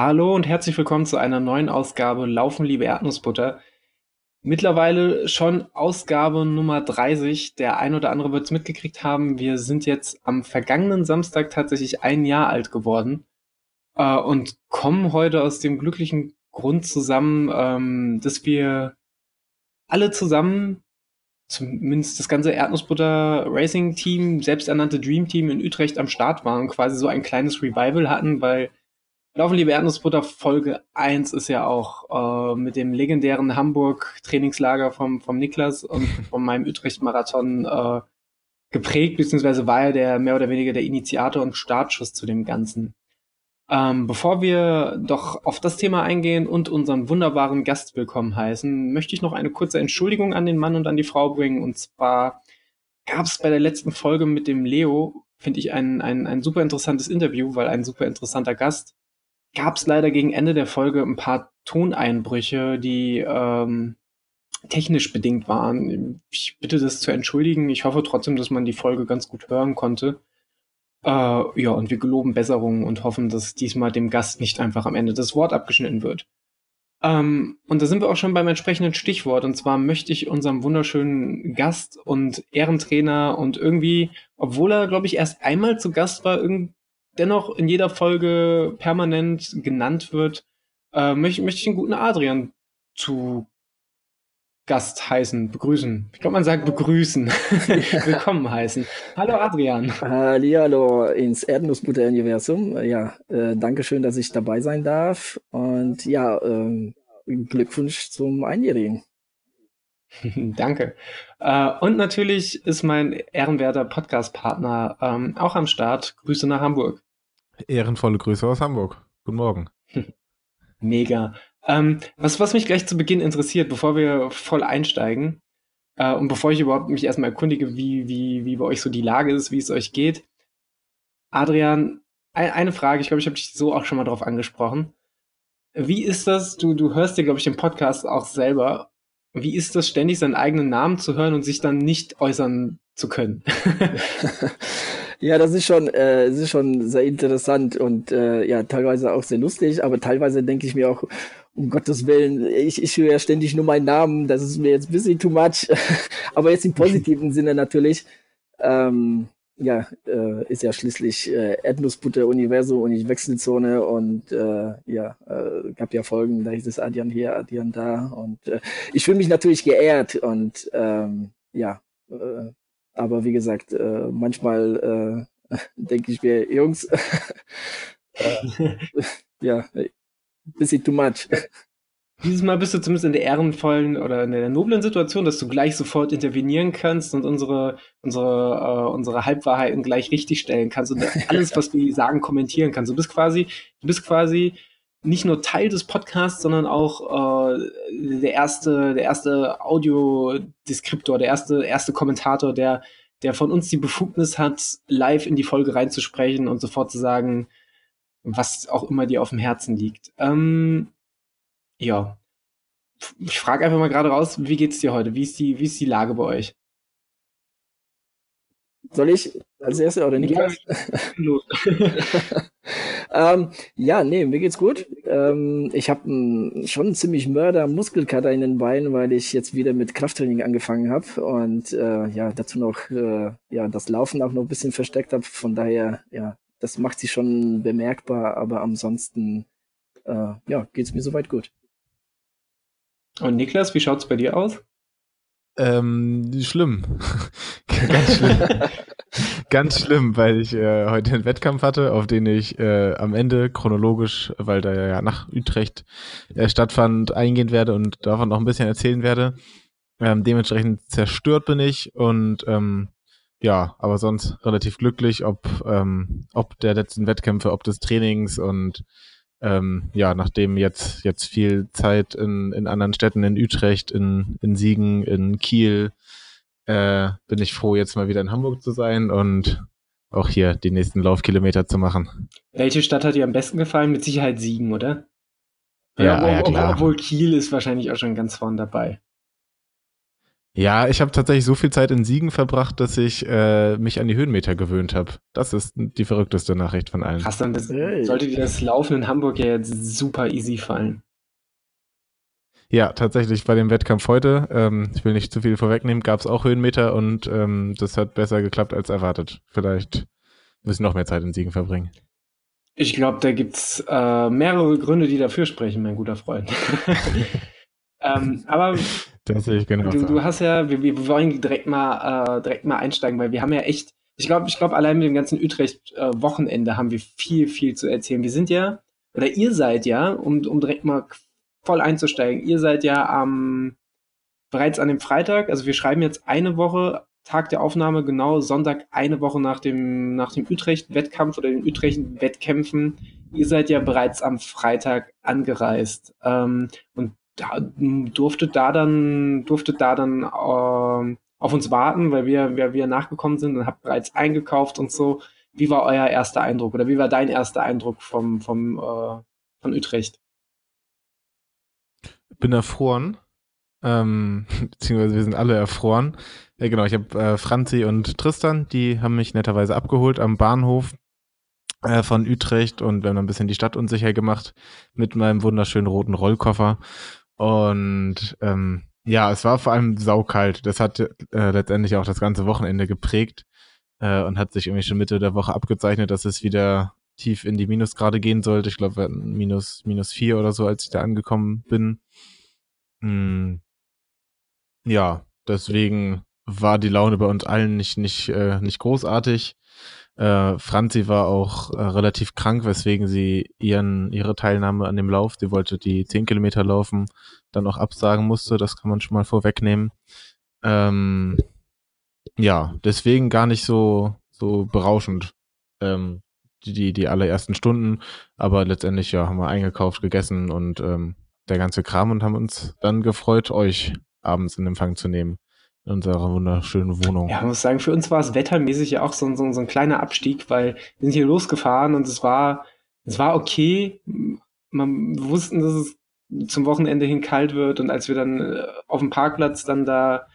Hallo und herzlich willkommen zu einer neuen Ausgabe Laufen, liebe Erdnussbutter. Mittlerweile schon Ausgabe Nummer 30. Der ein oder andere wird es mitgekriegt haben. Wir sind jetzt am vergangenen Samstag tatsächlich ein Jahr alt geworden äh, und kommen heute aus dem glücklichen Grund zusammen, ähm, dass wir alle zusammen, zumindest das ganze Erdnussbutter Racing Team, selbsternannte Dream Team in Utrecht am Start waren und quasi so ein kleines Revival hatten, weil Laufen, liebe Erdnussbutter, Folge 1 ist ja auch äh, mit dem legendären Hamburg-Trainingslager vom, vom Niklas und von meinem Utrecht-Marathon äh, geprägt, beziehungsweise war er der mehr oder weniger der Initiator und Startschuss zu dem Ganzen. Ähm, bevor wir doch auf das Thema eingehen und unseren wunderbaren Gast willkommen heißen, möchte ich noch eine kurze Entschuldigung an den Mann und an die Frau bringen. Und zwar gab es bei der letzten Folge mit dem Leo, finde ich, ein, ein, ein super interessantes Interview, weil ein super interessanter Gast. Gab es leider gegen Ende der Folge ein paar Toneinbrüche, die ähm, technisch bedingt waren. Ich bitte das zu entschuldigen. Ich hoffe trotzdem, dass man die Folge ganz gut hören konnte. Äh, ja, und wir geloben Besserung und hoffen, dass diesmal dem Gast nicht einfach am Ende das Wort abgeschnitten wird. Ähm, und da sind wir auch schon beim entsprechenden Stichwort. Und zwar möchte ich unserem wunderschönen Gast und Ehrentrainer und irgendwie, obwohl er, glaube ich, erst einmal zu Gast war, dennoch in jeder Folge permanent genannt wird, äh, möchte, möchte ich den guten Adrian zu Gast heißen, begrüßen. Ich glaube, man sagt begrüßen. Willkommen heißen. Hallo Adrian. Hallo ins Erdnussbutter-Universum. Ja, äh, danke schön, dass ich dabei sein darf. Und ja, äh, Glückwunsch zum Einjährigen. danke. Äh, und natürlich ist mein ehrenwerter Podcast-Partner ähm, auch am Start. Grüße nach Hamburg. Ehrenvolle Grüße aus Hamburg. Guten Morgen. Mega. Ähm, was, was mich gleich zu Beginn interessiert, bevor wir voll einsteigen äh, und bevor ich überhaupt mich erstmal erkundige, wie, wie, wie bei euch so die Lage ist, wie es euch geht. Adrian, ein, eine Frage, ich glaube, ich habe dich so auch schon mal drauf angesprochen. Wie ist das, du, du hörst dir, glaube ich, den Podcast auch selber. Wie ist das, ständig seinen eigenen Namen zu hören und sich dann nicht äußern zu können? Ja, das ist schon, äh, das ist schon sehr interessant und äh, ja, teilweise auch sehr lustig, aber teilweise denke ich mir auch, um Gottes Willen, ich, ich höre ja ständig nur meinen Namen, das ist mir jetzt ein bisschen too much, aber jetzt im positiven Sinne natürlich. Ähm, ja, äh, ist ja schließlich äh, Erdnussbutter Universum und nicht Wechselzone und äh, ja, äh, gab ja Folgen, da hieß es Adrian hier, Adrian da und äh, ich fühle mich natürlich geehrt und ähm, ja, äh, aber wie gesagt, äh, manchmal äh, denke ich mir, Jungs, äh, ja, bisschen too much. Dieses Mal bist du zumindest in der ehrenvollen oder in der noblen Situation, dass du gleich sofort intervenieren kannst und unsere, unsere, äh, unsere Halbwahrheiten gleich richtigstellen kannst und alles, was wir sagen, kommentieren kannst. Du bist quasi, du bist quasi nicht nur Teil des Podcasts, sondern auch äh, der erste, der erste Audiodeskriptor, der erste, erste Kommentator, der, der von uns die Befugnis hat, live in die Folge reinzusprechen und sofort zu sagen, was auch immer dir auf dem Herzen liegt. Ähm, ja. Ich frage einfach mal gerade raus, wie geht's dir heute? Wie ist die, wie ist die Lage bei euch? Soll ich als Erster oder Niklas? Ja, ähm, ja, nee, mir geht's gut. Ähm, ich habe schon einen ziemlich Mörder Muskelkater in den Beinen, weil ich jetzt wieder mit Krafttraining angefangen habe und äh, ja, dazu noch äh, ja, das Laufen auch noch ein bisschen versteckt habe. Von daher, ja, das macht sich schon bemerkbar, aber ansonsten äh, ja, geht's mir soweit gut. Und Niklas, wie schaut's bei dir aus? Ähm, schlimm. Ganz schlimm. Ganz schlimm, weil ich äh, heute einen Wettkampf hatte, auf den ich äh, am Ende chronologisch, weil der ja nach Utrecht äh, stattfand, eingehen werde und davon noch ein bisschen erzählen werde. Ähm, dementsprechend zerstört bin ich und ähm, ja, aber sonst relativ glücklich, ob, ähm, ob der letzten Wettkämpfe, ob des Trainings und ähm, ja, nachdem jetzt, jetzt viel Zeit in, in anderen Städten, in Utrecht, in, in Siegen, in Kiel, äh, bin ich froh, jetzt mal wieder in Hamburg zu sein und auch hier die nächsten Laufkilometer zu machen. Welche Stadt hat dir am besten gefallen? Mit Sicherheit Siegen, oder? Ja, ja, ja klar. Obwohl Kiel ist wahrscheinlich auch schon ganz vorn dabei. Ja, ich habe tatsächlich so viel Zeit in Siegen verbracht, dass ich äh, mich an die Höhenmeter gewöhnt habe. Das ist die verrückteste Nachricht von allen. Krass, dann das, sollte dir das Laufen in Hamburg ja jetzt super easy fallen. Ja, tatsächlich bei dem Wettkampf heute, ähm, ich will nicht zu viel vorwegnehmen, gab es auch Höhenmeter und ähm, das hat besser geklappt als erwartet. Vielleicht müssen noch mehr Zeit in Siegen verbringen. Ich glaube, da gibt's äh, mehrere Gründe, die dafür sprechen, mein guter Freund. ähm, aber das sehe ich genau. Du, du hast ja, wir, wir wollen direkt mal, äh, direkt mal einsteigen, weil wir haben ja echt, ich glaube, ich glaube, allein mit dem ganzen Utrecht-Wochenende äh, haben wir viel, viel zu erzählen. Wir sind ja, oder ihr seid ja, um, um direkt mal voll einzusteigen, ihr seid ja ähm, bereits an dem Freitag, also wir schreiben jetzt eine Woche, Tag der Aufnahme, genau Sonntag, eine Woche nach dem, nach dem Utrecht-Wettkampf oder den Utrecht-Wettkämpfen. Ihr seid ja bereits am Freitag angereist. Ähm, und da, durfte da dann, durfte da dann äh, auf uns warten, weil wir, wir, wir nachgekommen sind und habt bereits eingekauft und so. Wie war euer erster Eindruck oder wie war dein erster Eindruck vom, vom, äh, von Utrecht? Bin erfroren. Ähm, beziehungsweise wir sind alle erfroren. Ja, genau, ich habe äh, Franzi und Tristan, die haben mich netterweise abgeholt am Bahnhof äh, von Utrecht und wir haben ein bisschen die Stadt unsicher gemacht mit meinem wunderschönen roten Rollkoffer. Und ähm, ja, es war vor allem saukalt. Das hat äh, letztendlich auch das ganze Wochenende geprägt äh, und hat sich irgendwie schon Mitte der Woche abgezeichnet, dass es wieder tief in die Minusgrade gehen sollte. Ich glaube, wir hatten minus, minus vier oder so, als ich da angekommen bin. Hm. Ja, deswegen war die Laune bei uns allen nicht, nicht, äh, nicht großartig. Äh, Franzi war auch äh, relativ krank, weswegen sie ihren, ihre Teilnahme an dem Lauf, sie wollte die 10 Kilometer laufen, dann auch absagen musste. Das kann man schon mal vorwegnehmen. Ähm, ja, deswegen gar nicht so, so berauschend. Ähm, die, die allerersten Stunden, aber letztendlich ja haben wir eingekauft, gegessen und ähm, der ganze Kram und haben uns dann gefreut, euch abends in Empfang zu nehmen in unserer wunderschönen Wohnung. Ja, muss sagen, für uns war es wettermäßig ja auch so, so, so ein kleiner Abstieg, weil wir sind hier losgefahren und es war, es war okay. Man wussten, dass es zum Wochenende hin kalt wird und als wir dann äh, auf dem Parkplatz dann da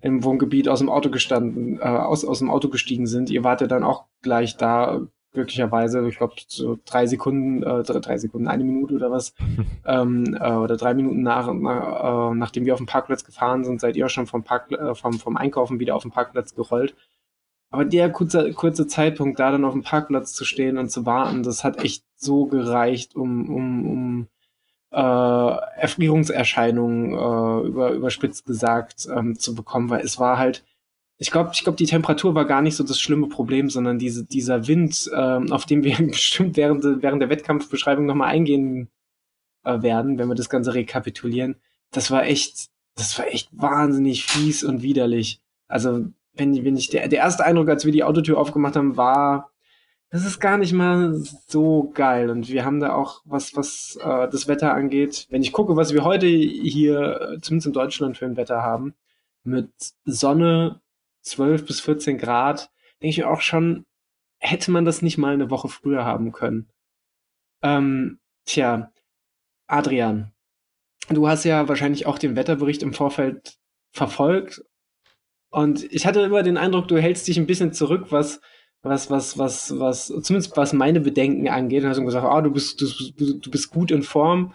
im Wohngebiet aus dem Auto gestanden, äh, aus, aus dem Auto gestiegen sind, ihr wart ja dann auch gleich da glücklicherweise, ich glaube, so drei Sekunden, äh, drei Sekunden, eine Minute oder was, ähm, äh, oder drei Minuten nach, nach äh, nachdem wir auf dem Parkplatz gefahren sind, seid ihr auch schon vom, Park, äh, vom, vom Einkaufen wieder auf dem Parkplatz gerollt. Aber der kurze, kurze Zeitpunkt, da dann auf dem Parkplatz zu stehen und zu warten, das hat echt so gereicht, um, um, um äh, Erfrierungserscheinungen, äh, über, überspitzt gesagt, ähm, zu bekommen, weil es war halt, ich glaube, ich glaube, die Temperatur war gar nicht so das schlimme Problem, sondern diese, dieser Wind, ähm, auf den wir bestimmt während, während der Wettkampfbeschreibung nochmal eingehen äh, werden, wenn wir das Ganze rekapitulieren. Das war echt, das war echt wahnsinnig fies und widerlich. Also, wenn, wenn ich, der, der erste Eindruck, als wir die Autotür aufgemacht haben, war, das ist gar nicht mal so geil. Und wir haben da auch, was, was äh, das Wetter angeht, wenn ich gucke, was wir heute hier, zumindest in Deutschland, für ein Wetter haben, mit Sonne, 12 bis 14 Grad, denke ich auch schon, hätte man das nicht mal eine Woche früher haben können. Ähm, tja, Adrian, du hast ja wahrscheinlich auch den Wetterbericht im Vorfeld verfolgt. Und ich hatte immer den Eindruck, du hältst dich ein bisschen zurück, was, was, was, was, was, zumindest was meine Bedenken angeht. Und hast gesagt, oh, du bist, du, du bist gut in Form,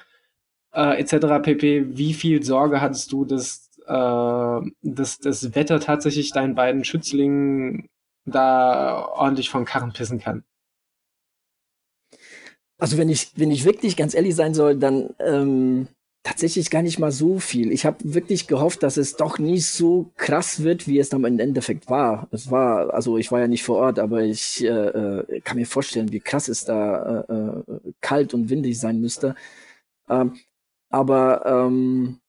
äh, etc. pp. Wie viel Sorge hattest du, dass äh, dass das Wetter tatsächlich deinen beiden Schützlingen da ordentlich von Karren pissen kann. Also wenn ich, wenn ich wirklich ganz ehrlich sein soll, dann ähm, tatsächlich gar nicht mal so viel. Ich habe wirklich gehofft, dass es doch nicht so krass wird, wie es dann im Endeffekt war. Es war, also ich war ja nicht vor Ort, aber ich äh, äh kann mir vorstellen, wie krass es da äh, äh, kalt und windig sein müsste. Ähm, aber ähm,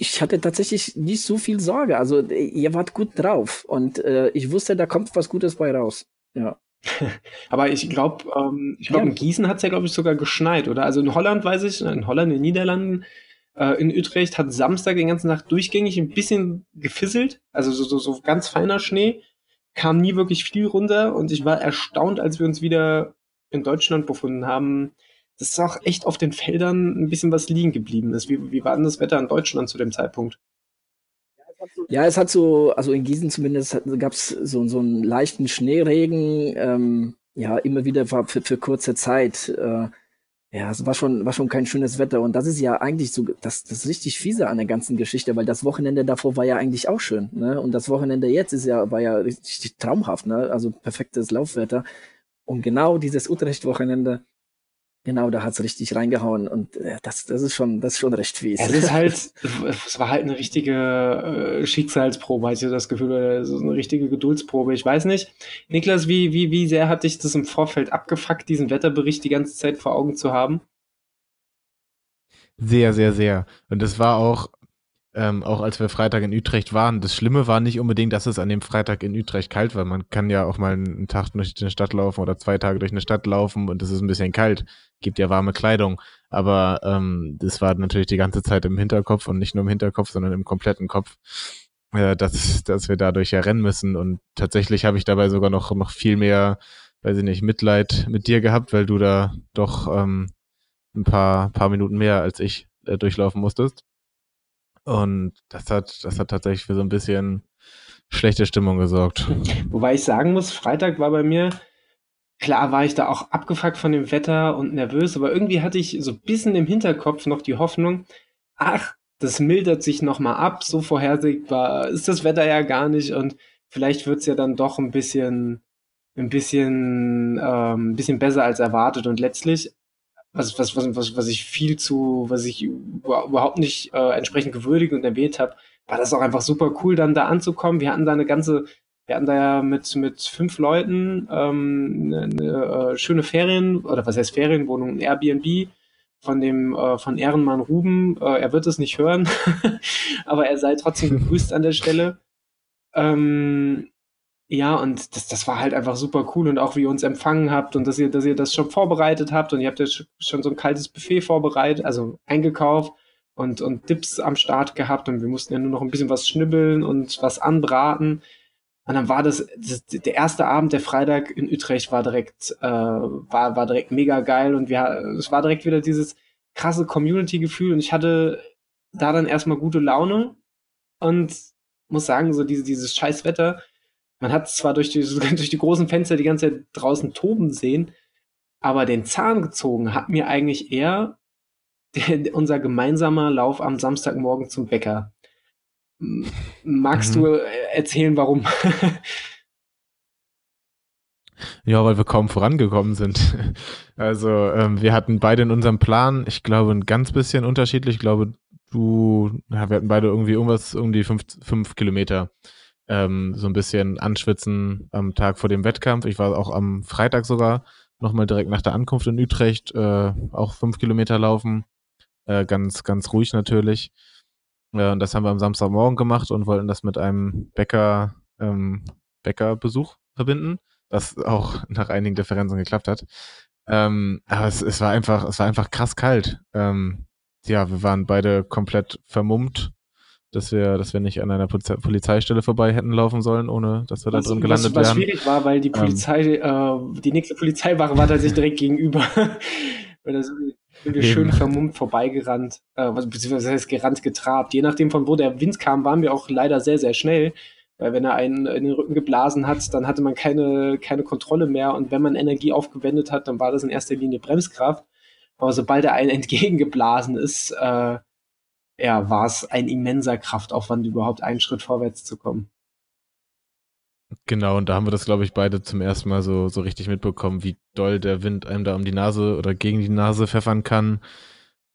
ich hatte tatsächlich nicht so viel Sorge. Also ihr wart gut drauf und äh, ich wusste, da kommt was Gutes bei raus. Ja. Aber ich glaube, ähm, ich glaube, ja. in Gießen hat es ja, glaube ich, sogar geschneit, oder? Also in Holland weiß ich, in Holland, in den Niederlanden, äh, in Utrecht hat Samstag den ganzen Tag durchgängig ein bisschen gefisselt, also so, so, so ganz feiner Schnee, kam nie wirklich viel runter und ich war erstaunt, als wir uns wieder in Deutschland befunden haben, dass auch echt auf den Feldern ein bisschen was liegen geblieben ist. Wie, wie war denn das Wetter in Deutschland zu dem Zeitpunkt? Ja, es hat so, also in Gießen zumindest gab es so, so einen leichten Schneeregen, ähm, ja, immer wieder für, für kurze Zeit. Äh, ja, es war schon, war schon kein schönes Wetter. Und das ist ja eigentlich so das, das richtig fiese an der ganzen Geschichte, weil das Wochenende davor war ja eigentlich auch schön. Ne? Und das Wochenende jetzt ist ja, war ja richtig traumhaft, ne? Also perfektes Laufwetter. Und genau dieses Utrecht-Wochenende, Genau, da hat's richtig reingehauen und äh, das, das ist schon, das ist schon recht fies. Es ist halt, es war halt eine richtige äh, Schicksalsprobe, hatte ich das Gefühl, oder so eine richtige Geduldsprobe. Ich weiß nicht. Niklas, wie, wie, wie sehr hat dich das im Vorfeld abgefuckt, diesen Wetterbericht die ganze Zeit vor Augen zu haben? Sehr, sehr, sehr. Und es war auch, ähm, auch als wir Freitag in Utrecht waren, das Schlimme war nicht unbedingt, dass es an dem Freitag in Utrecht kalt war. Man kann ja auch mal einen Tag durch eine Stadt laufen oder zwei Tage durch eine Stadt laufen und es ist ein bisschen kalt. Gibt ja warme Kleidung. Aber ähm, das war natürlich die ganze Zeit im Hinterkopf und nicht nur im Hinterkopf, sondern im kompletten Kopf, äh, dass, dass wir dadurch ja rennen müssen. Und tatsächlich habe ich dabei sogar noch, noch viel mehr, weiß ich nicht, Mitleid mit dir gehabt, weil du da doch ähm, ein paar, paar Minuten mehr als ich äh, durchlaufen musstest. Und das hat, das hat tatsächlich für so ein bisschen schlechte Stimmung gesorgt. Wobei ich sagen muss, Freitag war bei mir, klar war ich da auch abgefuckt von dem Wetter und nervös, aber irgendwie hatte ich so ein bisschen im Hinterkopf noch die Hoffnung, ach, das mildert sich nochmal ab, so vorhersehbar ist das Wetter ja gar nicht und vielleicht wird's ja dann doch ein bisschen, ein bisschen, ähm, ein bisschen besser als erwartet und letztlich was, was, was, was, was ich viel zu, was ich überhaupt nicht äh, entsprechend gewürdigt und erwähnt habe, war das auch einfach super cool, dann da anzukommen. Wir hatten da eine ganze, wir hatten da ja mit, mit fünf Leuten ähm, eine, eine äh, schöne Ferien, oder was heißt Ferienwohnung, ein Airbnb von dem äh, von Ehrenmann Ruben. Äh, er wird es nicht hören, aber er sei trotzdem begrüßt an der Stelle. Ähm, ja, und das, das war halt einfach super cool und auch wie ihr uns empfangen habt und dass ihr, dass ihr das schon vorbereitet habt und ihr habt ja schon so ein kaltes Buffet vorbereitet, also eingekauft und, und Dips am Start gehabt und wir mussten ja nur noch ein bisschen was schnibbeln und was anbraten. Und dann war das, das der erste Abend, der Freitag in Utrecht war direkt, äh, war, war direkt mega geil und wir, es war direkt wieder dieses krasse Community-Gefühl und ich hatte da dann erstmal gute Laune und muss sagen, so diese, dieses scheiß Wetter, man hat zwar durch die, durch die großen Fenster die ganze Zeit draußen toben sehen, aber den Zahn gezogen hat mir eigentlich eher der, unser gemeinsamer Lauf am Samstagmorgen zum Bäcker. Magst mhm. du äh, erzählen, warum? Ja, weil wir kaum vorangekommen sind. Also ähm, wir hatten beide in unserem Plan, ich glaube, ein ganz bisschen unterschiedlich. Ich glaube, du, ja, wir hatten beide irgendwie irgendwas um die fünf, fünf Kilometer ähm, so ein bisschen anschwitzen am Tag vor dem Wettkampf. Ich war auch am Freitag sogar nochmal direkt nach der Ankunft in Utrecht äh, auch fünf Kilometer laufen. Äh, ganz, ganz ruhig natürlich. Äh, und das haben wir am Samstagmorgen gemacht und wollten das mit einem Bäcker, ähm, Bäckerbesuch verbinden, was auch nach einigen Differenzen geklappt hat. Ähm, aber es, es war einfach, es war einfach krass kalt. Ähm, ja, wir waren beide komplett vermummt dass wir, dass wir nicht an einer Polizei Polizeistelle vorbei hätten laufen sollen, ohne dass wir was, da drin gelandet was, was wären. Was schwierig war, weil die ähm. Polizei, ähm. äh, die nächste Polizeiwache war tatsächlich direkt gegenüber. weil da sind wir schön vermummt vorbeigerannt, äh, beziehungsweise heißt gerannt, getrabt. Je nachdem von wo der Wind kam, waren wir auch leider sehr, sehr schnell. Weil wenn er einen in den Rücken geblasen hat, dann hatte man keine, keine Kontrolle mehr. Und wenn man Energie aufgewendet hat, dann war das in erster Linie Bremskraft. Aber sobald er einen entgegengeblasen ist, äh, ja, war es ein immenser Kraftaufwand, überhaupt einen Schritt vorwärts zu kommen. Genau, und da haben wir das, glaube ich, beide zum ersten Mal so, so richtig mitbekommen, wie doll der Wind einem da um die Nase oder gegen die Nase pfeffern kann.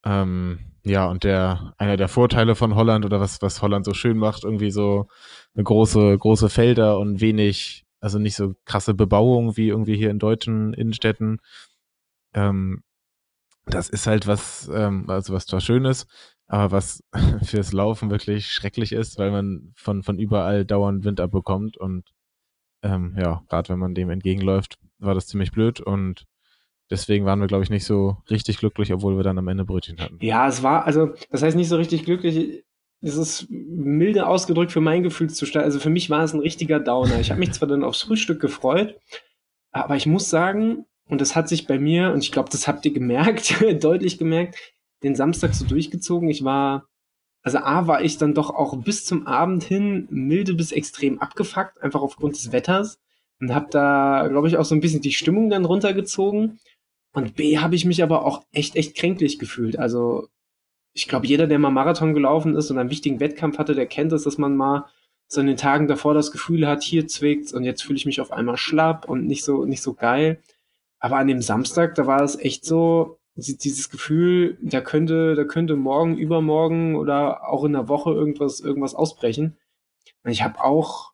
Ähm, ja, und der, einer der Vorteile von Holland oder was, was Holland so schön macht, irgendwie so eine große, große Felder und wenig, also nicht so krasse Bebauung wie irgendwie hier in deutschen Innenstädten. Ähm, das ist halt was, ähm, also was zwar schön ist, aber was fürs Laufen wirklich schrecklich ist, weil man von, von überall dauernd Wind abbekommt und ähm, ja, gerade wenn man dem entgegenläuft, war das ziemlich blöd und deswegen waren wir, glaube ich, nicht so richtig glücklich, obwohl wir dann am Ende Brötchen hatten. Ja, es war, also, das heißt nicht so richtig glücklich, es ist milde ausgedrückt für mein Gefühlszustand. Also für mich war es ein richtiger Downer. Ich habe mich zwar dann aufs Frühstück gefreut, aber ich muss sagen, und das hat sich bei mir, und ich glaube, das habt ihr gemerkt, deutlich gemerkt, den Samstag so durchgezogen. Ich war also A war ich dann doch auch bis zum Abend hin milde bis extrem abgefuckt, einfach aufgrund des Wetters und habe da, glaube ich, auch so ein bisschen die Stimmung dann runtergezogen. Und B habe ich mich aber auch echt, echt kränklich gefühlt. Also ich glaube, jeder, der mal Marathon gelaufen ist und einen wichtigen Wettkampf hatte, der kennt es, dass man mal so in den Tagen davor das Gefühl hat, hier zwickt's und jetzt fühle ich mich auf einmal schlapp und nicht so, nicht so geil. Aber an dem Samstag, da war es echt so, dieses Gefühl, da könnte, da könnte morgen, übermorgen oder auch in der Woche irgendwas, irgendwas ausbrechen. Und ich habe auch,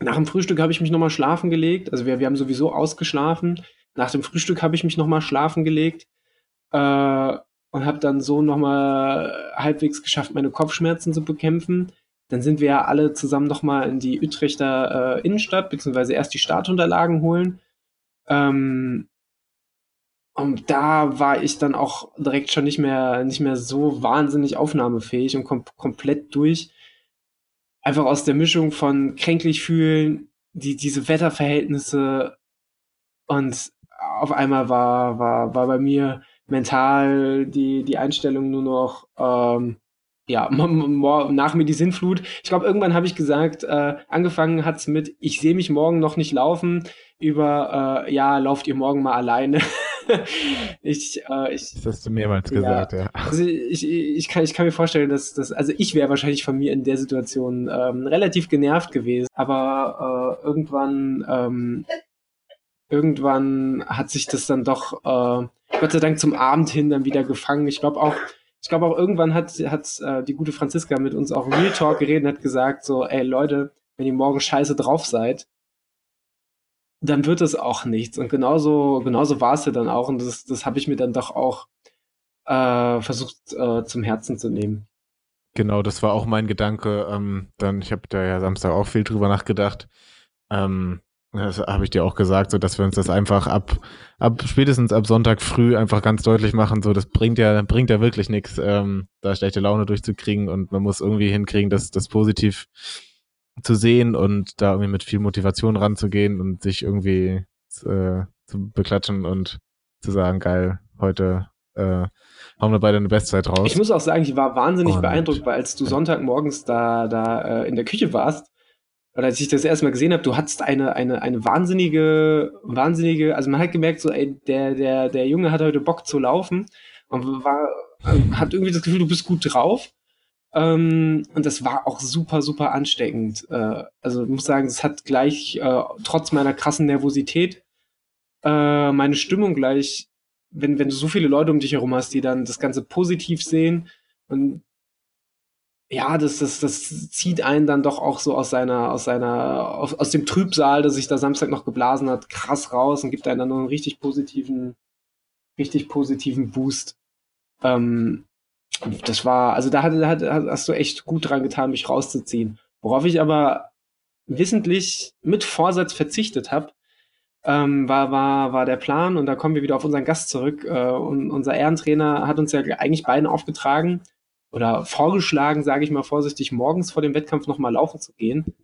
nach dem Frühstück habe ich mich nochmal schlafen gelegt. Also wir, wir haben sowieso ausgeschlafen. Nach dem Frühstück habe ich mich nochmal schlafen gelegt äh, und habe dann so nochmal halbwegs geschafft, meine Kopfschmerzen zu bekämpfen. Dann sind wir ja alle zusammen nochmal in die Utrechter äh, Innenstadt, beziehungsweise erst die Startunterlagen holen. Ähm, und da war ich dann auch direkt schon nicht mehr, nicht mehr so wahnsinnig aufnahmefähig und kom komplett durch. Einfach aus der Mischung von kränklich fühlen, die, diese Wetterverhältnisse und auf einmal war, war, war bei mir mental die, die Einstellung nur noch, ähm, ja, nach mir die Sinnflut. Ich glaube, irgendwann habe ich gesagt, äh, angefangen hat's mit, ich sehe mich morgen noch nicht laufen, über, äh, ja, lauft ihr morgen mal alleine. ich, äh, ich, das hast du mehrmals ja, gesagt, ja. Also ich, ich, kann, ich kann mir vorstellen, dass, dass also ich wäre wahrscheinlich von mir in der Situation ähm, relativ genervt gewesen, aber äh, irgendwann, ähm, irgendwann hat sich das dann doch, äh, Gott sei Dank zum Abend hin dann wieder gefangen. Ich glaube auch, ich glaube auch irgendwann hat, hat äh, die gute Franziska mit uns auch Real Talk geredet und hat gesagt so, ey Leute, wenn ihr morgen scheiße drauf seid, dann wird es auch nichts. Und genauso, genauso war es ja dann auch. Und das, das habe ich mir dann doch auch äh, versucht äh, zum Herzen zu nehmen. Genau, das war auch mein Gedanke. Ähm, dann, ich habe da ja Samstag auch viel drüber nachgedacht. Ähm, das habe ich dir auch gesagt, so dass wir uns das einfach ab, ab spätestens ab Sonntag früh einfach ganz deutlich machen. So, das bringt ja, bringt ja wirklich nichts, ähm, da schlechte Laune durchzukriegen und man muss irgendwie hinkriegen, dass das positiv zu sehen und da irgendwie mit viel Motivation ranzugehen und sich irgendwie äh, zu beklatschen und zu sagen, geil, heute äh, hauen wir beide eine Bestzeit raus. Ich muss auch sagen, ich war wahnsinnig und, beeindruckt, weil als du Sonntagmorgens da, da äh, in der Küche warst, oder als ich das erstmal gesehen habe, du hattest eine, eine, eine wahnsinnige, wahnsinnige, also man hat gemerkt, so, ey, der, der, der Junge hat heute Bock zu laufen und war, hat irgendwie das Gefühl, du bist gut drauf. Ähm, und das war auch super, super ansteckend. Äh, also muss sagen, es hat gleich, äh, trotz meiner krassen Nervosität, äh, meine Stimmung gleich, wenn, wenn du so viele Leute um dich herum hast, die dann das Ganze positiv sehen und ja, das, das, das zieht einen dann doch auch so aus seiner, aus seiner, aus, aus dem Trübsal, das sich da Samstag noch geblasen hat, krass raus und gibt einen dann noch einen richtig positiven, richtig positiven Boost. Ähm, das war, also da, hat, hat, hast du echt gut dran getan, mich rauszuziehen. Worauf ich aber wissentlich mit Vorsatz verzichtet habe, ähm, war, war, war der Plan, und da kommen wir wieder auf unseren Gast zurück. Äh, und unser Ehrentrainer hat uns ja eigentlich beiden aufgetragen oder vorgeschlagen, sage ich mal vorsichtig, morgens vor dem Wettkampf nochmal laufen zu gehen.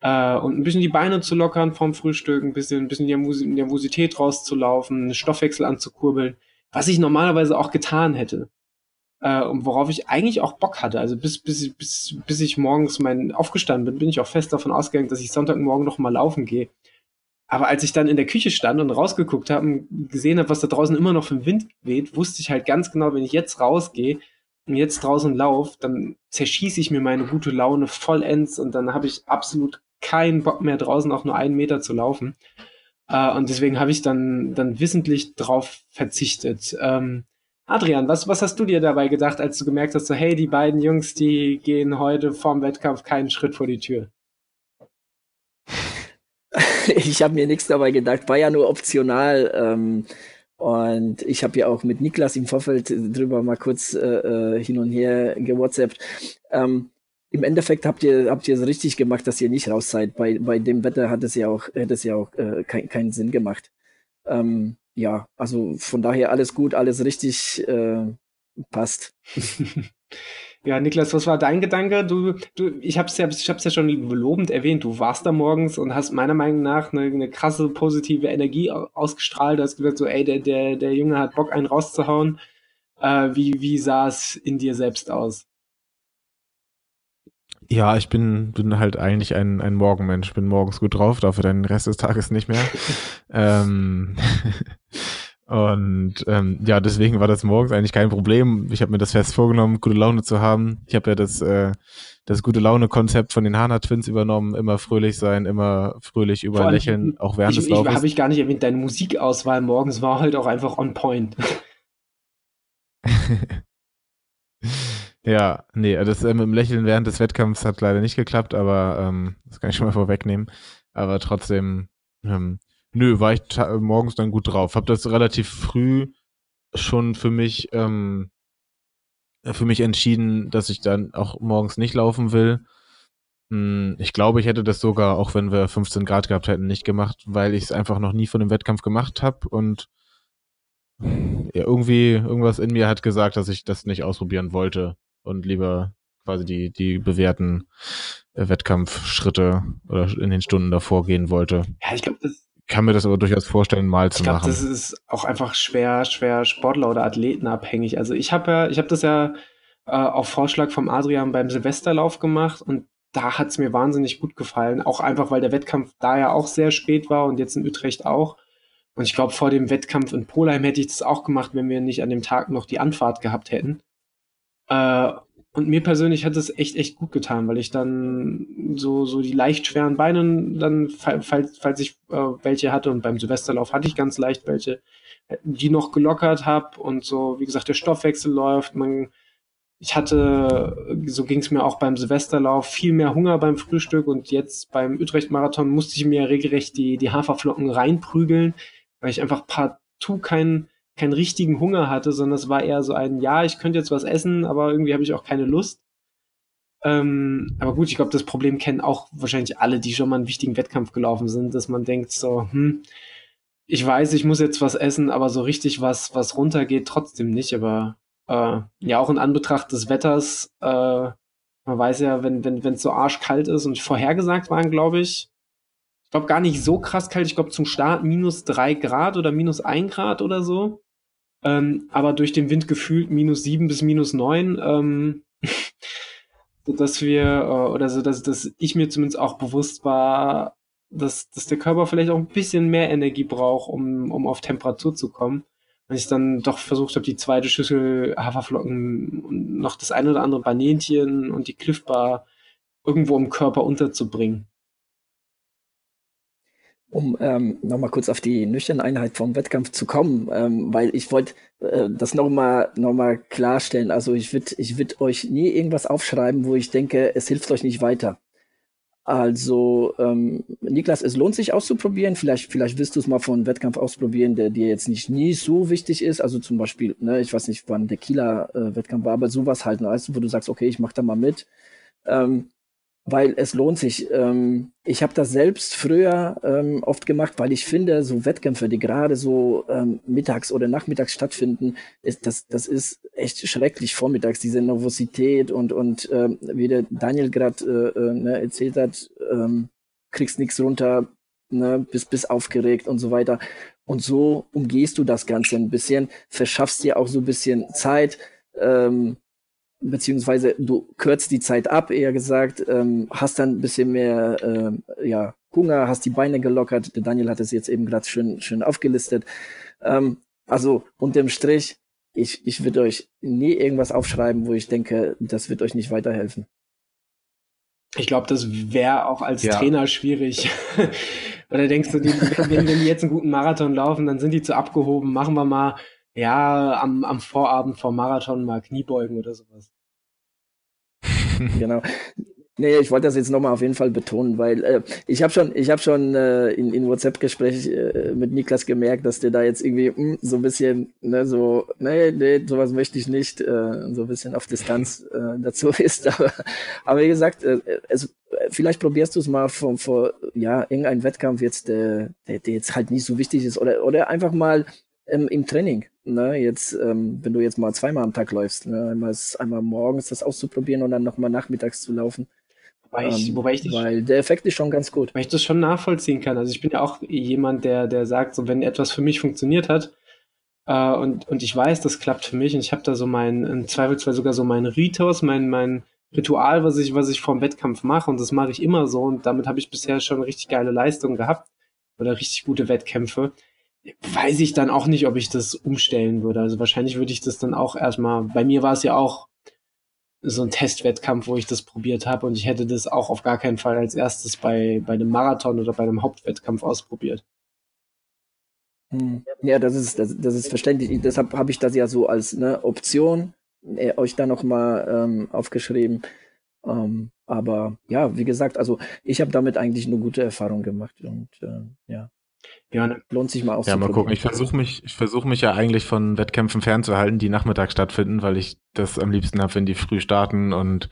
Äh, und ein bisschen die Beine zu lockern vom Frühstück, ein bisschen, ein bisschen die Nervosität rauszulaufen, Stoffwechsel anzukurbeln, was ich normalerweise auch getan hätte äh, und worauf ich eigentlich auch Bock hatte. Also bis, bis, bis, bis ich morgens mein aufgestanden bin, bin ich auch fest davon ausgegangen, dass ich Sonntagmorgen noch mal laufen gehe. Aber als ich dann in der Küche stand und rausgeguckt habe und gesehen habe, was da draußen immer noch für ein Wind weht, wusste ich halt ganz genau, wenn ich jetzt rausgehe und jetzt draußen laufe, dann zerschieße ich mir meine gute Laune vollends und dann habe ich absolut keinen Bock mehr draußen auch nur einen Meter zu laufen. Äh, und deswegen habe ich dann, dann wissentlich drauf verzichtet. Ähm, Adrian, was, was hast du dir dabei gedacht, als du gemerkt hast, so, hey, die beiden Jungs, die gehen heute vorm Wettkampf keinen Schritt vor die Tür? Ich habe mir nichts dabei gedacht, war ja nur optional. Ähm, und ich habe ja auch mit Niklas im Vorfeld drüber mal kurz äh, äh hin und her gewhatsappt. Ähm, Im Endeffekt habt ihr habt ihr es richtig gemacht, dass ihr nicht raus seid. Bei, bei dem Wetter hat es ja auch hätte es ja auch äh, kein, keinen Sinn gemacht. Ähm, ja, also von daher alles gut, alles richtig äh, passt. ja, Niklas, was war dein Gedanke? Du, du, ich habe es ja, ich hab's ja schon lobend erwähnt. Du warst da morgens und hast meiner Meinung nach eine, eine krasse positive Energie ausgestrahlt. Du hast gesagt so, ey, der, der, der Junge hat Bock, einen rauszuhauen. Äh, wie, wie sah es in dir selbst aus? Ja, ich bin, bin halt eigentlich ein, ein Morgenmensch. Bin morgens gut drauf, dafür den Rest des Tages nicht mehr. ähm, und ähm, ja, deswegen war das morgens eigentlich kein Problem. Ich habe mir das fest vorgenommen, gute Laune zu haben. Ich habe ja das, äh, das gute Laune-Konzept von den Hana Twins übernommen. Immer fröhlich sein, immer fröhlich über lächeln, auch während ich, des Laufes. Habe ich gar nicht erwähnt, deine Musikauswahl morgens war halt auch einfach on point. Ja, nee, das äh, mit dem Lächeln während des Wettkampfs hat leider nicht geklappt, aber ähm, das kann ich schon mal vorwegnehmen. Aber trotzdem, ähm, nö, war ich morgens dann gut drauf. Hab das relativ früh schon für mich, ähm, für mich entschieden, dass ich dann auch morgens nicht laufen will. Hm, ich glaube, ich hätte das sogar, auch wenn wir 15 Grad gehabt hätten, nicht gemacht, weil ich es einfach noch nie von dem Wettkampf gemacht habe und ja, irgendwie, irgendwas in mir hat gesagt, dass ich das nicht ausprobieren wollte und lieber quasi die, die bewährten äh, Wettkampfschritte oder in den Stunden davor gehen wollte. Ja, ich glaube, das kann mir das aber durchaus vorstellen, mal zu ich glaub, machen. Das ist auch einfach schwer, schwer Sportler oder Athleten abhängig. Also ich habe ja, ich habe das ja äh, auf Vorschlag vom Adrian beim Silvesterlauf gemacht und da hat es mir wahnsinnig gut gefallen. Auch einfach, weil der Wettkampf da ja auch sehr spät war und jetzt in Utrecht auch. Und ich glaube, vor dem Wettkampf in Polheim hätte ich das auch gemacht, wenn wir nicht an dem Tag noch die Anfahrt gehabt hätten. Äh, und mir persönlich hat es echt, echt gut getan, weil ich dann so, so die leicht schweren Beine dann, falls, falls ich äh, welche hatte und beim Silvesterlauf hatte ich ganz leicht welche, die noch gelockert habe und so, wie gesagt, der Stoffwechsel läuft. Man, ich hatte, so ging es mir auch beim Silvesterlauf, viel mehr Hunger beim Frühstück und jetzt beim Utrecht-Marathon musste ich mir regelrecht die, die Haferflocken reinprügeln, weil ich einfach partout keinen keinen richtigen Hunger hatte, sondern es war eher so ein, ja, ich könnte jetzt was essen, aber irgendwie habe ich auch keine Lust. Ähm, aber gut, ich glaube, das Problem kennen auch wahrscheinlich alle, die schon mal einen wichtigen Wettkampf gelaufen sind, dass man denkt so, hm, ich weiß, ich muss jetzt was essen, aber so richtig was, was runtergeht, trotzdem nicht. Aber äh, ja, auch in Anbetracht des Wetters, äh, man weiß ja, wenn wenn wenn es so arschkalt ist und vorhergesagt waren, glaube ich, ich glaube gar nicht so krass kalt. Ich glaube zum Start minus drei Grad oder minus ein Grad oder so ähm, aber durch den Wind gefühlt minus sieben bis minus neun, ähm, dass wir, äh, oder so, dass, dass ich mir zumindest auch bewusst war, dass, dass der Körper vielleicht auch ein bisschen mehr Energie braucht, um, um auf Temperatur zu kommen. Und ich dann doch versucht habe, die zweite Schüssel Haferflocken und noch das eine oder andere Banänchen und die Cliff Bar irgendwo im Körper unterzubringen um ähm, nochmal kurz auf die nüchterne vom Wettkampf zu kommen, ähm, weil ich wollte äh, das nochmal noch mal klarstellen. Also ich würde ich würd euch nie irgendwas aufschreiben, wo ich denke, es hilft euch nicht weiter. Also, ähm, Niklas, es lohnt sich auszuprobieren. Vielleicht, vielleicht willst du es mal von Wettkampf ausprobieren, der dir jetzt nicht nie so wichtig ist. Also zum Beispiel, ne, ich weiß nicht, wann der Kieler-Wettkampf äh, war, aber sowas halt, ne, wo du sagst, okay, ich mach da mal mit. Ähm, weil es lohnt sich. Ähm, ich habe das selbst früher ähm, oft gemacht, weil ich finde, so Wettkämpfe, die gerade so ähm, mittags oder nachmittags stattfinden, ist, das, das ist echt schrecklich vormittags, diese Nervosität und, und ähm, wie der Daniel gerade äh, äh, ne, erzählt hat, ähm, kriegst nichts runter, ne, bist, bist aufgeregt und so weiter. Und so umgehst du das Ganze ein bisschen, verschaffst dir auch so ein bisschen Zeit, ähm, beziehungsweise du kürzt die Zeit ab, eher gesagt, ähm, hast dann ein bisschen mehr äh, ja, Hunger, hast die Beine gelockert. Der Daniel hat es jetzt eben gerade schön, schön aufgelistet. Ähm, also unterm Strich, ich, ich würde euch nie irgendwas aufschreiben, wo ich denke, das wird euch nicht weiterhelfen. Ich glaube, das wäre auch als ja. Trainer schwierig. Oder denkst du, die, wenn, wenn die jetzt einen guten Marathon laufen, dann sind die zu abgehoben, machen wir mal ja, am, am Vorabend vor Marathon mal Kniebeugen oder sowas. genau. Nee, ich wollte das jetzt nochmal auf jeden Fall betonen, weil äh, ich habe schon, ich habe schon äh, in, in WhatsApp-Gespräch äh, mit Niklas gemerkt, dass der da jetzt irgendwie mh, hm, so ein bisschen, ne, so, nee, nee, sowas möchte ich nicht, äh, so ein bisschen auf Distanz äh, dazu ist. Aber, aber wie gesagt, äh, es, vielleicht probierst du es mal vor, vor ja, irgendein Wettkampf jetzt, äh, der, der jetzt halt nicht so wichtig ist, oder, oder einfach mal ähm, im Training. Ne? Jetzt, ähm, wenn du jetzt mal zweimal am Tag läufst, ne? einmal, einmal morgens das auszuprobieren und dann nochmal nachmittags zu laufen. Wobei ich, ähm, wobei ich weil der Effekt ist schon ganz gut. Weil ich das schon nachvollziehen kann. Also ich bin ja auch jemand, der, der sagt, so wenn etwas für mich funktioniert hat äh, und, und ich weiß, das klappt für mich und ich habe da so mein, im Zweifelsfall sogar so meinen Ritus, mein, mein, Ritual, was ich, was ich vorm Wettkampf mache und das mache ich immer so und damit habe ich bisher schon richtig geile Leistungen gehabt oder richtig gute Wettkämpfe. Weiß ich dann auch nicht, ob ich das umstellen würde. Also wahrscheinlich würde ich das dann auch erstmal, bei mir war es ja auch so ein Testwettkampf, wo ich das probiert habe und ich hätte das auch auf gar keinen Fall als erstes bei, bei einem Marathon oder bei einem Hauptwettkampf ausprobiert. Hm. Ja, das ist, das, das ist verständlich. Deshalb habe ich das ja so als ne, Option äh, euch da nochmal ähm, aufgeschrieben. Ähm, aber ja, wie gesagt, also ich habe damit eigentlich eine gute Erfahrung gemacht und äh, ja. Ja, ne, lohnt sich mal auszuprobieren. Ja, mal gucken. Ich versuche mich, ich versuche mich ja eigentlich von Wettkämpfen fernzuhalten, die nachmittags stattfinden, weil ich das am liebsten habe, wenn die früh starten und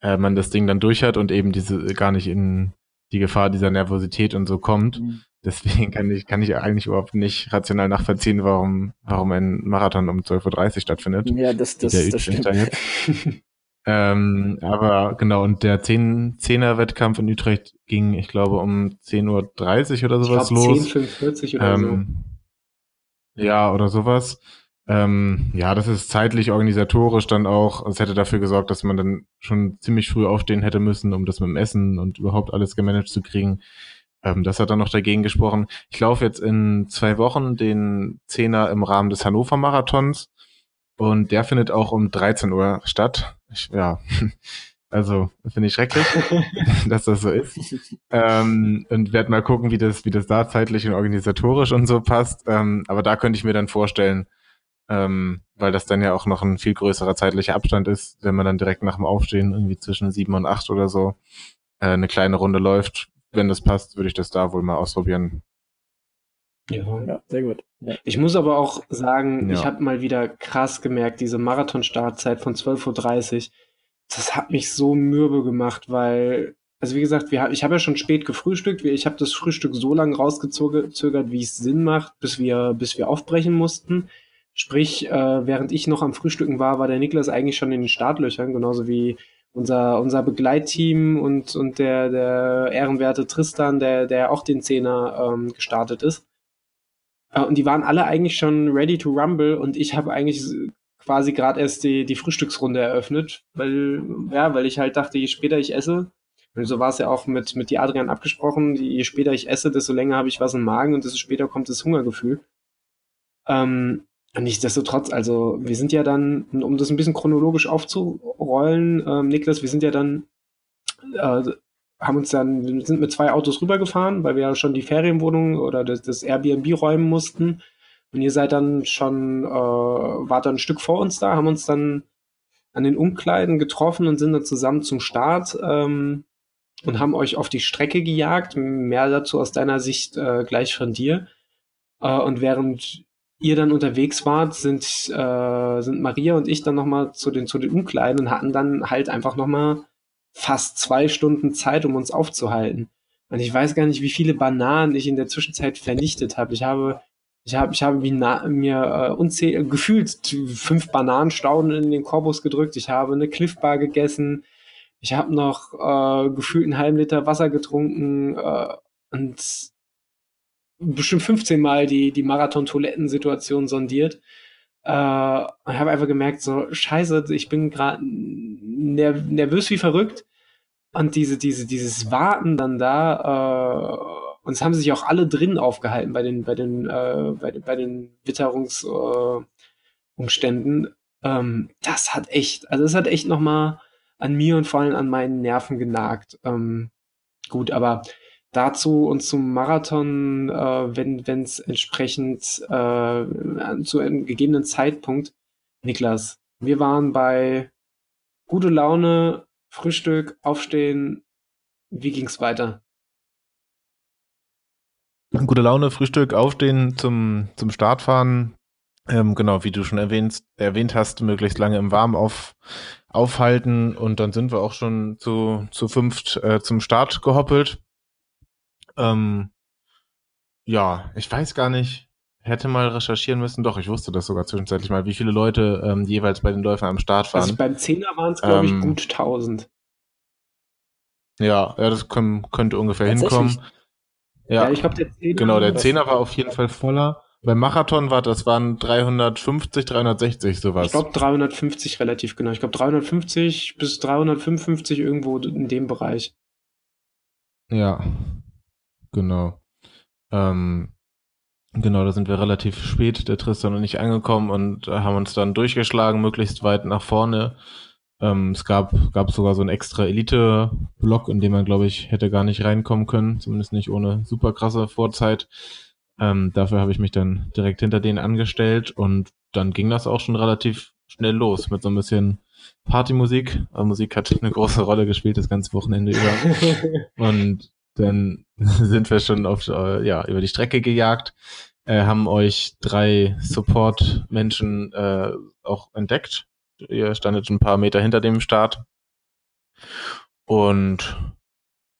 äh, man das Ding dann durch hat und eben diese gar nicht in die Gefahr dieser Nervosität und so kommt. Mhm. Deswegen kann ich, kann ich eigentlich überhaupt nicht rational nachvollziehen, warum, warum ein Marathon um 12.30 Uhr stattfindet. Ja, das, das, das stimmt. ähm, aber genau, und der 10, 10er Wettkampf in Utrecht ging, ich glaube, um 10.30 Uhr oder sowas ich glaub, los. 10, oder ähm, so. Ja, oder sowas. Ähm, ja, das ist zeitlich organisatorisch dann auch, es hätte dafür gesorgt, dass man dann schon ziemlich früh aufstehen hätte müssen, um das mit dem Essen und überhaupt alles gemanagt zu kriegen. Ähm, das hat dann noch dagegen gesprochen. Ich laufe jetzt in zwei Wochen den Zehner im Rahmen des Hannover Marathons und der findet auch um 13 Uhr statt. Ja, also finde ich schrecklich, dass das so ist. Ähm, und werde mal gucken, wie das, wie das da zeitlich und organisatorisch und so passt. Ähm, aber da könnte ich mir dann vorstellen, ähm, weil das dann ja auch noch ein viel größerer zeitlicher Abstand ist, wenn man dann direkt nach dem Aufstehen irgendwie zwischen sieben und acht oder so äh, eine kleine Runde läuft, wenn das passt, würde ich das da wohl mal ausprobieren. Ja, ja sehr gut. Ja. Ich muss aber auch sagen, ja. ich habe mal wieder krass gemerkt, diese Marathon-Startzeit von 12.30 Uhr, das hat mich so mürbe gemacht, weil, also wie gesagt, wir, ich habe ja schon spät gefrühstückt. Ich habe das Frühstück so lange rausgezögert, wie es Sinn macht, bis wir, bis wir aufbrechen mussten. Sprich, äh, während ich noch am Frühstücken war, war der Niklas eigentlich schon in den Startlöchern, genauso wie unser, unser Begleitteam und, und der, der ehrenwerte Tristan, der, der auch den Zehner ähm, gestartet ist. Äh, und die waren alle eigentlich schon ready to rumble und ich habe eigentlich quasi gerade erst die, die Frühstücksrunde eröffnet, weil, ja, weil ich halt dachte, je später ich esse, und so war es ja auch mit, mit die Adrian abgesprochen, je später ich esse, desto länger habe ich was im Magen und desto später kommt das Hungergefühl. Ähm, Nichtsdestotrotz, also wir sind ja dann, um das ein bisschen chronologisch aufzurollen, ähm, Niklas, wir sind ja dann, äh, haben uns dann, wir sind mit zwei Autos rübergefahren, weil wir ja schon die Ferienwohnung oder das, das Airbnb räumen mussten. Und ihr seid dann schon, äh, wart dann ein Stück vor uns da, haben uns dann an den Umkleiden getroffen und sind dann zusammen zum Start ähm, und haben euch auf die Strecke gejagt. Mehr dazu aus deiner Sicht äh, gleich von dir. Äh, und während ihr dann unterwegs wart, sind, äh, sind Maria und ich dann nochmal zu den, zu den Umkleiden und hatten dann halt einfach nochmal fast zwei Stunden Zeit, um uns aufzuhalten. Und ich weiß gar nicht, wie viele Bananen ich in der Zwischenzeit vernichtet habe. Ich habe, ich habe, ich habe mir äh, unzähl gefühlt fünf Bananenstauden in den Korbus gedrückt. Ich habe eine Cliffbar gegessen. Ich habe noch äh, gefühlt einen halben Liter Wasser getrunken äh, und bestimmt 15 Mal die, die Marathon-Toilettensituation sondiert. Äh, und habe einfach gemerkt, so, scheiße, ich bin gerade ner nervös wie verrückt. Und diese, diese, dieses Warten dann da, äh, und es haben sich auch alle drin aufgehalten bei den, bei den, äh, bei, bei den Witterungsumständen. Äh, ähm, das hat echt, also es hat echt nochmal an mir und vor allem an meinen Nerven genagt. Ähm, gut, aber dazu und zum Marathon, äh, wenn es entsprechend äh, zu einem gegebenen Zeitpunkt. Niklas, wir waren bei gute Laune, Frühstück, Aufstehen. Wie ging's weiter? Gute Laune, Frühstück, Aufstehen, zum, zum Start fahren. Ähm, genau, wie du schon erwähnt, erwähnt hast, möglichst lange im Warmen auf, aufhalten und dann sind wir auch schon zu, zu fünft äh, zum Start gehoppelt. Ähm, ja, ich weiß gar nicht. Hätte mal recherchieren müssen. Doch, ich wusste das sogar zwischenzeitlich mal, wie viele Leute ähm, jeweils bei den Läufern am Start waren. Also beim Zehner waren es, glaube ich, ähm, gut 1000. Ja, ja, das können, könnte ungefähr hinkommen. Ja, ja ich glaube, der Zehner. Genau, der Zehner war auf jeden Fall voller. beim Marathon war das waren 350, 360 sowas. Ich glaube 350 relativ genau. Ich glaube 350 bis 355 irgendwo in dem Bereich. Ja, genau. Ähm, genau, da sind wir relativ spät, der Tristan und ich angekommen und haben uns dann durchgeschlagen, möglichst weit nach vorne. Ähm, es gab, gab sogar so einen extra Elite-Block, in dem man, glaube ich, hätte gar nicht reinkommen können, zumindest nicht ohne super krasse Vorzeit. Ähm, dafür habe ich mich dann direkt hinter denen angestellt und dann ging das auch schon relativ schnell los mit so ein bisschen Partymusik. Aber Musik hat eine große Rolle gespielt das ganze Wochenende über. und dann sind wir schon auf, äh, ja, über die Strecke gejagt, äh, haben euch drei Support-Menschen äh, auch entdeckt Ihr standet ein paar Meter hinter dem Start. Und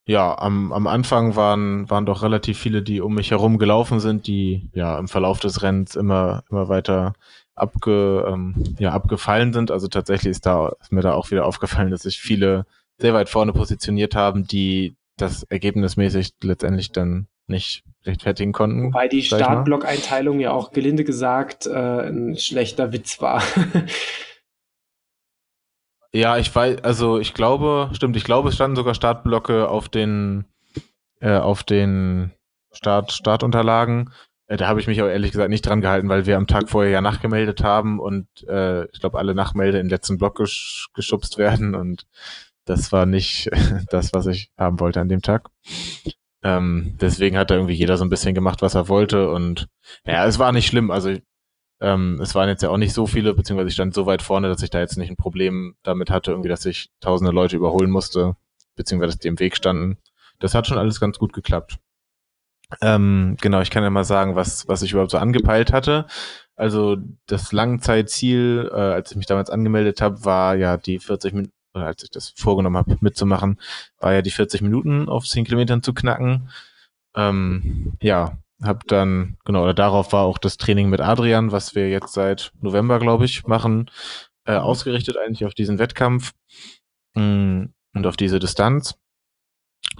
ja, am, am Anfang waren, waren doch relativ viele, die um mich herum gelaufen sind, die ja im Verlauf des Rennens immer, immer weiter abge, ähm, ja, abgefallen sind. Also tatsächlich ist da, ist mir da auch wieder aufgefallen, dass sich viele sehr weit vorne positioniert haben, die das ergebnismäßig letztendlich dann nicht rechtfertigen konnten. Wobei die Startblock-Einteilung ja auch gelinde gesagt äh, ein schlechter Witz war. Ja, ich weiß, also ich glaube, stimmt, ich glaube, es standen sogar Startblöcke auf den, äh, auf den Start, Startunterlagen. Äh, da habe ich mich aber ehrlich gesagt nicht dran gehalten, weil wir am Tag vorher ja nachgemeldet haben und äh, ich glaube, alle Nachmelde in den letzten Block gesch geschubst werden und das war nicht das, was ich haben wollte an dem Tag. Ähm, deswegen hat da irgendwie jeder so ein bisschen gemacht, was er wollte und ja, es war nicht schlimm. Also ähm, es waren jetzt ja auch nicht so viele, beziehungsweise ich stand so weit vorne, dass ich da jetzt nicht ein Problem damit hatte, irgendwie, dass ich tausende Leute überholen musste, beziehungsweise die im Weg standen. Das hat schon alles ganz gut geklappt. Ähm, genau, ich kann ja mal sagen, was, was ich überhaupt so angepeilt hatte. Also das Langzeitziel, äh, als ich mich damals angemeldet habe, war ja die 40 Minuten, oder als ich das vorgenommen habe mitzumachen, war ja die 40 Minuten auf 10 Kilometern zu knacken. Ähm, ja, hab dann, genau, oder darauf war auch das Training mit Adrian, was wir jetzt seit November, glaube ich, machen, äh, ausgerichtet eigentlich auf diesen Wettkampf mh, mm, und auf diese Distanz.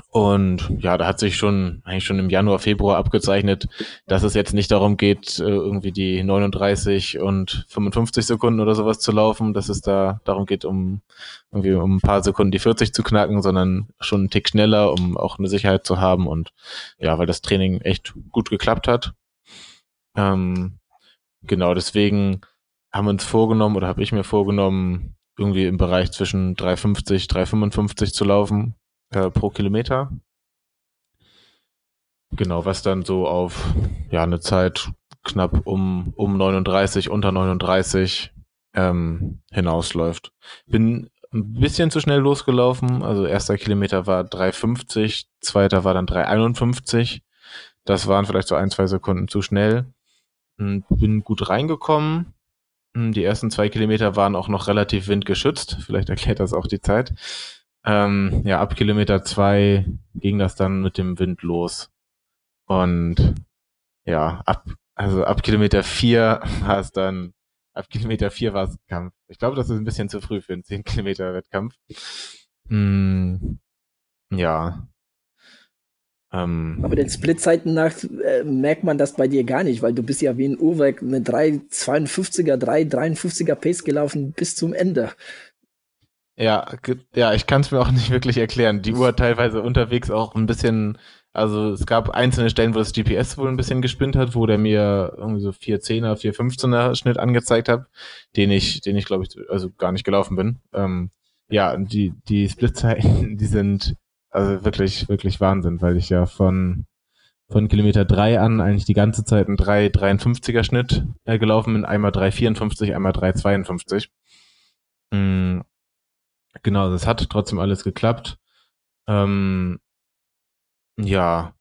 Und ja, da hat sich schon eigentlich schon im Januar, Februar abgezeichnet, dass es jetzt nicht darum geht, äh, irgendwie die 39 und 55 Sekunden oder sowas zu laufen, dass es da darum geht, um irgendwie um ein paar Sekunden die 40 zu knacken, sondern schon einen Tick schneller, um auch eine Sicherheit zu haben und ja, weil das Training echt gut geklappt hat. Ähm, genau, deswegen haben wir uns vorgenommen oder habe ich mir vorgenommen, irgendwie im Bereich zwischen 350, 355 zu laufen äh, pro Kilometer. Genau, was dann so auf ja eine Zeit knapp um um 39 unter 39 ähm, hinausläuft. Bin ein bisschen zu schnell losgelaufen. Also erster Kilometer war 3,50, zweiter war dann 3,51. Das waren vielleicht so ein, zwei Sekunden zu schnell. Hm, bin gut reingekommen. Hm, die ersten zwei Kilometer waren auch noch relativ windgeschützt. Vielleicht erklärt das auch die Zeit. Ähm, ja, ab Kilometer zwei ging das dann mit dem Wind los. Und ja, ab, also ab Kilometer vier war es dann, ab Kilometer vier war es Kampf. Ich glaube, das ist ein bisschen zu früh für einen 10 Kilometer Wettkampf. Hm, ja. Ähm, Aber den Splitzeiten nach äh, merkt man das bei dir gar nicht, weil du bist ja wie ein Uhrwerk mit 3,52er, 3,53er Pace gelaufen bis zum Ende. Ja, ja, ich kann es mir auch nicht wirklich erklären. Die Uhr teilweise unterwegs auch ein bisschen, also es gab einzelne Stellen, wo das GPS wohl ein bisschen gespinnt hat, wo der mir irgendwie so 410er, 415er Schnitt angezeigt hat, den ich, den ich glaube ich, also gar nicht gelaufen bin. Ähm, ja, die, die Splitzeiten, die sind also wirklich, wirklich Wahnsinn, weil ich ja von, von Kilometer drei an eigentlich die ganze Zeit einen 3,53er Schnitt äh, gelaufen bin, einmal 3,54, einmal 3,52. Mm, Genau, das hat trotzdem alles geklappt. Ähm, ja,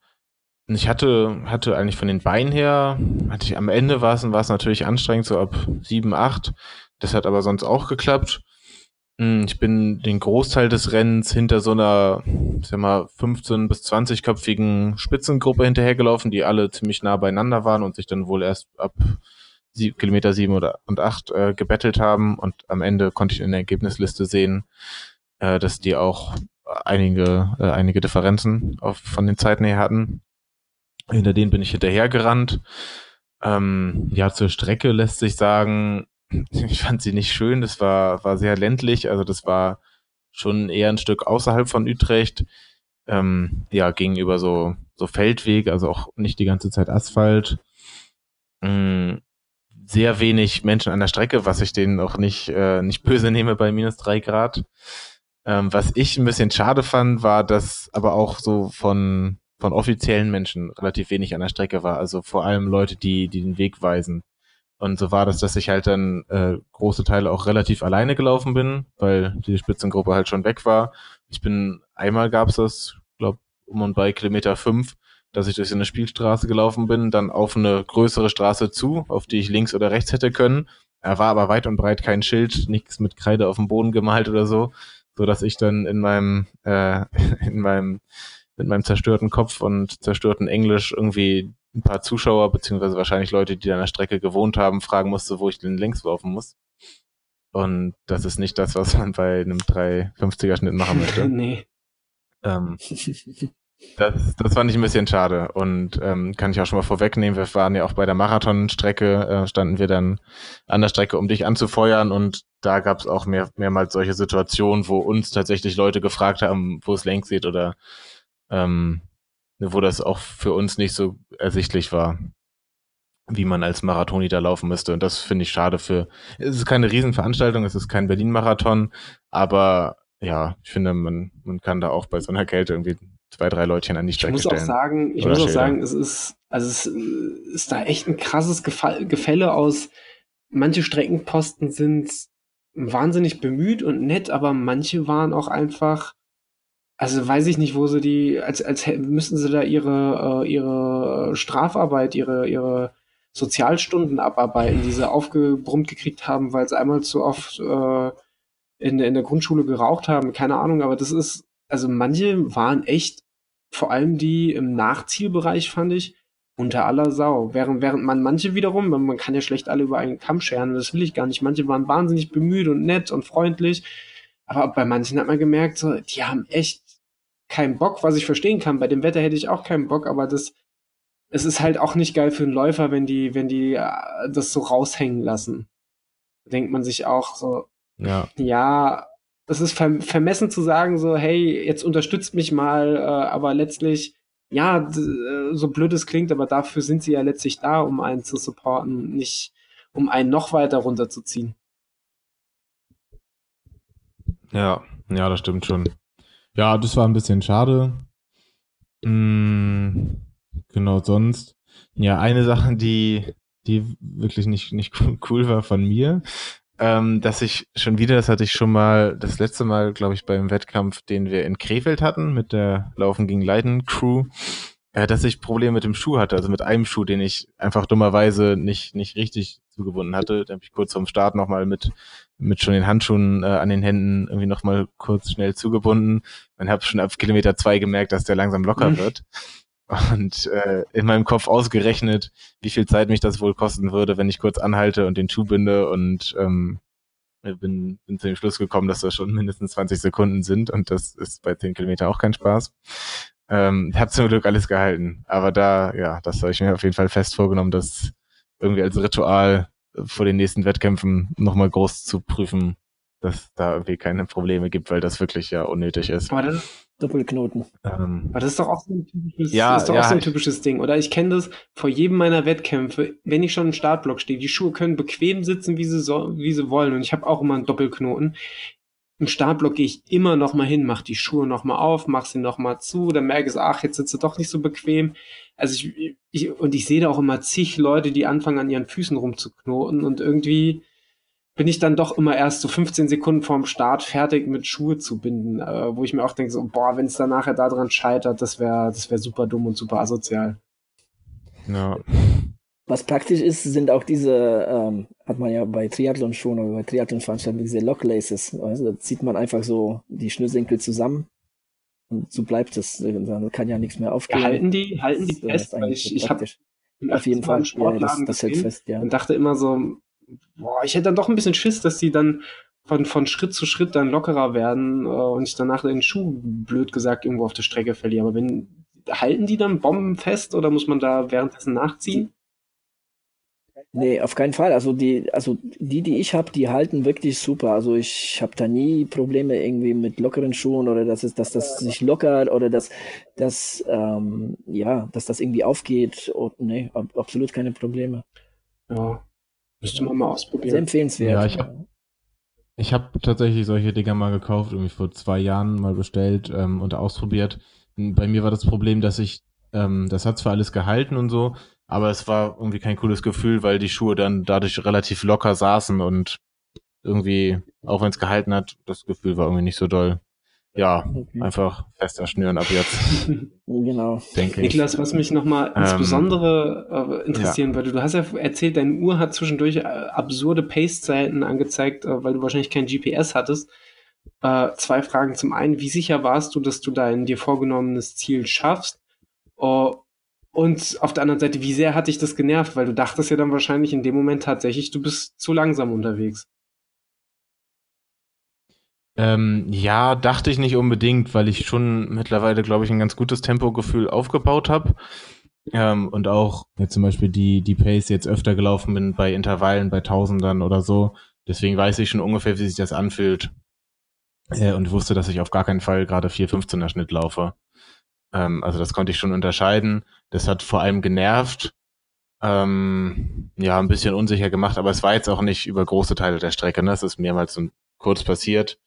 ich hatte, hatte eigentlich von den Beinen her, hatte ich am Ende war es, war es natürlich anstrengend, so ab sieben, acht. Das hat aber sonst auch geklappt. Hm, ich bin den Großteil des Rennens hinter so einer, ich sag mal, 15 bis 20-köpfigen Spitzengruppe hinterhergelaufen, die alle ziemlich nah beieinander waren und sich dann wohl erst ab sieb, Kilometer sieben oder und acht äh, gebettelt haben und am Ende konnte ich in der Ergebnisliste sehen, äh, dass die auch einige äh, einige Differenzen auf, von den Zeiten her hatten. Hinter denen bin ich hinterhergerannt. Ähm, ja, zur Strecke lässt sich sagen, ich fand sie nicht schön. Das war, war sehr ländlich. Also das war schon eher ein Stück außerhalb von Utrecht. Ähm, ja, gegenüber so, so Feldweg, also auch nicht die ganze Zeit Asphalt. Ähm, sehr wenig Menschen an der Strecke, was ich denen auch nicht, äh, nicht böse nehme bei minus drei Grad. Ähm, was ich ein bisschen schade fand, war, dass aber auch so von, von offiziellen Menschen relativ wenig an der Strecke war. Also vor allem Leute, die, die den Weg weisen. Und so war das, dass ich halt dann äh, große Teile auch relativ alleine gelaufen bin, weil die Spitzengruppe halt schon weg war. Ich bin, einmal gab's das, glaube um und bei Kilometer fünf, dass ich durch so eine Spielstraße gelaufen bin, dann auf eine größere Straße zu, auf die ich links oder rechts hätte können. Er war aber weit und breit kein Schild, nichts mit Kreide auf dem Boden gemalt oder so, so dass ich dann in meinem äh, in meinem mit meinem zerstörten Kopf und zerstörten Englisch irgendwie ein paar Zuschauer, beziehungsweise wahrscheinlich Leute, die an der Strecke gewohnt haben, fragen musste, wo ich den längs laufen muss. Und das ist nicht das, was man bei einem 350er Schnitt machen möchte. nee. Ähm, das, das fand ich ein bisschen schade und ähm, kann ich auch schon mal vorwegnehmen. Wir waren ja auch bei der Marathonstrecke, äh, standen wir dann an der Strecke, um dich anzufeuern und da gab es auch mehr, mehrmals solche Situationen, wo uns tatsächlich Leute gefragt haben, wo es längs geht oder ähm, wo das auch für uns nicht so ersichtlich war, wie man als Marathoni da laufen müsste. Und das finde ich schade für. Es ist keine Riesenveranstaltung, es ist kein Berlin-Marathon, aber ja, ich finde, man, man kann da auch bei so einer Kälte irgendwie zwei, drei Leutchen an die Strecke ich muss stellen. Auch sagen, ich muss auch sagen, es ist, also es ist da echt ein krasses Gefälle aus. Manche Streckenposten sind wahnsinnig bemüht und nett, aber manche waren auch einfach also weiß ich nicht, wo sie die, als, als müssten sie da ihre, äh, ihre Strafarbeit, ihre, ihre Sozialstunden abarbeiten, die sie aufgebrummt gekriegt haben, weil sie einmal zu oft äh, in, in der Grundschule geraucht haben. Keine Ahnung, aber das ist, also manche waren echt, vor allem die im Nachzielbereich, fand ich, unter aller Sau. Während, während man manche wiederum, man kann ja schlecht alle über einen Kamm scheren, das will ich gar nicht. Manche waren wahnsinnig bemüht und nett und freundlich. Aber bei manchen hat man gemerkt, so, die haben echt keinen Bock, was ich verstehen kann. Bei dem Wetter hätte ich auch keinen Bock, aber das, es ist halt auch nicht geil für einen Läufer, wenn die, wenn die äh, das so raushängen lassen. Da denkt man sich auch so, ja, ja es ist vermessen zu sagen, so, hey, jetzt unterstützt mich mal, äh, aber letztlich, ja, äh, so blöd es klingt, aber dafür sind sie ja letztlich da, um einen zu supporten, nicht um einen noch weiter runterzuziehen. Ja, ja, das stimmt schon. Ja, das war ein bisschen schade. Mm, genau, sonst. Ja, eine Sache, die, die wirklich nicht, nicht cool war von mir, ähm, dass ich schon wieder, das hatte ich schon mal, das letzte Mal, glaube ich, beim Wettkampf, den wir in Krefeld hatten, mit der Laufen gegen Leiden Crew, äh, dass ich Probleme mit dem Schuh hatte, also mit einem Schuh, den ich einfach dummerweise nicht, nicht richtig zugebunden hatte. Da habe ich kurz vorm Start nochmal mit, mit schon den Handschuhen äh, an den Händen irgendwie nochmal kurz schnell zugebunden und habe schon ab Kilometer zwei gemerkt, dass der langsam locker mhm. wird. Und äh, in meinem Kopf ausgerechnet, wie viel Zeit mich das wohl kosten würde, wenn ich kurz anhalte und den Schuh binde und ähm, bin, bin zu dem Schluss gekommen, dass das schon mindestens 20 Sekunden sind und das ist bei 10 Kilometer auch kein Spaß. Ähm, hat zum Glück alles gehalten. Aber da, ja, das habe ich mir auf jeden Fall fest vorgenommen, das irgendwie als Ritual vor den nächsten Wettkämpfen nochmal groß zu prüfen, dass da irgendwie keine Probleme gibt, weil das wirklich ja unnötig ist. Aber das, Doppelknoten. Ähm, Aber das ist doch auch so ein typisches, ja, ist doch ja, auch so ein typisches Ding, oder? Ich kenne das vor jedem meiner Wettkämpfe, wenn ich schon im Startblock stehe, die Schuhe können bequem sitzen, wie sie, so, wie sie wollen. Und ich habe auch immer einen Doppelknoten im Startblock gehe ich immer noch mal hin, mach die Schuhe noch mal auf, mach sie noch mal zu, dann merke ich, ach, jetzt sitzt sie doch nicht so bequem. Also ich, ich und ich sehe da auch immer zig Leute, die anfangen an ihren Füßen rumzuknoten und irgendwie bin ich dann doch immer erst so 15 Sekunden vorm Start fertig mit Schuhe zu binden, äh, wo ich mir auch denke, so, boah, wenn es dann nachher daran scheitert, das wäre das wäre super dumm und super asozial. Ja. Was praktisch ist, sind auch diese, ähm, hat man ja bei Triathlon schon oder bei Triathlon-Veranstaltungen diese Locklaces. Also da zieht man einfach so die Schnürsenkel zusammen und so bleibt es. Da kann ja nichts mehr aufgehen. Ja, halten die, halten die fest? Weil ich, ich habe auf jeden Fall ja, das, das hält fest, ja. Und dachte immer so, boah, ich hätte dann doch ein bisschen Schiss, dass die dann von, von Schritt zu Schritt dann lockerer werden äh, und ich danach den Schuh, blöd gesagt, irgendwo auf der Strecke verliere. Aber wenn, halten die dann bombenfest oder muss man da währenddessen nachziehen? Nee, auf keinen Fall. Also die, also die, die ich habe, die halten wirklich super. Also ich habe da nie Probleme irgendwie mit lockeren Schuhen oder dass es, dass das sich lockert oder dass, dass ähm, ja, dass das irgendwie aufgeht. Und, nee, absolut keine Probleme. Ja, müsste man mal ausprobieren. Sehr empfehlenswert. Ja, ich habe ich hab tatsächlich solche Dinger mal gekauft, irgendwie vor zwei Jahren mal bestellt ähm, und ausprobiert. Bei mir war das Problem, dass ich, ähm, das hat zwar alles gehalten und so, aber es war irgendwie kein cooles Gefühl, weil die Schuhe dann dadurch relativ locker saßen und irgendwie, auch wenn es gehalten hat, das Gefühl war irgendwie nicht so doll. Ja, okay. einfach fester schnüren ab jetzt. genau. Denke Niklas, was mich nochmal ähm, insbesondere äh, interessieren ja. würde, du hast ja erzählt, deine Uhr hat zwischendurch äh, absurde Pace-Zeiten angezeigt, äh, weil du wahrscheinlich kein GPS hattest. Äh, zwei Fragen. Zum einen, wie sicher warst du, dass du dein dir vorgenommenes Ziel schaffst? Und auf der anderen Seite, wie sehr hat dich das genervt? Weil du dachtest ja dann wahrscheinlich in dem Moment tatsächlich, du bist zu langsam unterwegs. Ähm, ja, dachte ich nicht unbedingt, weil ich schon mittlerweile, glaube ich, ein ganz gutes Tempogefühl aufgebaut habe. Ähm, und auch jetzt zum Beispiel die, die Pace jetzt öfter gelaufen bin bei Intervallen, bei Tausendern oder so. Deswegen weiß ich schon ungefähr, wie sich das anfühlt. Äh, und wusste, dass ich auf gar keinen Fall gerade 4,15er Schnitt laufe. Ähm, also das konnte ich schon unterscheiden. Das hat vor allem genervt, ähm, ja, ein bisschen unsicher gemacht, aber es war jetzt auch nicht über große Teile der Strecke. Ne? Es ist mehrmals so kurz passiert,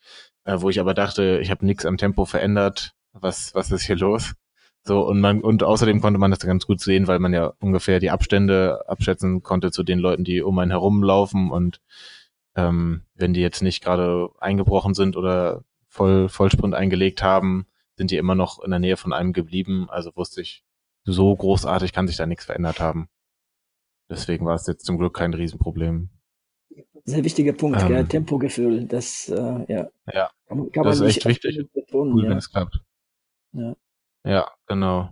äh, wo ich aber dachte, ich habe nichts am Tempo verändert. Was, was ist hier los? So, und man, und außerdem konnte man das ganz gut sehen, weil man ja ungefähr die Abstände abschätzen konnte zu den Leuten, die um einen herumlaufen und ähm, wenn die jetzt nicht gerade eingebrochen sind oder voll Vollsprint eingelegt haben, sind die immer noch in der Nähe von einem geblieben. Also wusste ich, so großartig kann sich da nichts verändert haben. Deswegen war es jetzt zum Glück kein Riesenproblem. Sehr wichtiger Punkt, ähm, gell? Tempogefühl. Das, äh, ja. Ja. Kann, kann das ist echt wichtig. Betonen, cool, ja. wenn es klappt. Ja. Ja, genau.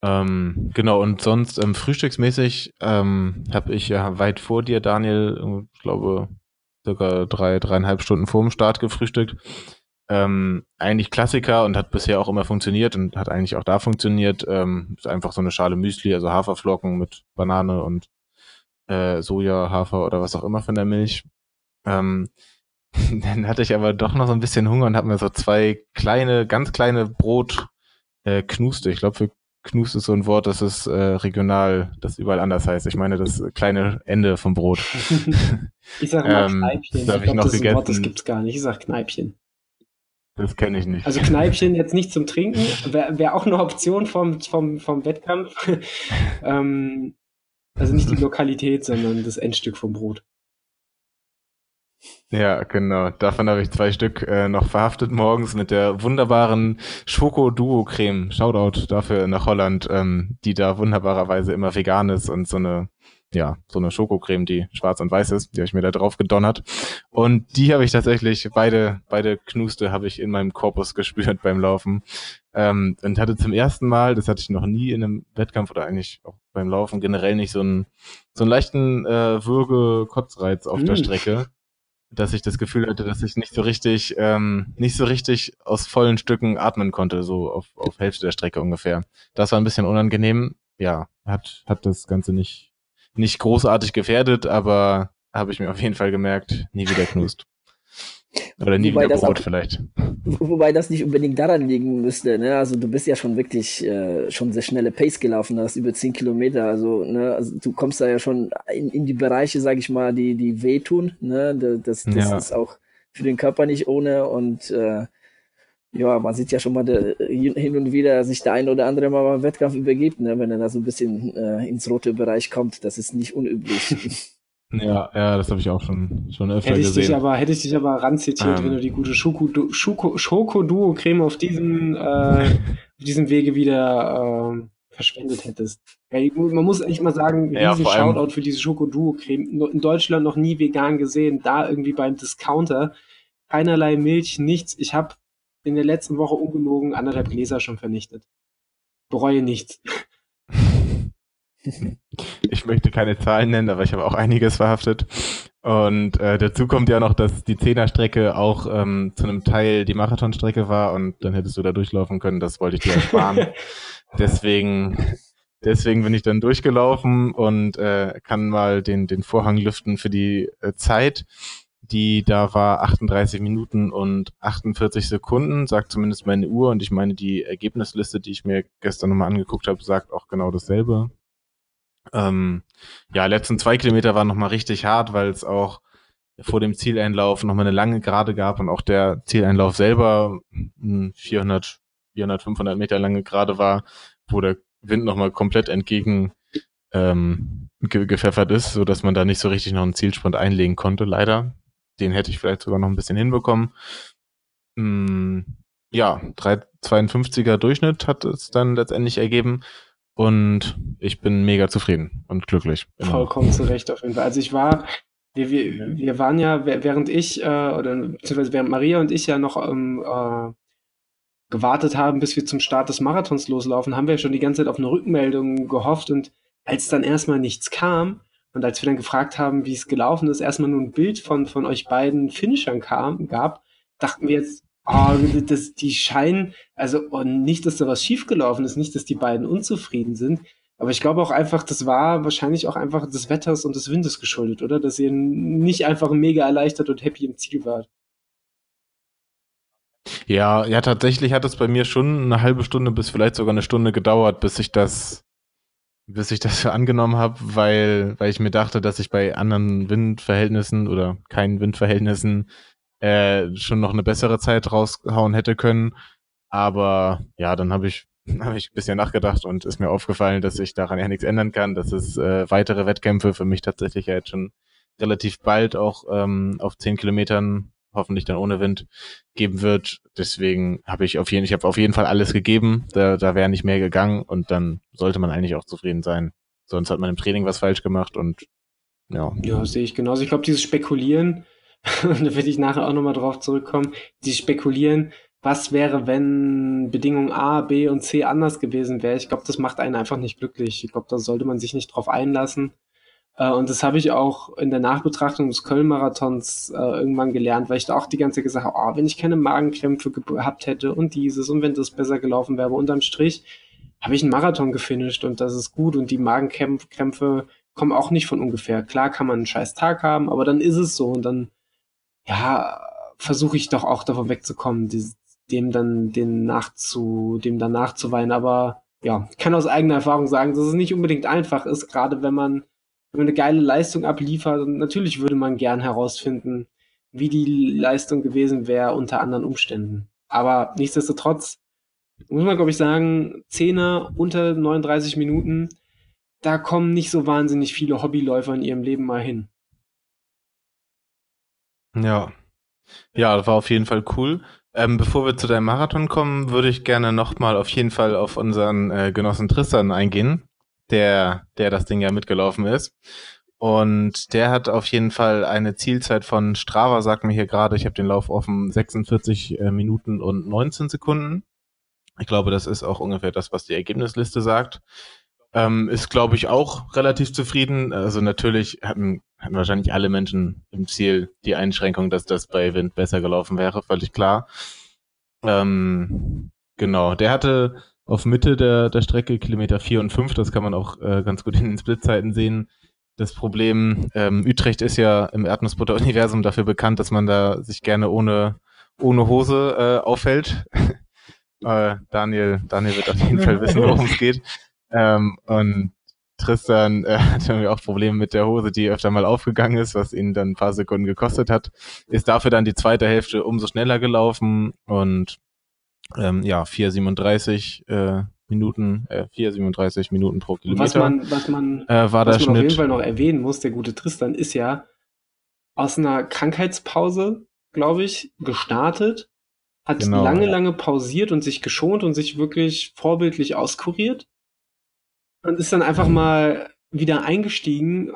Ähm, genau, und sonst ähm, frühstücksmäßig ähm, habe ich ja weit vor dir, Daniel, ich glaube, circa drei, dreieinhalb Stunden vor dem Start gefrühstückt ähm, eigentlich Klassiker und hat bisher auch immer funktioniert und hat eigentlich auch da funktioniert. Ähm, ist einfach so eine Schale Müsli, also Haferflocken mit Banane und äh, Soja, Hafer oder was auch immer von der Milch. Ähm, dann hatte ich aber doch noch so ein bisschen Hunger und habe mir so zwei kleine, ganz kleine Brot äh, Knuste. Ich glaube, für Knust ist so ein Wort, das ist äh, regional, das überall anders heißt. Ich meine das kleine Ende vom Brot. ich sage mal ähm, Kneipchen. Das ich, ich noch das gegessen. Wort, das gibt's gar nicht. Ich sag Kneipchen. Das kenne ich nicht. Also Kneipchen jetzt nicht zum Trinken, wäre wär auch eine Option vom, vom, vom Wettkampf. ähm, also nicht die Lokalität, sondern das Endstück vom Brot. Ja, genau. Davon habe ich zwei Stück äh, noch verhaftet morgens mit der wunderbaren Schoko-Duo-Creme. Shoutout dafür nach Holland, ähm, die da wunderbarerweise immer vegan ist und so eine ja, so eine Schokocreme, die schwarz und weiß ist, die habe ich mir da drauf gedonnert. Und die habe ich tatsächlich, beide, beide Knuste habe ich in meinem Korpus gespürt beim Laufen. Ähm, und hatte zum ersten Mal, das hatte ich noch nie in einem Wettkampf oder eigentlich auch beim Laufen generell nicht so einen, so einen leichten äh, Würge-Kotzreiz auf mm. der Strecke, dass ich das Gefühl hatte, dass ich nicht so richtig, ähm, nicht so richtig aus vollen Stücken atmen konnte, so auf, auf Hälfte der Strecke ungefähr. Das war ein bisschen unangenehm. Ja, hat, hat das Ganze nicht, nicht großartig gefährdet, aber habe ich mir auf jeden Fall gemerkt, nie wieder knust. Oder nie wobei wieder Brot auch, vielleicht. Wobei das nicht unbedingt daran liegen müsste. Ne? Also du bist ja schon wirklich äh, schon sehr schnelle Pace gelaufen, hast über 10 Kilometer. Also, ne? also du kommst da ja schon in, in die Bereiche, sage ich mal, die, die wehtun. Ne? Das, das ja. ist auch für den Körper nicht ohne. Und äh, ja, man sieht ja schon mal de, hin und wieder sich der ein oder andere mal beim Wettkampf übergibt, ne, wenn er da so ein bisschen äh, ins rote Bereich kommt. Das ist nicht unüblich. Ja, ja, das habe ich auch schon, schon öfter hätte ich gesehen. Dich aber, hätte ich dich aber ranzitiert, ähm. wenn du die gute Schoko-Duo-Creme auf diesem, äh, auf diesem Wege wieder äh, verschwendet hättest. Ja, man muss eigentlich mal sagen, ja, riesen Shoutout für diese Schoko-Duo-Creme. In Deutschland noch nie vegan gesehen, da irgendwie beim Discounter. Keinerlei Milch, nichts. Ich habe in der letzten Woche ungelogen anderthalb Gläser schon vernichtet. Bereue nichts. Ich möchte keine Zahlen nennen, aber ich habe auch einiges verhaftet. Und äh, dazu kommt ja noch, dass die Zehnerstrecke auch ähm, zu einem Teil die Marathonstrecke war und dann hättest du da durchlaufen können. Das wollte ich dir ersparen. Deswegen Deswegen bin ich dann durchgelaufen und äh, kann mal den, den Vorhang lüften für die äh, Zeit. Die da war 38 Minuten und 48 Sekunden, sagt zumindest meine Uhr. Und ich meine, die Ergebnisliste, die ich mir gestern nochmal angeguckt habe, sagt auch genau dasselbe. Ähm, ja, letzten zwei Kilometer waren nochmal richtig hart, weil es auch vor dem Zieleinlauf nochmal eine lange Gerade gab und auch der Zieleinlauf selber 400, 400, 500 Meter lange Gerade war, wo der Wind nochmal komplett entgegen ähm, ge gepfeffert ist, so dass man da nicht so richtig noch einen Zielsprint einlegen konnte, leider. Den hätte ich vielleicht sogar noch ein bisschen hinbekommen. Mm, ja, 3,52er Durchschnitt hat es dann letztendlich ergeben. Und ich bin mega zufrieden und glücklich. Immer. Vollkommen zu Recht auf jeden Fall. Also ich war, wir, wir, wir waren ja, während ich, äh, oder beziehungsweise während Maria und ich ja noch ähm, äh, gewartet haben, bis wir zum Start des Marathons loslaufen, haben wir schon die ganze Zeit auf eine Rückmeldung gehofft und als dann erstmal nichts kam und als wir dann gefragt haben, wie es gelaufen ist, erstmal nur ein Bild von, von euch beiden Finishern kam, gab, dachten wir jetzt, oh, das, die scheinen, also oh, nicht, dass da was schiefgelaufen ist, nicht, dass die beiden unzufrieden sind, aber ich glaube auch einfach, das war wahrscheinlich auch einfach des Wetters und des Windes geschuldet, oder? Dass ihr nicht einfach mega erleichtert und happy im Ziel wart. Ja, ja, tatsächlich hat es bei mir schon eine halbe Stunde bis vielleicht sogar eine Stunde gedauert, bis ich das, bis ich das angenommen habe, weil, weil ich mir dachte, dass ich bei anderen Windverhältnissen oder keinen Windverhältnissen äh, schon noch eine bessere Zeit raushauen hätte können. Aber ja, dann habe ich, hab ich ein bisschen nachgedacht und ist mir aufgefallen, dass ich daran ja nichts ändern kann, dass es äh, weitere Wettkämpfe für mich tatsächlich ja jetzt schon relativ bald auch ähm, auf zehn Kilometern hoffentlich dann ohne Wind geben wird. Deswegen habe ich auf jeden, ich habe auf jeden Fall alles gegeben. Da, da wäre nicht mehr gegangen und dann sollte man eigentlich auch zufrieden sein. Sonst hat man im Training was falsch gemacht und ja. Ja, sehe ich genauso. Ich glaube, dieses Spekulieren, da werde ich nachher auch nochmal drauf zurückkommen, die spekulieren, was wäre, wenn Bedingung A, B und C anders gewesen wäre. Ich glaube, das macht einen einfach nicht glücklich. Ich glaube, da sollte man sich nicht drauf einlassen. Äh, und das habe ich auch in der Nachbetrachtung des Köln-Marathons äh, irgendwann gelernt, weil ich da auch die ganze Zeit gesagt habe, oh, wenn ich keine Magenkrämpfe gehabt hätte und dieses und wenn das besser gelaufen wäre, aber unterm Strich habe ich einen Marathon gefinisht und das ist gut und die Magenkrämpfe kommen auch nicht von ungefähr. Klar kann man einen scheiß Tag haben, aber dann ist es so und dann ja, versuche ich doch auch davon wegzukommen, dem dann den nachzu, dem dann nachzuweinen. Aber ja, kann aus eigener Erfahrung sagen, dass es nicht unbedingt einfach ist, gerade wenn man, wenn man eine geile Leistung abliefert. Natürlich würde man gern herausfinden, wie die Leistung gewesen wäre unter anderen Umständen. Aber nichtsdestotrotz muss man, glaube ich, sagen, Zehner unter 39 Minuten, da kommen nicht so wahnsinnig viele Hobbyläufer in ihrem Leben mal hin. Ja. Ja, das war auf jeden Fall cool. Ähm, bevor wir zu deinem Marathon kommen, würde ich gerne nochmal auf jeden Fall auf unseren äh, Genossen Tristan eingehen, der, der das Ding ja mitgelaufen ist. Und der hat auf jeden Fall eine Zielzeit von Strava, sagt mir hier gerade, ich habe den Lauf offen, 46 äh, Minuten und 19 Sekunden. Ich glaube, das ist auch ungefähr das, was die Ergebnisliste sagt. Ähm, ist, glaube ich, auch relativ zufrieden. Also natürlich hatten, hatten wahrscheinlich alle Menschen im Ziel die Einschränkung, dass das bei Wind besser gelaufen wäre, völlig klar. Ähm, genau, der hatte auf Mitte der, der Strecke Kilometer 4 und 5, das kann man auch äh, ganz gut in den Splitzeiten sehen. Das Problem, ähm, Utrecht ist ja im Erdnussbutter-Universum dafür bekannt, dass man da sich gerne ohne, ohne Hose äh, aufhält. äh, Daniel, Daniel wird auf jeden Fall wissen, worum es geht. Ähm, und Tristan äh, hat irgendwie auch Probleme mit der Hose, die öfter mal aufgegangen ist, was ihn dann ein paar Sekunden gekostet hat. Ist dafür dann die zweite Hälfte umso schneller gelaufen und ähm, ja, 4,37 äh, Minuten, äh, 4,37 Minuten pro Kilometer. Was man, was man, äh, war was man auf jeden Fall noch erwähnen muss, der gute Tristan ist ja aus einer Krankheitspause, glaube ich, gestartet, hat genau, lange, lange pausiert und sich geschont und sich wirklich vorbildlich auskuriert und ist dann einfach mal wieder eingestiegen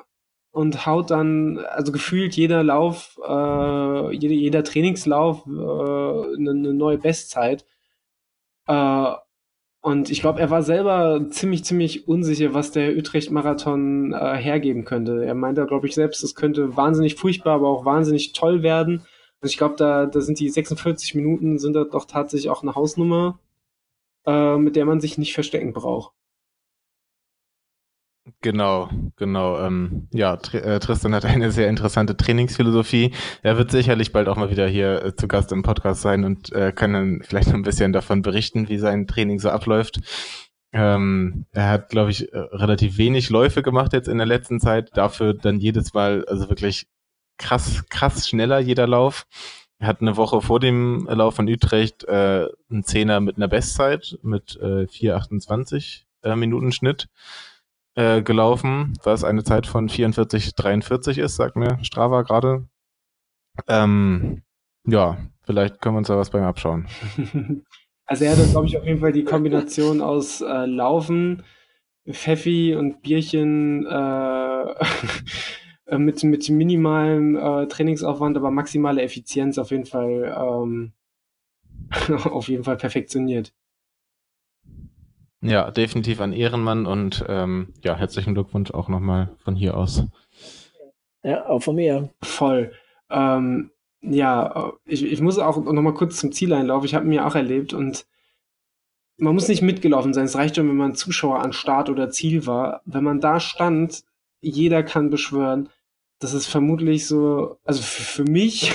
und haut dann, also gefühlt jeder Lauf, äh, jeder, jeder Trainingslauf äh, eine, eine neue Bestzeit. Äh, und ich glaube, er war selber ziemlich, ziemlich unsicher, was der Utrecht-Marathon äh, hergeben könnte. Er meinte, glaube ich, selbst, es könnte wahnsinnig furchtbar, aber auch wahnsinnig toll werden. Und ich glaube, da, da sind die 46 Minuten, sind da doch tatsächlich auch eine Hausnummer, äh, mit der man sich nicht verstecken braucht. Genau, genau. Ähm, ja, Tr äh, Tristan hat eine sehr interessante Trainingsphilosophie. Er wird sicherlich bald auch mal wieder hier äh, zu Gast im Podcast sein und äh, kann dann vielleicht noch ein bisschen davon berichten, wie sein Training so abläuft. Ähm, er hat, glaube ich, äh, relativ wenig Läufe gemacht jetzt in der letzten Zeit. Dafür dann jedes Mal, also wirklich krass, krass schneller jeder Lauf. Er hat eine Woche vor dem Lauf von Utrecht äh, einen Zehner mit einer Bestzeit mit äh, 4,28 äh, Minuten Schnitt äh, gelaufen, was eine Zeit von 44,43 ist, sagt mir Strava gerade. Ähm, ja, vielleicht können wir uns da was beim abschauen. Also er hatte, glaube ich, auf jeden Fall die Kombination aus äh, Laufen, Pfeffi und Bierchen äh, mit, mit minimalem äh, Trainingsaufwand, aber maximale Effizienz auf jeden Fall ähm, auf jeden Fall perfektioniert. Ja, definitiv ein Ehrenmann und ähm, ja, herzlichen Glückwunsch auch nochmal von hier aus. Ja, auch von mir. Voll. Ähm, ja, ich, ich muss auch nochmal kurz zum Zieleinlauf. Ich habe mir auch erlebt und man muss nicht mitgelaufen sein. Es reicht schon, wenn man Zuschauer an Start oder Ziel war. Wenn man da stand, jeder kann beschwören, das ist vermutlich so, also für, für mich,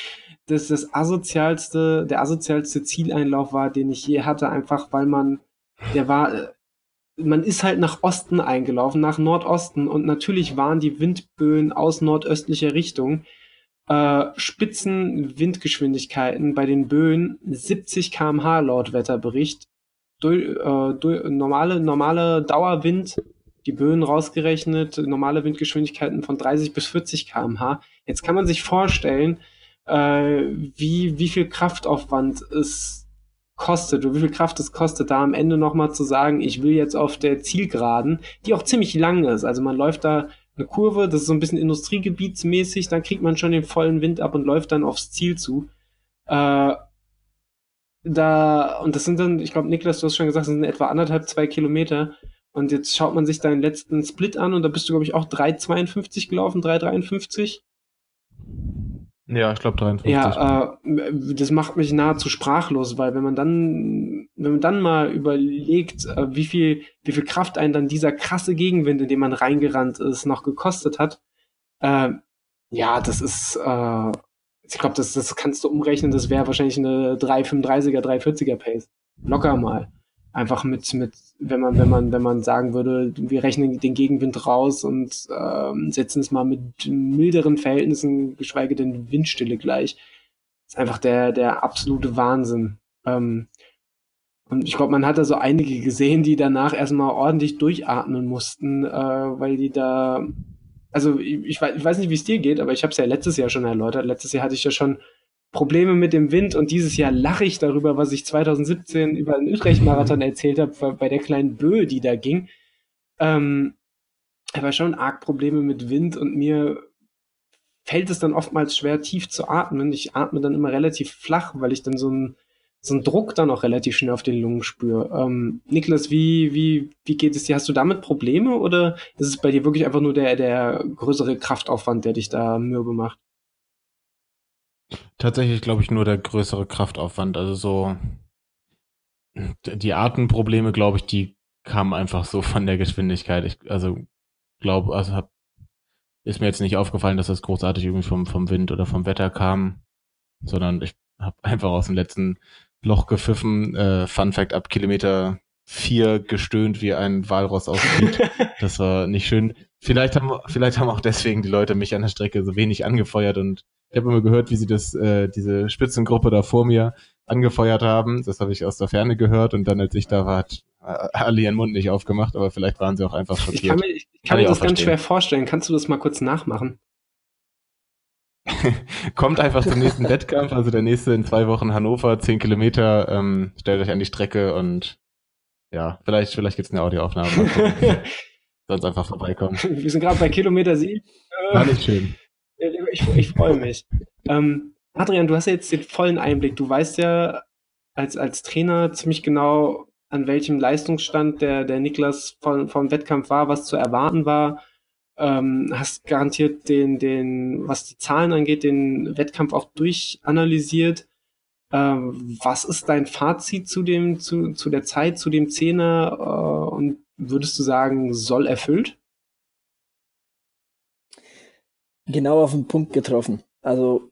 dass das asozialste, der asozialste Zieleinlauf war, den ich je hatte, einfach weil man der war, äh, man ist halt nach Osten eingelaufen, nach Nordosten und natürlich waren die Windböen aus nordöstlicher Richtung. Äh, Spitzen Windgeschwindigkeiten bei den Böen 70 kmh laut Wetterbericht. Durch, äh, durch, normale, normale Dauerwind, die Böen rausgerechnet, normale Windgeschwindigkeiten von 30 bis 40 kmh. Jetzt kann man sich vorstellen, äh, wie, wie viel Kraftaufwand es kostet und wie viel Kraft es kostet, da am Ende nochmal zu sagen, ich will jetzt auf der Zielgeraden, die auch ziemlich lang ist. Also man läuft da eine Kurve, das ist so ein bisschen industriegebietsmäßig, dann kriegt man schon den vollen Wind ab und läuft dann aufs Ziel zu. Äh, da, und das sind dann, ich glaube, Niklas, du hast schon gesagt, das sind etwa anderthalb, zwei Kilometer. Und jetzt schaut man sich deinen letzten Split an und da bist du, glaube ich, auch 3,52 gelaufen, 3,53. Ja, ich glaube 53. Ja, äh, das macht mich nahezu sprachlos, weil wenn man dann, wenn man dann mal überlegt, äh, wie viel, wie viel Kraft einen dann dieser krasse Gegenwind, in den man reingerannt ist, noch gekostet hat, äh, ja, das ist, äh, ich glaube, das, das kannst du umrechnen, das wäre wahrscheinlich eine 335er, 340er Pace. Locker mal einfach mit, mit, wenn man, wenn man, wenn man sagen würde, wir rechnen den Gegenwind raus und ähm, setzen es mal mit milderen Verhältnissen, geschweige denn Windstille gleich. Ist einfach der, der absolute Wahnsinn. Ähm, und ich glaube, man hat da so einige gesehen, die danach erstmal ordentlich durchatmen mussten, äh, weil die da, also ich, ich, weiß, ich weiß nicht, wie es dir geht, aber ich habe es ja letztes Jahr schon erläutert. Letztes Jahr hatte ich ja schon Probleme mit dem Wind und dieses Jahr lache ich darüber, was ich 2017 über den Utrecht-Marathon erzählt habe, bei der kleinen Böe, die da ging. Ähm, aber schon arg Probleme mit Wind und mir fällt es dann oftmals schwer, tief zu atmen. Ich atme dann immer relativ flach, weil ich dann so einen so einen Druck dann auch relativ schnell auf den Lungen spüre. Ähm, Niklas, wie, wie, wie geht es dir? Hast du damit Probleme oder ist es bei dir wirklich einfach nur der, der größere Kraftaufwand, der dich da mürbe macht? Tatsächlich glaube ich nur der größere Kraftaufwand. Also so die Atemprobleme, glaube ich, die kamen einfach so von der Geschwindigkeit. Ich, also glaube, also hab, ist mir jetzt nicht aufgefallen, dass das großartig irgendwie vom, vom Wind oder vom Wetter kam, sondern ich habe einfach aus dem letzten Loch gepfiffen. Äh, Fun Fact ab Kilometer vier gestöhnt wie ein Walross aus Das war nicht schön. Vielleicht haben, vielleicht haben auch deswegen die Leute mich an der Strecke so wenig angefeuert und ich habe immer gehört, wie sie das, äh, diese Spitzengruppe da vor mir angefeuert haben. Das habe ich aus der Ferne gehört und dann, als ich da war, hat äh, alle ihren Mund nicht aufgemacht, aber vielleicht waren sie auch einfach schockiert. Ich kann mir, ich kann kann mir das ganz schwer vorstellen. Kannst du das mal kurz nachmachen? Kommt einfach zum nächsten Wettkampf, also der nächste in zwei Wochen Hannover, zehn Kilometer. Ähm, stellt euch an die Strecke und ja, vielleicht, vielleicht gibt's eine Audioaufnahme. Sonst einfach vorbeikommen. Wir sind gerade bei Kilometer sieben. War nicht schön. Ich, ich freue mich. ähm, Adrian, du hast ja jetzt den vollen Einblick. Du weißt ja als, als Trainer ziemlich genau, an welchem Leistungsstand der, der Niklas vom, vom Wettkampf war, was zu erwarten war. Ähm, hast garantiert den, den, was die Zahlen angeht, den Wettkampf auch durchanalysiert. Ähm, was ist dein Fazit zu dem, zu, zu der Zeit, zu dem Zehner? Äh, und würdest du sagen, soll erfüllt? Genau auf den Punkt getroffen. Also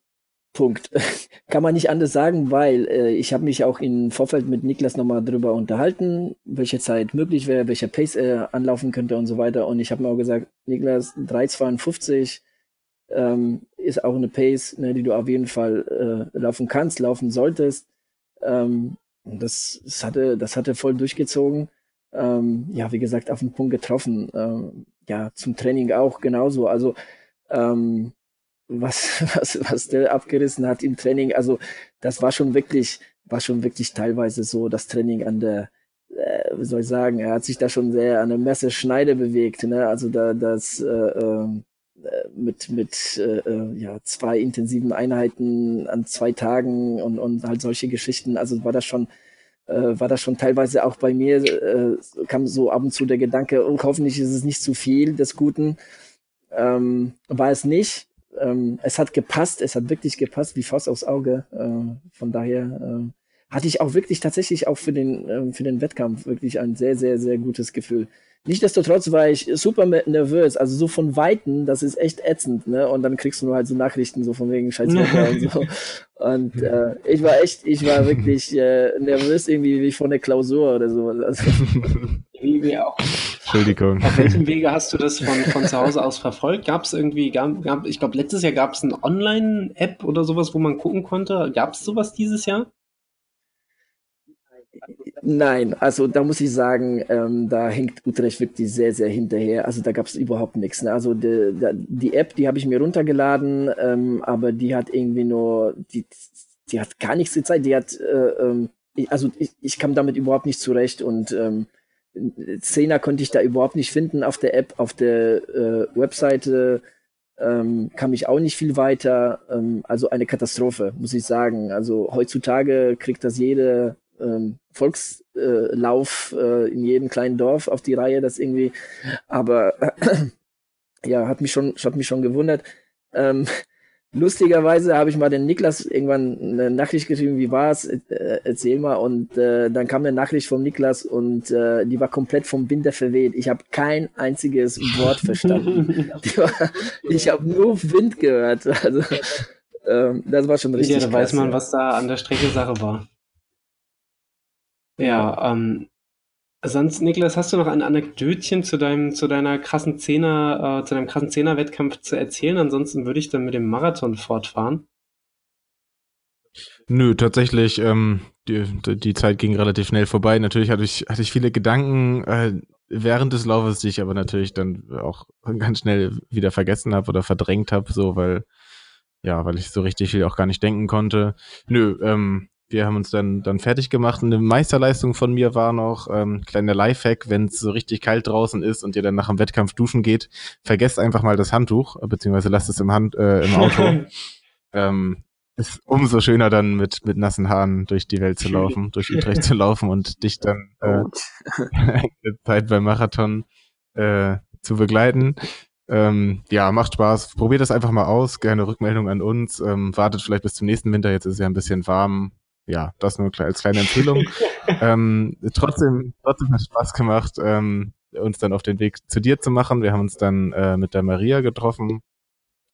Punkt. Kann man nicht anders sagen, weil äh, ich habe mich auch im Vorfeld mit Niklas nochmal drüber unterhalten, welche Zeit möglich wäre, welcher Pace er anlaufen könnte und so weiter. Und ich habe mir auch gesagt, Niklas, 3,52 ähm, ist auch eine Pace, ne, die du auf jeden Fall äh, laufen kannst, laufen solltest. Ähm, das, das, hatte, das hatte voll durchgezogen. Ähm, ja, wie gesagt, auf den Punkt getroffen. Ähm, ja, zum Training auch genauso. Also ähm, was, was, was der abgerissen hat im Training. Also das war schon wirklich, war schon wirklich teilweise so das Training an der, äh, wie soll ich sagen, er hat sich da schon sehr an der Messerschneide bewegt. Ne? Also da das äh, äh, mit mit äh, äh, ja zwei intensiven Einheiten an zwei Tagen und und halt solche Geschichten. Also war das schon äh, war das schon teilweise auch bei mir äh, kam so ab und zu der Gedanke, oh, hoffentlich ist es nicht zu viel des Guten. Ähm, war es nicht ähm, es hat gepasst, es hat wirklich gepasst, wie Faust aufs Auge. Äh, von daher äh, hatte ich auch wirklich tatsächlich auch für den, äh, für den Wettkampf wirklich ein sehr, sehr, sehr gutes Gefühl. Nichtsdestotrotz war ich super nervös, also so von Weitem, das ist echt ätzend, ne? Und dann kriegst du nur halt so Nachrichten so von wegen Scheiß und so. Und äh, ich war echt, ich war wirklich äh, nervös irgendwie wie vor der Klausur oder so. Also, wie wir auch. Entschuldigung. Auf welchem Wege hast du das von, von zu Hause aus verfolgt? Gab es irgendwie, gab, gab, ich glaube, letztes Jahr gab es eine Online-App oder sowas, wo man gucken konnte. Gab es sowas dieses Jahr? Nein, also da muss ich sagen, ähm, da hängt Utrecht wirklich sehr, sehr hinterher. Also da gab es überhaupt nichts. Ne? Also die, die App, die habe ich mir runtergeladen, ähm, aber die hat irgendwie nur, die, die hat gar nichts gezeigt. Die hat, äh, ähm, also ich, ich kam damit überhaupt nicht zurecht und ähm, konnte ich da überhaupt nicht finden auf der App, auf der äh, Webseite ähm, kam ich auch nicht viel weiter. Ähm, also eine Katastrophe, muss ich sagen. Also heutzutage kriegt das jede ähm, Volkslauf äh, in jedem kleinen Dorf auf die Reihe, das irgendwie. Aber ja, hat mich schon, hat mich schon gewundert. Ähm, Lustigerweise habe ich mal den Niklas irgendwann eine Nachricht geschrieben, wie war's? Äh, erzähl mal. Und äh, dann kam eine Nachricht vom Niklas und äh, die war komplett vom Winter verweht. Ich habe kein einziges Wort verstanden. war, ich habe nur Wind gehört. Also ähm, das war schon richtig. Ja, da weiß man, was da an der Strecke Sache war. Ja, ähm, Sonst, Niklas, hast du noch ein Anekdötchen zu deinem, zu deiner krassen Zehner, äh, zu deinem krassen Zehner-Wettkampf zu erzählen? Ansonsten würde ich dann mit dem Marathon fortfahren. Nö, tatsächlich, ähm, die, die Zeit ging relativ schnell vorbei. Natürlich hatte ich, hatte ich viele Gedanken äh, während des Laufes, die ich aber natürlich dann auch ganz schnell wieder vergessen habe oder verdrängt habe, so weil, ja, weil ich so richtig viel auch gar nicht denken konnte. Nö, ähm, wir haben uns dann, dann fertig gemacht. Und eine Meisterleistung von mir war noch, ähm, kleiner Lifehack, wenn es so richtig kalt draußen ist und ihr dann nach dem Wettkampf duschen geht, vergesst einfach mal das Handtuch, beziehungsweise lasst es im, Hand, äh, im Auto. ähm, ist umso schöner dann mit, mit nassen Haaren durch die Welt zu laufen, durch Utrecht zu laufen und dich dann äh, eine Zeit beim Marathon äh, zu begleiten. Ähm, ja, macht Spaß. Probiert das einfach mal aus. Gerne Rückmeldung an uns. Ähm, wartet vielleicht bis zum nächsten Winter. Jetzt ist es ja ein bisschen warm ja, das nur als kleine Empfehlung. ähm, trotzdem, trotzdem hat es Spaß gemacht, ähm, uns dann auf den Weg zu dir zu machen. Wir haben uns dann äh, mit der Maria getroffen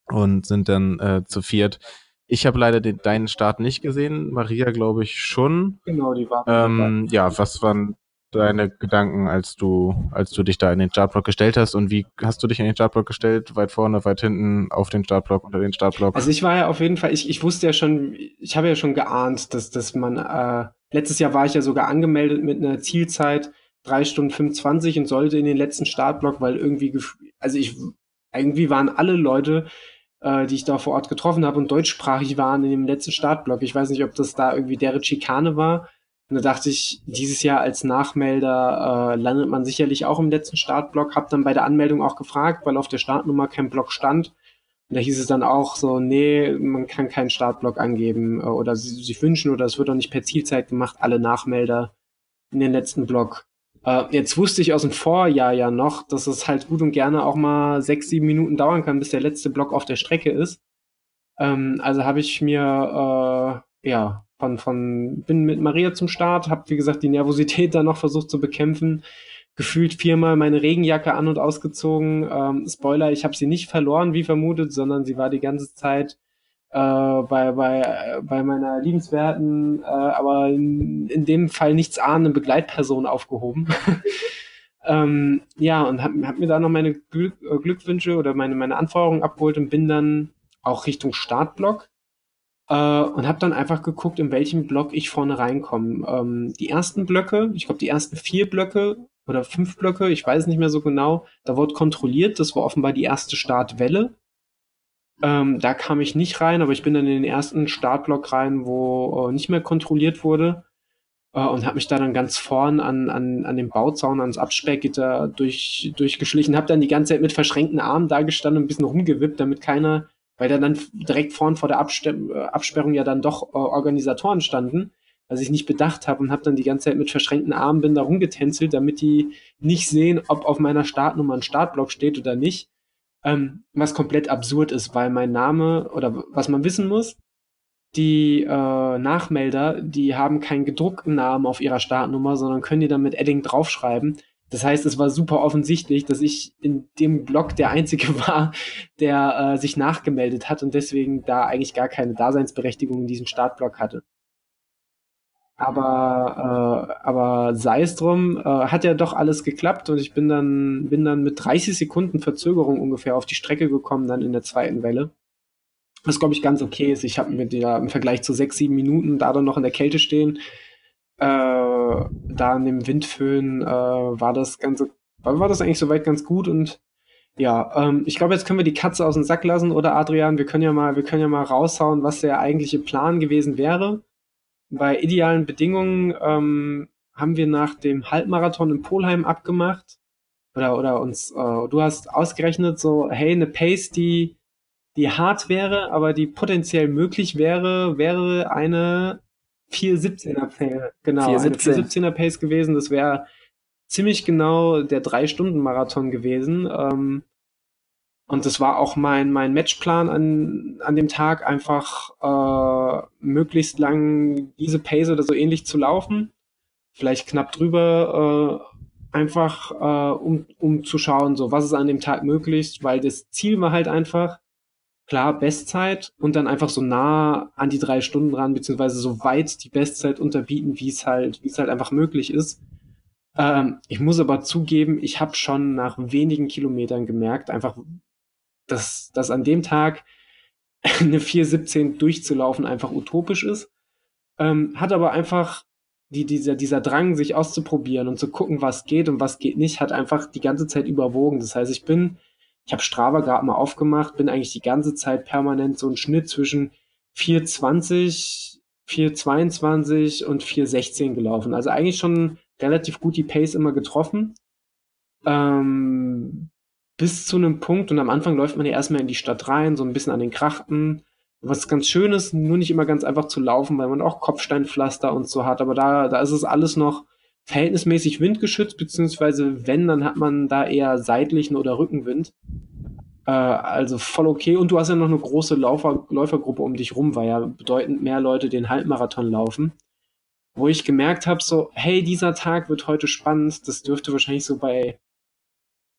und sind dann äh, zu viert. Ich habe leider den, deinen Start nicht gesehen, Maria glaube ich schon. Genau, die war. Ähm, ja, was waren deine Gedanken, als du, als du dich da in den Startblock gestellt hast und wie hast du dich in den Startblock gestellt? Weit vorne, weit hinten, auf den Startblock, unter den Startblock? Also ich war ja auf jeden Fall, ich, ich wusste ja schon, ich habe ja schon geahnt, dass, dass man, äh, letztes Jahr war ich ja sogar angemeldet mit einer Zielzeit drei Stunden 25 und sollte in den letzten Startblock, weil irgendwie, also ich, irgendwie waren alle Leute, äh, die ich da vor Ort getroffen habe und deutschsprachig waren in dem letzten Startblock. Ich weiß nicht, ob das da irgendwie deren Schikane war und da dachte ich, dieses Jahr als Nachmelder äh, landet man sicherlich auch im letzten Startblock. Hab dann bei der Anmeldung auch gefragt, weil auf der Startnummer kein Block stand. Und da hieß es dann auch so, nee, man kann keinen Startblock angeben äh, oder sie sich wünschen oder es wird auch nicht per Zielzeit gemacht, alle Nachmelder in den letzten Block. Äh, jetzt wusste ich aus dem Vorjahr ja noch, dass es halt gut und gerne auch mal sechs, sieben Minuten dauern kann, bis der letzte Block auf der Strecke ist. Ähm, also habe ich mir äh, ja von, von, bin mit Maria zum Start, habe wie gesagt die Nervosität da noch versucht zu bekämpfen. gefühlt viermal meine Regenjacke an und ausgezogen. Ähm, Spoiler, ich habe sie nicht verloren, wie vermutet, sondern sie war die ganze Zeit äh, bei, bei, bei meiner liebenswerten, äh, aber in, in dem Fall nichts ahnenden Begleitperson aufgehoben. ähm, ja, und hab, hab mir da noch meine Glück, äh, Glückwünsche oder meine, meine Anforderungen abgeholt und bin dann auch Richtung Startblock äh, und habe dann einfach geguckt, in welchem Block ich vorne reinkomme. Ähm, die ersten Blöcke, ich glaube die ersten vier Blöcke oder fünf Blöcke, ich weiß nicht mehr so genau, da wurde kontrolliert, das war offenbar die erste Startwelle. Ähm, da kam ich nicht rein, aber ich bin dann in den ersten Startblock rein, wo äh, nicht mehr kontrolliert wurde äh, und habe mich da dann ganz vorn an, an, an dem Bauzaun, ans Absperrgitter durch, durchgeschlichen, habe dann die ganze Zeit mit verschränkten Armen da gestanden und ein bisschen rumgewippt, damit keiner weil da dann direkt vorn vor der äh, Absperrung ja dann doch äh, Organisatoren standen, was ich nicht bedacht habe und habe dann die ganze Zeit mit verschränkten Armen bin da rumgetänzelt, damit die nicht sehen, ob auf meiner Startnummer ein Startblock steht oder nicht. Ähm, was komplett absurd ist, weil mein Name oder was man wissen muss, die äh, Nachmelder, die haben keinen gedruckten Namen auf ihrer Startnummer, sondern können die dann mit Edding draufschreiben. Das heißt, es war super offensichtlich, dass ich in dem Blog der Einzige war, der äh, sich nachgemeldet hat und deswegen da eigentlich gar keine Daseinsberechtigung in diesem Startblock hatte. Aber, äh, aber sei es drum, äh, hat ja doch alles geklappt und ich bin dann, bin dann mit 30 Sekunden Verzögerung ungefähr auf die Strecke gekommen, dann in der zweiten Welle. Was, glaube ich, ganz okay ist. Ich habe mit der im Vergleich zu sechs, sieben Minuten da dann noch in der Kälte stehen, äh, da in dem Windföhn äh, war das Ganze, war das eigentlich soweit ganz gut und ja, ähm, ich glaube, jetzt können wir die Katze aus dem Sack lassen, oder Adrian? Wir können ja mal, wir können ja mal raushauen, was der eigentliche Plan gewesen wäre. Bei idealen Bedingungen ähm, haben wir nach dem Halbmarathon in Polheim abgemacht oder oder uns, äh, du hast ausgerechnet so, hey, eine Pace, die die hart wäre, aber die potenziell möglich wäre, wäre eine 417er Pace, genau, 417. er Pace gewesen. Das wäre ziemlich genau der Drei-Stunden-Marathon gewesen. Ähm, und das war auch mein, mein Matchplan an, an dem Tag, einfach äh, möglichst lang diese Pace oder so ähnlich zu laufen. Vielleicht knapp drüber, äh, einfach äh, um, um zu schauen, so was ist an dem Tag möglich, weil das Ziel war halt einfach, klar Bestzeit und dann einfach so nah an die drei Stunden ran, beziehungsweise so weit die Bestzeit unterbieten, wie es halt, wie es halt einfach möglich ist. Ähm, ich muss aber zugeben, ich habe schon nach wenigen Kilometern gemerkt, einfach, dass, dass an dem Tag eine 417 durchzulaufen einfach utopisch ist. Ähm, hat aber einfach die, dieser, dieser Drang, sich auszuprobieren und zu gucken, was geht und was geht nicht, hat einfach die ganze Zeit überwogen. Das heißt, ich bin ich habe Strava gerade mal aufgemacht, bin eigentlich die ganze Zeit permanent so ein Schnitt zwischen 420, 422 und 416 gelaufen. Also eigentlich schon relativ gut die Pace immer getroffen. Ähm, bis zu einem Punkt und am Anfang läuft man ja erstmal in die Stadt rein, so ein bisschen an den Krachten. Was ganz schön ist, nur nicht immer ganz einfach zu laufen, weil man auch Kopfsteinpflaster und so hat, aber da, da ist es alles noch verhältnismäßig windgeschützt, beziehungsweise wenn, dann hat man da eher seitlichen oder Rückenwind. Äh, also voll okay. Und du hast ja noch eine große Laufer, Läufergruppe um dich rum, weil ja bedeutend mehr Leute den Halbmarathon laufen. Wo ich gemerkt habe, so, hey, dieser Tag wird heute spannend. Das dürfte wahrscheinlich so bei,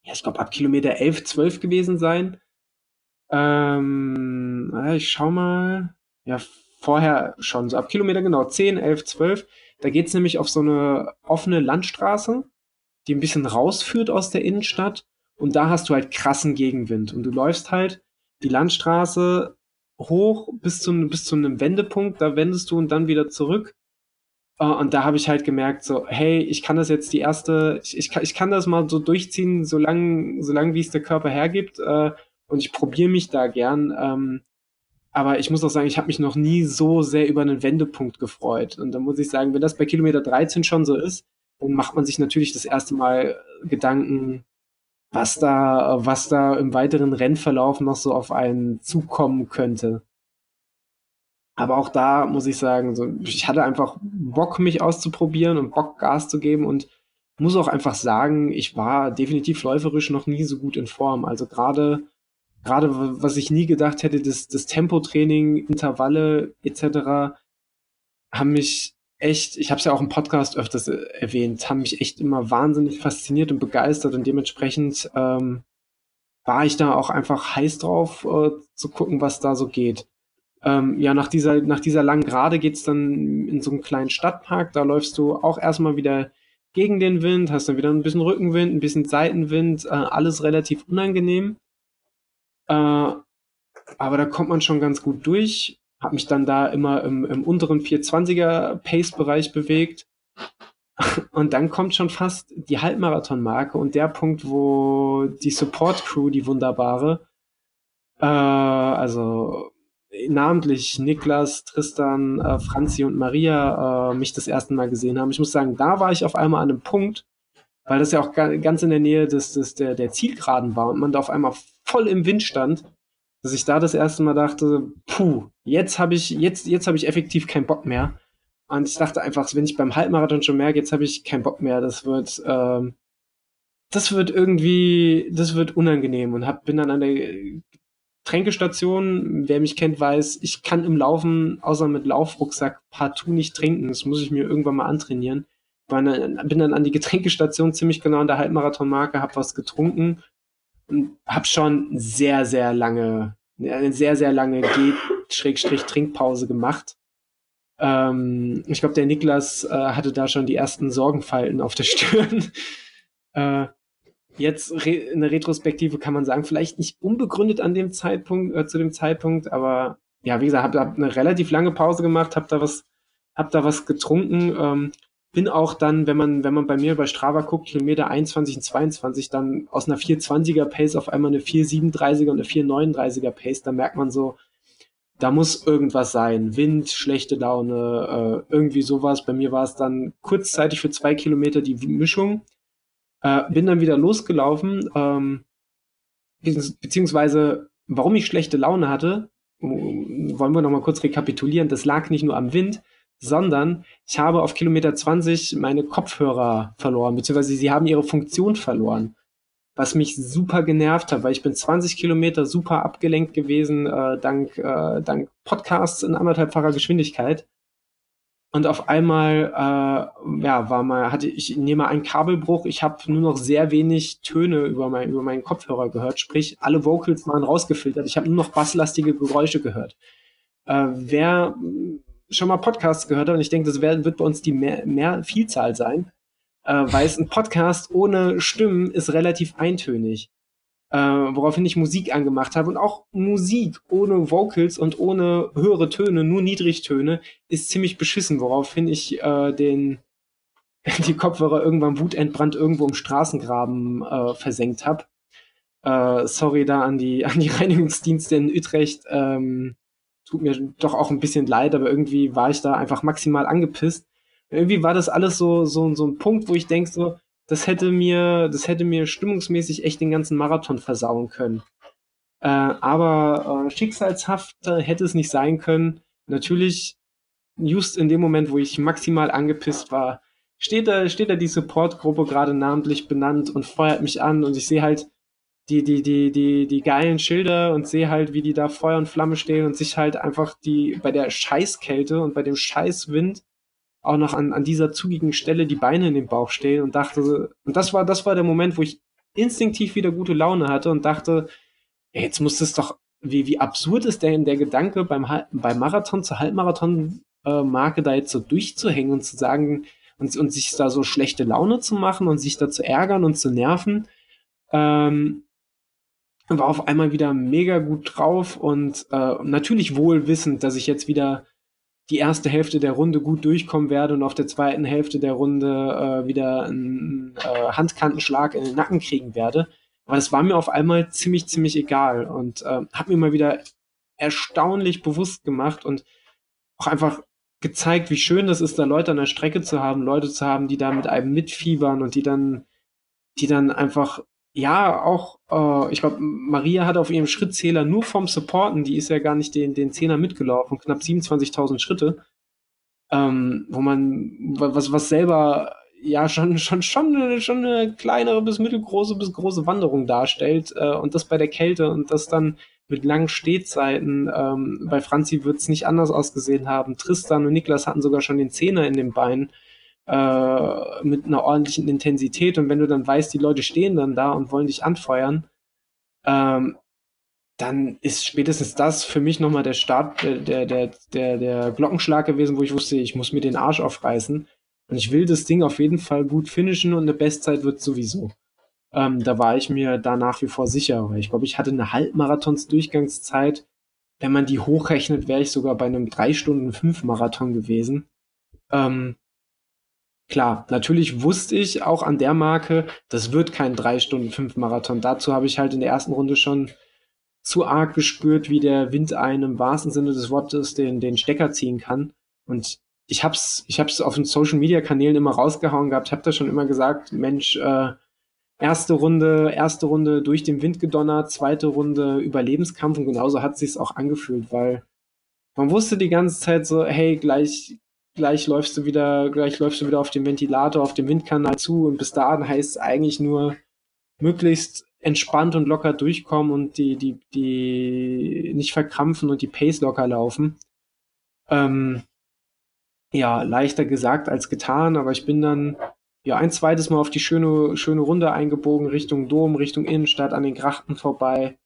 ja, ich glaube, ab Kilometer 11, 12 gewesen sein. Ähm, ich schau mal. Ja, vorher schon, so ab Kilometer genau 10, 11, 12 da geht's nämlich auf so eine offene Landstraße, die ein bisschen rausführt aus der Innenstadt. Und da hast du halt krassen Gegenwind. Und du läufst halt die Landstraße hoch bis zu, bis zu einem Wendepunkt, da wendest du und dann wieder zurück. Uh, und da habe ich halt gemerkt, so, hey, ich kann das jetzt die erste, ich, ich, kann, ich kann das mal so durchziehen, solange, solange wie es der Körper hergibt. Uh, und ich probiere mich da gern. Aber ich muss auch sagen, ich habe mich noch nie so sehr über einen Wendepunkt gefreut. Und da muss ich sagen, wenn das bei Kilometer 13 schon so ist, dann macht man sich natürlich das erste Mal Gedanken, was da, was da im weiteren Rennverlauf noch so auf einen zukommen könnte. Aber auch da muss ich sagen, so, ich hatte einfach Bock, mich auszuprobieren und Bock, Gas zu geben und muss auch einfach sagen, ich war definitiv läuferisch noch nie so gut in Form. Also gerade gerade was ich nie gedacht hätte, das, das Tempotraining, Intervalle etc. haben mich echt, ich habe es ja auch im Podcast öfters äh, erwähnt, haben mich echt immer wahnsinnig fasziniert und begeistert und dementsprechend ähm, war ich da auch einfach heiß drauf äh, zu gucken, was da so geht. Ähm, ja, nach dieser, nach dieser langen Gerade geht's dann in so einen kleinen Stadtpark. Da läufst du auch erstmal wieder gegen den Wind, hast dann wieder ein bisschen Rückenwind, ein bisschen Seitenwind, äh, alles relativ unangenehm. Äh, aber da kommt man schon ganz gut durch. Hab mich dann da immer im, im unteren 420er Pace-Bereich bewegt. Und dann kommt schon fast die Halbmarathon-Marke und der Punkt, wo die Support-Crew, die wunderbare, äh, also namentlich Niklas, Tristan, äh, Franzi und Maria äh, mich das erste Mal gesehen haben. Ich muss sagen, da war ich auf einmal an einem Punkt, weil das ja auch ganz in der Nähe des, des, der, der Zielgeraden war und man da auf einmal voll im Wind stand, dass ich da das erste Mal dachte, puh, jetzt habe ich, jetzt, jetzt habe ich effektiv keinen Bock mehr. Und ich dachte einfach, wenn ich beim Halbmarathon schon merke, jetzt habe ich keinen Bock mehr, das wird, ähm, das wird irgendwie, das wird unangenehm und hab, bin dann an der Tränkestation, wer mich kennt, weiß, ich kann im Laufen, außer mit Laufrucksack, partout nicht trinken. Das muss ich mir irgendwann mal antrainieren. bin dann an die Getränkestation ziemlich genau an der Halbmarathonmarke, hab was getrunken und hab schon sehr, sehr lange, eine sehr, sehr lange Geh-Trinkpause gemacht. Ähm, ich glaube, der Niklas äh, hatte da schon die ersten Sorgenfalten auf der Stirn. äh, jetzt re in der Retrospektive kann man sagen, vielleicht nicht unbegründet an dem Zeitpunkt, äh, zu dem Zeitpunkt, aber ja, wie gesagt, habe hab eine relativ lange Pause gemacht, habe da was, hab da was getrunken, ähm, bin auch dann, wenn man, wenn man bei mir bei Strava guckt, Kilometer 21 und 22, dann aus einer 420er Pace auf einmal eine 437er und eine 439er Pace, da merkt man so, da muss irgendwas sein. Wind, schlechte Laune, äh, irgendwie sowas. Bei mir war es dann kurzzeitig für zwei Kilometer die Mischung. Äh, bin dann wieder losgelaufen, ähm, beziehungsweise warum ich schlechte Laune hatte, wollen wir nochmal kurz rekapitulieren. Das lag nicht nur am Wind, sondern ich habe auf Kilometer 20 meine Kopfhörer verloren, beziehungsweise sie haben ihre Funktion verloren. Was mich super genervt hat, weil ich bin 20 Kilometer super abgelenkt gewesen, äh, dank, äh, dank Podcasts in anderthalbfacher Geschwindigkeit. Und auf einmal, äh, ja, war mal, hatte ich nehme einen Kabelbruch. Ich habe nur noch sehr wenig Töne über, mein, über meinen Kopfhörer gehört. Sprich, alle Vocals waren rausgefiltert. Ich habe nur noch basslastige Geräusche gehört. Äh, wer schon mal Podcasts gehört hat, und ich denke, das wird, wird bei uns die mehr, mehr Vielzahl sein, äh, weiß, ein Podcast ohne Stimmen ist relativ eintönig äh, woraufhin ich Musik angemacht habe. Und auch Musik ohne Vocals und ohne höhere Töne, nur Niedrigtöne, ist ziemlich beschissen, woraufhin ich äh, den die Kopfhörer irgendwann wutentbrannt irgendwo im Straßengraben äh, versenkt habe. Äh, sorry da an die, an die Reinigungsdienste in Utrecht. Ähm, tut mir doch auch ein bisschen leid, aber irgendwie war ich da einfach maximal angepisst. Irgendwie war das alles so, so, so ein Punkt, wo ich denke so, das hätte mir, das hätte mir stimmungsmäßig echt den ganzen Marathon versauen können. Äh, aber äh, schicksalshaft hätte es nicht sein können. Natürlich, just in dem Moment, wo ich maximal angepisst war, steht da, steht da die Supportgruppe gerade namentlich benannt und feuert mich an und ich sehe halt die, die, die, die, die geilen Schilder und sehe halt, wie die da Feuer und Flamme stehen und sich halt einfach die bei der Scheißkälte und bei dem Scheißwind auch noch an, an dieser zugigen Stelle die Beine in den Bauch stehen und dachte, und das war, das war der Moment, wo ich instinktiv wieder gute Laune hatte und dachte, ey, jetzt muss es doch, wie, wie absurd ist denn der Gedanke beim, beim Marathon zur Halbmarathon-Marke da jetzt so durchzuhängen und zu sagen, und, und sich da so schlechte Laune zu machen und sich da zu ärgern und zu nerven. Ähm, war auf einmal wieder mega gut drauf und äh, natürlich wohl wissend, dass ich jetzt wieder die erste Hälfte der Runde gut durchkommen werde und auf der zweiten Hälfte der Runde äh, wieder einen äh, Handkantenschlag in den Nacken kriegen werde. Aber das war mir auf einmal ziemlich, ziemlich egal und äh, hat mir mal wieder erstaunlich bewusst gemacht und auch einfach gezeigt, wie schön das ist, da Leute an der Strecke zu haben, Leute zu haben, die da mit einem mitfiebern und die dann, die dann einfach ja, auch, äh, ich glaube, Maria hat auf ihrem Schrittzähler nur vom Supporten, die ist ja gar nicht den, den Zehner mitgelaufen, knapp 27.000 Schritte, ähm, wo man, was, was selber ja schon, schon, schon, schon eine kleinere bis mittelgroße bis große Wanderung darstellt äh, und das bei der Kälte und das dann mit langen Stehzeiten. Ähm, bei Franzi wird es nicht anders ausgesehen haben. Tristan und Niklas hatten sogar schon den Zehner in den Beinen äh, mit einer ordentlichen Intensität. Und wenn du dann weißt, die Leute stehen dann da und wollen dich anfeuern, ähm, dann ist spätestens das für mich nochmal der Start, der, der, der, der Glockenschlag gewesen, wo ich wusste, ich muss mir den Arsch aufreißen. Und ich will das Ding auf jeden Fall gut finishen und eine Bestzeit wird sowieso. Ähm, da war ich mir da nach wie vor sicher, weil ich glaube, ich hatte eine Halbmarathons-Durchgangszeit. Wenn man die hochrechnet, wäre ich sogar bei einem 3 Stunden 5 Marathon gewesen. Ähm, klar, natürlich wusste ich auch an der Marke, das wird kein 3 Stunden 5 Marathon. Dazu habe ich halt in der ersten Runde schon zu arg gespürt, wie der Wind einem im wahrsten Sinne des Wortes den, den Stecker ziehen kann. Und ich hab's, ich hab's auf den Social Media Kanälen immer rausgehauen gehabt, hab da schon immer gesagt, Mensch, äh, erste Runde, erste Runde durch den Wind gedonnert, zweite Runde Überlebenskampf und genauso hat sich's auch angefühlt, weil man wusste die ganze Zeit so, hey, gleich, gleich läufst du wieder, gleich läufst du wieder auf dem Ventilator, auf dem Windkanal zu und bis dahin heißt es eigentlich nur möglichst entspannt und locker durchkommen und die, die, die nicht verkrampfen und die Pace locker laufen. Ähm, ja, leichter gesagt als getan, aber ich bin dann ja ein zweites Mal auf die schöne, schöne Runde eingebogen, Richtung Dom, Richtung Innenstadt, an den Grachten vorbei.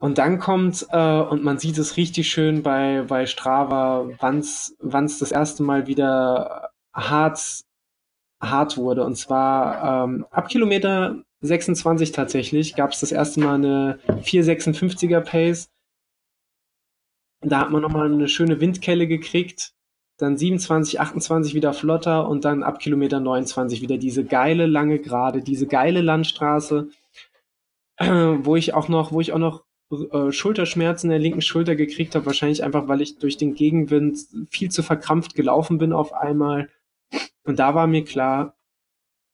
Und dann kommt, äh, und man sieht es richtig schön bei, bei Strava, wann's, wann's das erste Mal wieder hart, hart wurde. Und zwar ähm, ab Kilometer 26 tatsächlich gab es das erste Mal eine 456er Pace. Da hat man nochmal eine schöne Windkelle gekriegt dann 27, 28 wieder flotter und dann ab Kilometer 29 wieder diese geile lange Gerade, diese geile Landstraße, wo ich auch noch, wo ich auch noch äh, Schulterschmerzen in der linken Schulter gekriegt habe, wahrscheinlich einfach, weil ich durch den Gegenwind viel zu verkrampft gelaufen bin auf einmal. Und da war mir klar,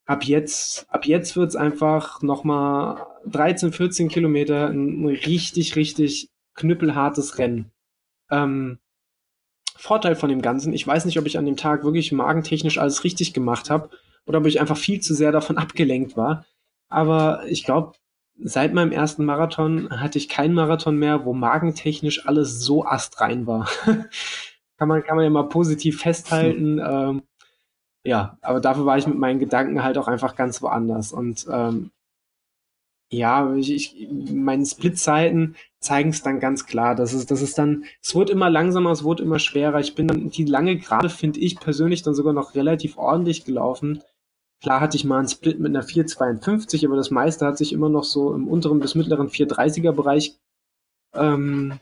ab jetzt, ab jetzt wird's einfach nochmal 13, 14 Kilometer ein richtig, richtig knüppelhartes Rennen. Ähm, Vorteil von dem Ganzen. Ich weiß nicht, ob ich an dem Tag wirklich magentechnisch alles richtig gemacht habe oder ob ich einfach viel zu sehr davon abgelenkt war. Aber ich glaube, seit meinem ersten Marathon hatte ich keinen Marathon mehr, wo magentechnisch alles so astrein war. kann man kann man ja mal positiv festhalten. Hm. Ähm, ja, aber dafür war ich mit meinen Gedanken halt auch einfach ganz woanders. Und ähm, ja, ich, ich, meine Splitzeiten zeigen es dann ganz klar. Das ist, das ist dann, es wurde immer langsamer, es wurde immer schwerer. Ich bin dann die lange Gerade, finde ich persönlich, dann sogar noch relativ ordentlich gelaufen. Klar hatte ich mal einen Split mit einer 452, aber das meiste hat sich immer noch so im unteren bis mittleren 430er Bereich ähm,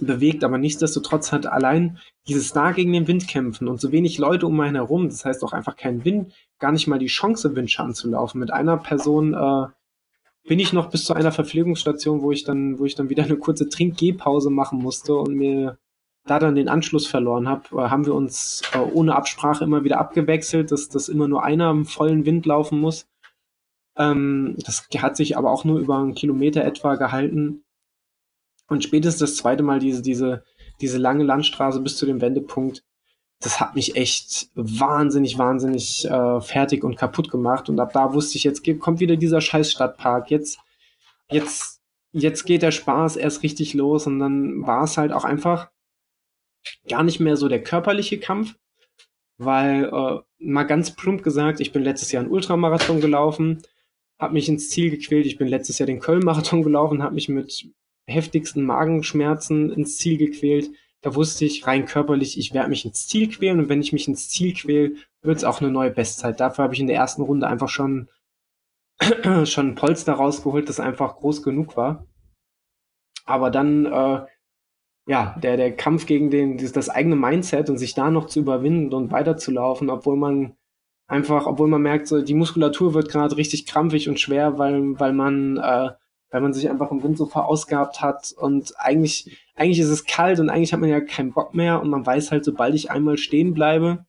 bewegt, aber nichtsdestotrotz hat allein dieses da gegen den Wind kämpfen und so wenig Leute um einen herum, das heißt auch einfach kein Wind, gar nicht mal die Chance, Windschatten zu laufen. Mit einer Person äh, bin ich noch bis zu einer Verpflegungsstation, wo ich dann, wo ich dann wieder eine kurze Trinkgehpause machen musste und mir da dann den Anschluss verloren habe, äh, haben wir uns äh, ohne Absprache immer wieder abgewechselt, dass, dass immer nur einer im vollen Wind laufen muss. Ähm, das hat sich aber auch nur über einen Kilometer etwa gehalten. Und spätestens das zweite Mal diese, diese, diese lange Landstraße bis zu dem Wendepunkt, das hat mich echt wahnsinnig, wahnsinnig äh, fertig und kaputt gemacht. Und ab da wusste ich, jetzt kommt wieder dieser scheiß Stadtpark. Jetzt, jetzt, jetzt geht der Spaß erst richtig los. Und dann war es halt auch einfach gar nicht mehr so der körperliche Kampf, weil äh, mal ganz plump gesagt, ich bin letztes Jahr einen Ultramarathon gelaufen, habe mich ins Ziel gequält. Ich bin letztes Jahr den Köln-Marathon gelaufen, habe mich mit heftigsten Magenschmerzen ins Ziel gequält da wusste ich rein körperlich, ich werde mich ins Ziel quälen und wenn ich mich ins Ziel quäle, wird es auch eine neue Bestzeit. Dafür habe ich in der ersten Runde einfach schon, schon ein Polster rausgeholt, das einfach groß genug war. Aber dann, äh, ja, der, der Kampf gegen den, das, eigene Mindset und sich da noch zu überwinden und weiterzulaufen, obwohl man einfach, obwohl man merkt, so, die Muskulatur wird gerade richtig krampfig und schwer, weil, weil man äh, weil man sich einfach im Wind so verausgabt hat. Und eigentlich, eigentlich ist es kalt und eigentlich hat man ja keinen Bock mehr. Und man weiß halt, sobald ich einmal stehen bleibe,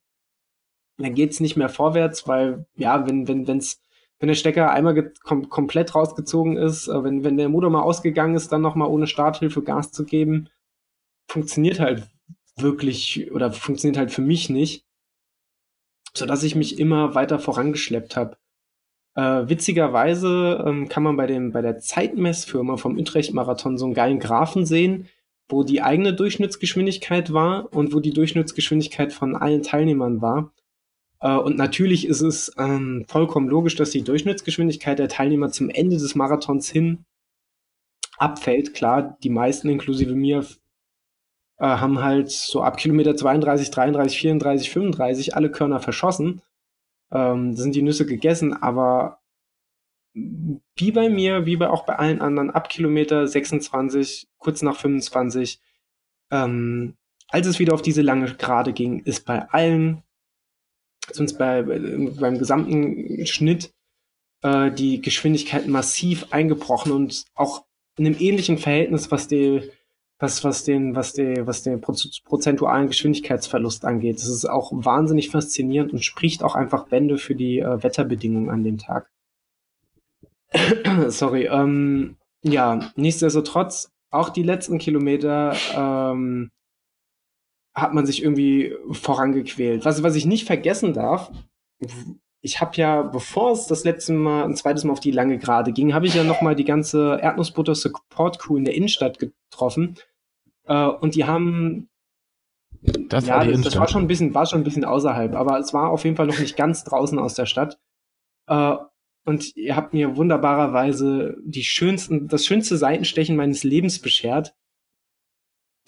dann geht's nicht mehr vorwärts, weil, ja, wenn, wenn, wenn's, wenn der Stecker einmal kom komplett rausgezogen ist, äh, wenn, wenn der Motor mal ausgegangen ist, dann nochmal ohne Starthilfe Gas zu geben, funktioniert halt wirklich oder funktioniert halt für mich nicht, so dass ich mich immer weiter vorangeschleppt habe. Äh, witzigerweise ähm, kann man bei, dem, bei der Zeitmessfirma vom Utrecht-Marathon so einen geilen Graphen sehen, wo die eigene Durchschnittsgeschwindigkeit war und wo die Durchschnittsgeschwindigkeit von allen Teilnehmern war. Äh, und natürlich ist es ähm, vollkommen logisch, dass die Durchschnittsgeschwindigkeit der Teilnehmer zum Ende des Marathons hin abfällt. Klar, die meisten inklusive mir äh, haben halt so ab Kilometer 32, 33, 34, 35 alle Körner verschossen. Ähm, sind die Nüsse gegessen, aber wie bei mir, wie bei auch bei allen anderen, ab Kilometer 26, kurz nach 25, ähm, als es wieder auf diese lange Gerade ging, ist bei allen, sonst bei, beim gesamten Schnitt, äh, die Geschwindigkeit massiv eingebrochen und auch in einem ähnlichen Verhältnis, was die was, was den, was den, was den prozentualen Geschwindigkeitsverlust angeht. Das ist auch wahnsinnig faszinierend und spricht auch einfach Bände für die äh, Wetterbedingungen an dem Tag. Sorry, ähm, ja, nichtsdestotrotz, auch die letzten Kilometer ähm, hat man sich irgendwie vorangequält. Was, was ich nicht vergessen darf, ich habe ja, bevor es das letzte Mal, ein zweites Mal auf die lange Gerade ging, habe ich ja nochmal die ganze Erdnussbutter Support Crew in der Innenstadt getroffen. Äh, und die haben das ja, war das, das, war schon ein bisschen, war schon ein bisschen außerhalb, aber es war auf jeden Fall noch nicht ganz draußen aus der Stadt. Äh, und ihr habt mir wunderbarerweise die schönsten, das schönste Seitenstechen meines Lebens beschert,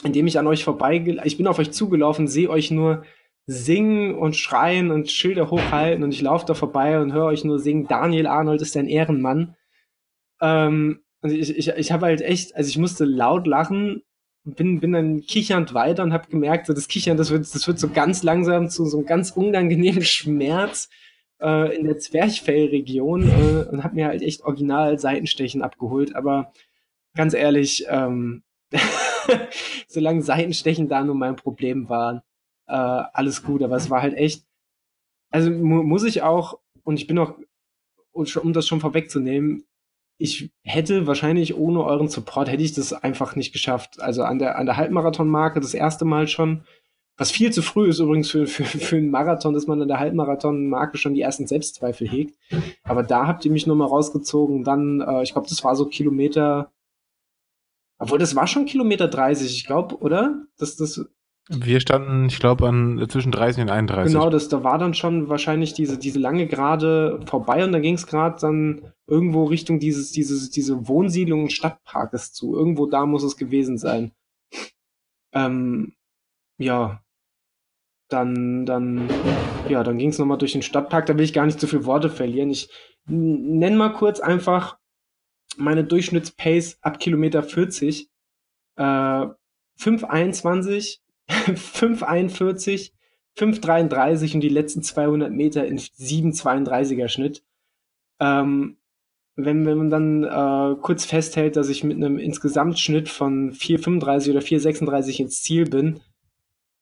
indem ich an euch vorbei, ich bin auf euch zugelaufen, sehe euch nur singen und schreien und Schilder hochhalten und ich laufe da vorbei und höre euch nur singen, Daniel Arnold ist ein Ehrenmann. Ähm, und ich, ich, ich habe halt echt, also ich musste laut lachen, bin, bin dann kichernd weiter und habe gemerkt, so das Kichern, das wird, das wird so ganz langsam zu so einem ganz unangenehmen Schmerz äh, in der Zwerchfellregion äh, und habe mir halt echt original Seitenstechen abgeholt. Aber ganz ehrlich, ähm, solange Seitenstechen da nur mein Problem waren, äh, alles gut, aber es war halt echt, also mu muss ich auch, und ich bin auch, um das schon vorwegzunehmen, ich hätte wahrscheinlich ohne euren Support hätte ich das einfach nicht geschafft. Also an der, an der Halbmarathon-Marke das erste Mal schon, was viel zu früh ist übrigens für, für, für einen Marathon, dass man an der Halbmarathon-Marke schon die ersten Selbstzweifel hegt. Aber da habt ihr mich nochmal rausgezogen. Dann, äh, ich glaube, das war so Kilometer, obwohl das war schon Kilometer 30, ich glaube, oder? Das, das, wir standen, ich glaube, an zwischen 30 und 31. Genau, das, da war dann schon wahrscheinlich diese, diese lange Gerade vorbei und da ging es gerade dann irgendwo Richtung dieses, dieses, diese Wohnsiedlung Stadtparkes zu. Irgendwo da muss es gewesen sein. Ähm, ja. Dann, dann, ja, dann ging es nochmal durch den Stadtpark. Da will ich gar nicht zu viele Worte verlieren. Ich nenne mal kurz einfach meine Durchschnittspace ab Kilometer 40. Äh, 5,21 5,41, 5,33 und die letzten 200 Meter in 7,32er Schnitt. Ähm, wenn, wenn man dann äh, kurz festhält, dass ich mit einem Insgesamtschnitt von 4,35 oder 4,36 ins Ziel bin,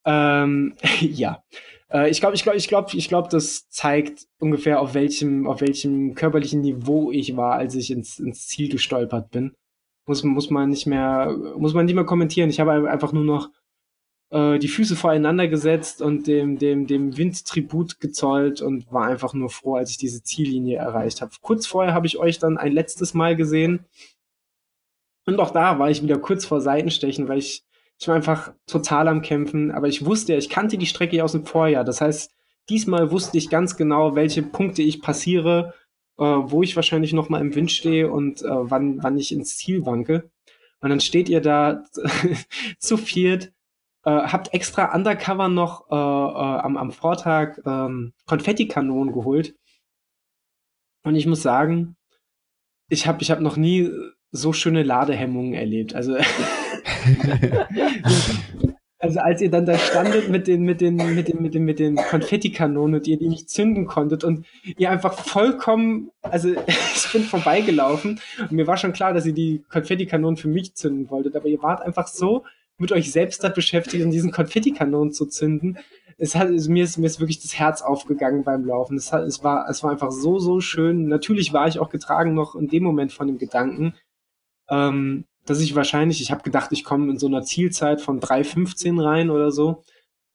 ähm, ja. Äh, ich glaube, ich glaube, ich glaube, ich glaube, das zeigt ungefähr auf welchem, auf welchem körperlichen Niveau ich war, als ich ins, ins Ziel gestolpert bin. Muss, muss man nicht mehr, muss man nicht mehr kommentieren. Ich habe einfach nur noch äh, die Füße voreinander gesetzt und dem, dem, dem Wind Tribut gezollt und war einfach nur froh, als ich diese Ziellinie erreicht habe. Kurz vorher habe ich euch dann ein letztes Mal gesehen. Und auch da war ich wieder kurz vor Seitenstechen, weil ich, ich war einfach total am Kämpfen. Aber ich wusste ja, ich kannte die Strecke aus dem Vorjahr. Das heißt, diesmal wusste ich ganz genau, welche Punkte ich passiere, äh, wo ich wahrscheinlich noch mal im Wind stehe und äh, wann, wann ich ins Ziel wanke. Und dann steht ihr da zu viert äh, habt extra undercover noch äh, äh, am, am Vortag ähm, Konfettikanonen geholt. Und ich muss sagen, ich habe ich hab noch nie so schöne Ladehemmungen erlebt. Also, also als ihr dann da standet mit den, mit den, mit den, mit den, mit den Konfettikanonen und ihr die nicht zünden konntet und ihr einfach vollkommen, also ich bin vorbeigelaufen und mir war schon klar, dass ihr die Konfettikanonen für mich zünden wolltet, aber ihr wart einfach so mit euch selbst da beschäftigt, um diesen Konfettikanonen zu zünden. Es hat, also mir ist, mir ist wirklich das Herz aufgegangen beim Laufen. Es, hat, es, war, es war einfach so, so schön. Natürlich war ich auch getragen noch in dem Moment von dem Gedanken, ähm, dass ich wahrscheinlich, ich habe gedacht, ich komme in so einer Zielzeit von 3,15 rein oder so.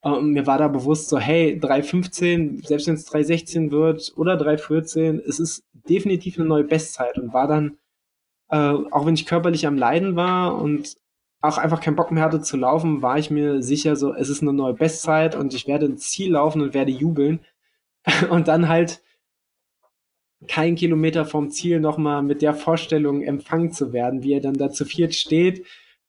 Und mir war da bewusst so, hey, 3,15, selbst wenn es 3,16 wird oder 3,14, es ist definitiv eine neue Bestzeit und war dann, äh, auch wenn ich körperlich am Leiden war und auch einfach keinen Bock mehr hatte zu laufen, war ich mir sicher so, es ist eine neue Bestzeit und ich werde ins Ziel laufen und werde jubeln. und dann halt kein Kilometer vom Ziel nochmal mit der Vorstellung empfangen zu werden, wie er dann da zu viert steht,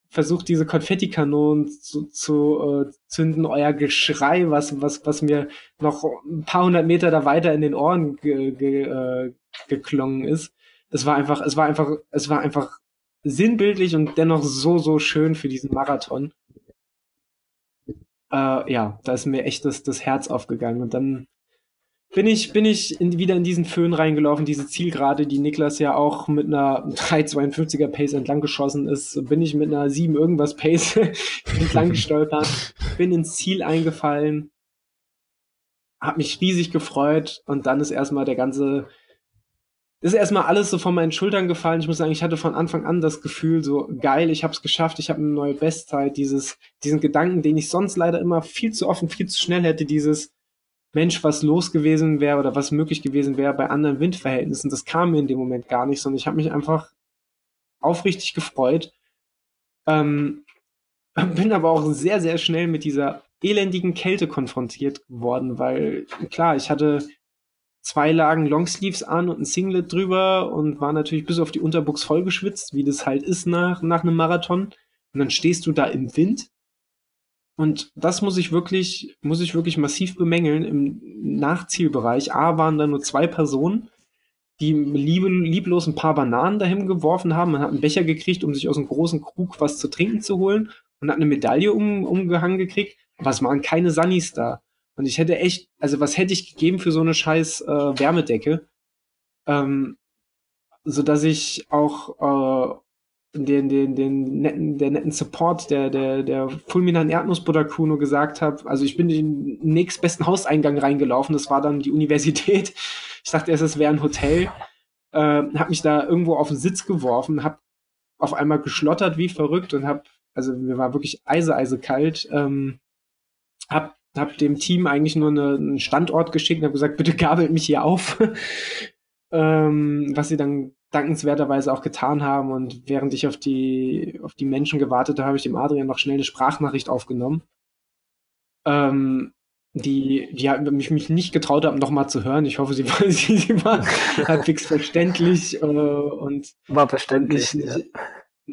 versucht diese Konfettikanonen zu, zu äh, zünden, euer Geschrei, was, was, was mir noch ein paar hundert Meter da weiter in den Ohren ge, ge, äh, geklungen ist. Es war einfach, es war einfach, es war einfach sinnbildlich und dennoch so, so schön für diesen Marathon. Äh, ja, da ist mir echt das, das Herz aufgegangen. Und dann bin ich, bin ich in, wieder in diesen Föhn reingelaufen, diese Zielgerade, die Niklas ja auch mit einer 3,52er Pace entlang geschossen ist, bin ich mit einer 7 irgendwas Pace entlang gestolpert, bin ins Ziel eingefallen, hab mich riesig gefreut und dann ist erstmal der ganze, ist erstmal alles so von meinen Schultern gefallen. Ich muss sagen, ich hatte von Anfang an das Gefühl, so geil, ich hab's geschafft, ich habe eine neue Bestzeit, dieses, diesen Gedanken, den ich sonst leider immer viel zu offen, viel zu schnell hätte, dieses, Mensch, was los gewesen wäre oder was möglich gewesen wäre bei anderen Windverhältnissen. Das kam mir in dem Moment gar nicht, sondern ich habe mich einfach aufrichtig gefreut. Ähm, bin aber auch sehr, sehr schnell mit dieser elendigen Kälte konfrontiert worden, weil klar, ich hatte zwei Lagen Longsleeves an und ein Singlet drüber und war natürlich bis auf die Unterbuchs vollgeschwitzt, wie das halt ist nach, nach einem Marathon. Und dann stehst du da im Wind und das muss ich wirklich, muss ich wirklich massiv bemängeln im Nachzielbereich. A waren da nur zwei Personen, die liebe, lieblos ein paar Bananen dahin geworfen haben. Man hat einen Becher gekriegt, um sich aus einem großen Krug was zu trinken zu holen und hat eine Medaille um, umgehangen gekriegt. Aber es waren keine Sunnies da. Und ich hätte echt, also was hätte ich gegeben für so eine scheiß äh, Wärmedecke? Ähm, so dass ich auch äh, den, den, den netten, der netten Support der, der, der fulminanten Erdnussbutter Kuno gesagt habe. Also ich bin in den nächstbesten Hauseingang reingelaufen. Das war dann die Universität. Ich dachte erst, es wäre ein Hotel. Äh, habe mich da irgendwo auf den Sitz geworfen, habe auf einmal geschlottert wie verrückt und habe, also mir war wirklich eise, eise kalt. Ähm, hab, hab dem Team eigentlich nur eine, einen Standort geschickt und habe gesagt, bitte gabelt mich hier auf. ähm, was sie dann dankenswerterweise auch getan haben. Und während ich auf die, auf die Menschen gewartet habe, habe ich dem Adrian noch schnell eine Sprachnachricht aufgenommen. Ähm, die, die mich, mich nicht getraut haben, nochmal zu hören. Ich hoffe, sie war, sie, sie war halbwegs verständlich äh, und war verständlich. Nicht, nicht,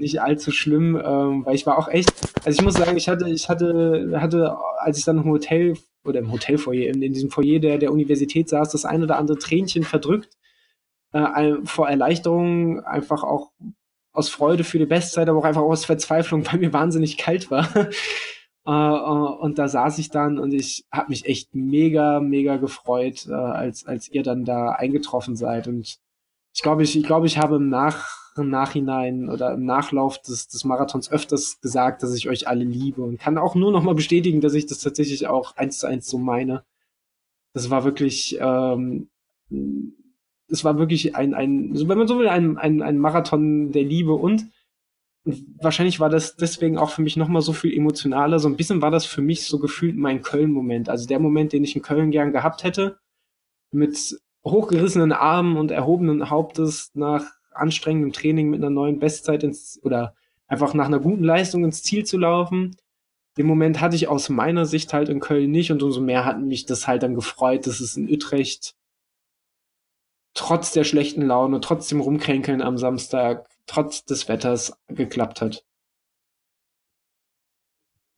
nicht allzu schlimm, ähm, weil ich war auch echt, also ich muss sagen, ich hatte, ich hatte, hatte, als ich dann im Hotel oder im Hotelfoyer, in, in diesem Foyer der, der Universität saß, das ein oder andere Tränchen verdrückt, äh, vor Erleichterung, einfach auch aus Freude für die Bestzeit, aber auch einfach aus Verzweiflung, weil mir wahnsinnig kalt war. äh, äh, und da saß ich dann und ich habe mich echt mega, mega gefreut, äh, als, als ihr dann da eingetroffen seid. Und ich glaube, ich, ich glaube, ich habe im Nach im Nachhinein oder im Nachlauf des, des Marathons öfters gesagt, dass ich euch alle liebe und kann auch nur noch mal bestätigen, dass ich das tatsächlich auch eins zu eins so meine. Das war wirklich ähm, es war wirklich ein, ein, wenn man so will, ein, ein, ein Marathon der Liebe und wahrscheinlich war das deswegen auch für mich nochmal so viel emotionaler. So ein bisschen war das für mich so gefühlt mein Köln-Moment. Also der Moment, den ich in Köln gern gehabt hätte, mit hochgerissenen Armen und erhobenen Hauptes nach anstrengendem Training mit einer neuen Bestzeit ins, oder einfach nach einer guten Leistung ins Ziel zu laufen. Den Moment hatte ich aus meiner Sicht halt in Köln nicht und umso mehr hat mich das halt dann gefreut, dass es in Utrecht trotz der schlechten Laune, trotz dem Rumkränkeln am Samstag, trotz des Wetters geklappt hat.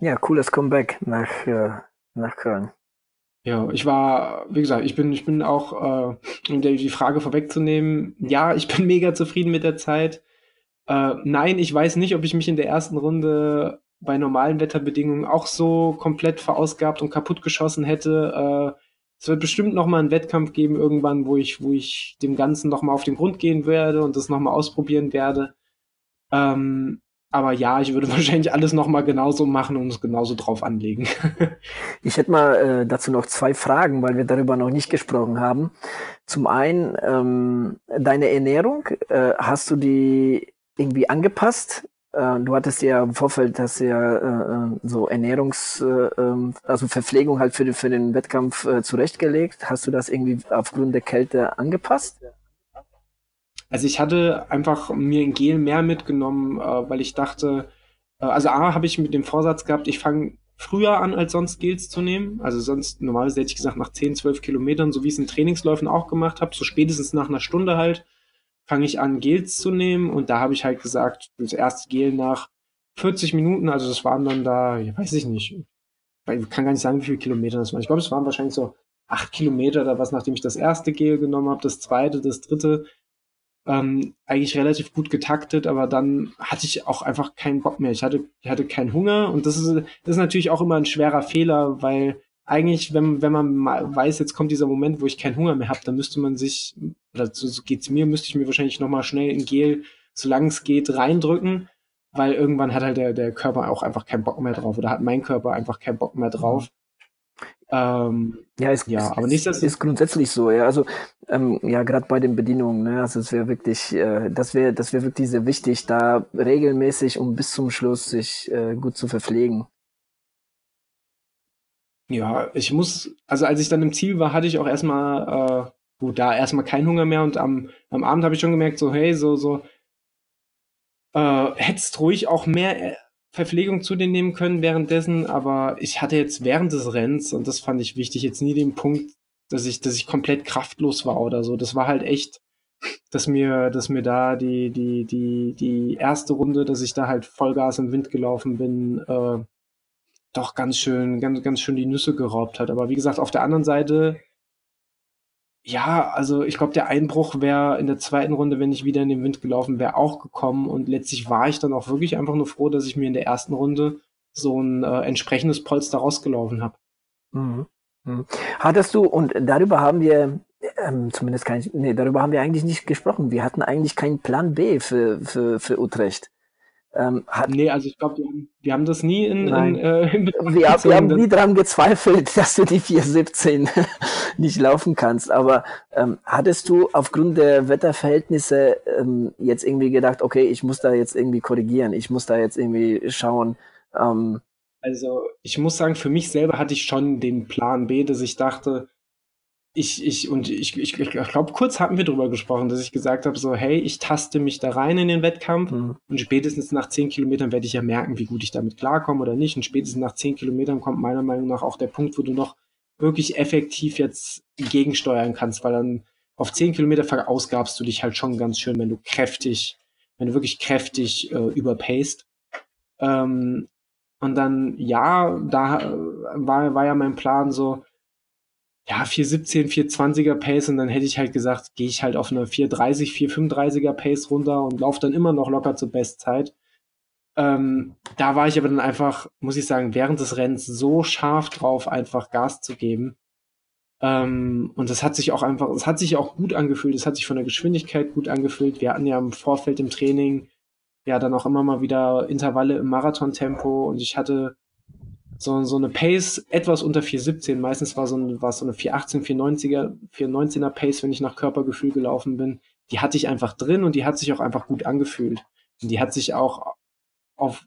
Ja, cooles Comeback nach, äh, nach Köln. Ja, ich war, wie gesagt, ich bin, ich bin auch, äh, um die Frage vorwegzunehmen, ja, ich bin mega zufrieden mit der Zeit. Äh, nein, ich weiß nicht, ob ich mich in der ersten Runde bei normalen Wetterbedingungen auch so komplett verausgabt und kaputt geschossen hätte. Äh, es wird bestimmt noch mal einen Wettkampf geben irgendwann, wo ich, wo ich dem Ganzen noch mal auf den Grund gehen werde und das noch mal ausprobieren werde. Ähm, aber ja, ich würde wahrscheinlich alles noch mal genauso machen und es genauso drauf anlegen. ich hätte mal äh, dazu noch zwei Fragen, weil wir darüber noch nicht gesprochen haben. Zum einen, ähm, deine Ernährung, äh, hast du die irgendwie angepasst äh, du hattest ja im Vorfeld, dass ja äh, äh, so Ernährungs, äh, ähm, also Verpflegung halt für, für den Wettkampf äh, zurechtgelegt. Hast du das irgendwie aufgrund der Kälte angepasst? Also ich hatte einfach mir ein Gel mehr mitgenommen, äh, weil ich dachte, äh, also A habe ich mit dem Vorsatz gehabt, ich fange früher an, als sonst Gels zu nehmen. Also sonst, normalerweise hätte ich gesagt, nach 10, 12 Kilometern, so wie ich es in Trainingsläufen auch gemacht habe, so spätestens nach einer Stunde halt, fange ich an, Gels zu nehmen. Und da habe ich halt gesagt, das erste Gel nach 40 Minuten, also das waren dann da, ja, weiß ich nicht, ich kann gar nicht sagen, wie viele Kilometer das waren. Ich glaube, es waren wahrscheinlich so acht Kilometer oder was, nachdem ich das erste Gel genommen habe, das zweite, das dritte ähm, eigentlich relativ gut getaktet, aber dann hatte ich auch einfach keinen Bock mehr. Ich hatte, ich hatte keinen Hunger und das ist, das ist natürlich auch immer ein schwerer Fehler, weil eigentlich, wenn, wenn man mal weiß, jetzt kommt dieser Moment, wo ich keinen Hunger mehr habe, dann müsste man sich, oder so, geht's mir, müsste ich mir wahrscheinlich nochmal schnell in Gel, solange es geht, reindrücken, weil irgendwann hat halt der, der Körper auch einfach keinen Bock mehr drauf oder hat mein Körper einfach keinen Bock mehr drauf. Ähm, ja, ist, ja, aber nicht das ist grundsätzlich so. Ja, also ähm, ja, gerade bei den Bedienungen. Ne, also es wäre wirklich, äh, das wäre, das wäre wirklich sehr wichtig, da regelmäßig und bis zum Schluss sich äh, gut zu verpflegen. Ja, ich muss, also als ich dann im Ziel war, hatte ich auch erstmal, äh, gut, da erstmal keinen Hunger mehr und am, am Abend habe ich schon gemerkt, so hey, so so, äh, hättest ruhig auch mehr Verpflegung zu denen nehmen können währenddessen, aber ich hatte jetzt während des Rennens, und das fand ich wichtig, jetzt nie den Punkt, dass ich, dass ich komplett kraftlos war oder so. Das war halt echt, dass mir, dass mir da die, die, die, die erste Runde, dass ich da halt Vollgas im Wind gelaufen bin, äh, doch ganz schön, ganz, ganz schön die Nüsse geraubt hat. Aber wie gesagt, auf der anderen Seite ja, also ich glaube, der Einbruch wäre in der zweiten Runde, wenn ich wieder in den Wind gelaufen wäre, auch gekommen. Und letztlich war ich dann auch wirklich einfach nur froh, dass ich mir in der ersten Runde so ein äh, entsprechendes Polster rausgelaufen habe. Mhm. Mhm. Hattest du, und darüber haben wir, ähm, zumindest kein, nee, darüber haben wir eigentlich nicht gesprochen. Wir hatten eigentlich keinen Plan B für, für, für Utrecht. Ähm, hat, nee, also ich glaube, wir, wir, haben das nie in, nein. in, äh, in wir, wir haben nie daran gezweifelt, dass du die 417 nicht laufen kannst. Aber ähm, hattest du aufgrund der Wetterverhältnisse ähm, jetzt irgendwie gedacht, okay, ich muss da jetzt irgendwie korrigieren, ich muss da jetzt irgendwie schauen? Ähm, also ich muss sagen, für mich selber hatte ich schon den Plan B, dass ich dachte, ich, ich, und ich, ich, ich glaube, kurz hatten wir drüber gesprochen, dass ich gesagt habe, so, hey, ich taste mich da rein in den Wettkampf mhm. und spätestens nach zehn Kilometern werde ich ja merken, wie gut ich damit klarkomme oder nicht. Und spätestens nach zehn Kilometern kommt meiner Meinung nach auch der Punkt, wo du noch wirklich effektiv jetzt gegensteuern kannst, weil dann auf zehn Kilometer verausgabst du dich halt schon ganz schön, wenn du kräftig, wenn du wirklich kräftig äh, überpaced. Ähm, und dann, ja, da äh, war, war ja mein Plan so, ja, 417, 420er Pace und dann hätte ich halt gesagt, gehe ich halt auf eine 430, 435er Pace runter und laufe dann immer noch locker zur Bestzeit. Ähm, da war ich aber dann einfach, muss ich sagen, während des Rennens so scharf drauf, einfach Gas zu geben. Ähm, und das hat sich auch einfach, es hat sich auch gut angefühlt, es hat sich von der Geschwindigkeit gut angefühlt. Wir hatten ja im Vorfeld im Training ja dann auch immer mal wieder Intervalle im Marathontempo und ich hatte so, so eine Pace etwas unter 4,17. Meistens war so, ein, war so eine 4,18, 4,90er, 4,19er Pace, wenn ich nach Körpergefühl gelaufen bin. Die hatte ich einfach drin und die hat sich auch einfach gut angefühlt. Und die hat sich auch auf,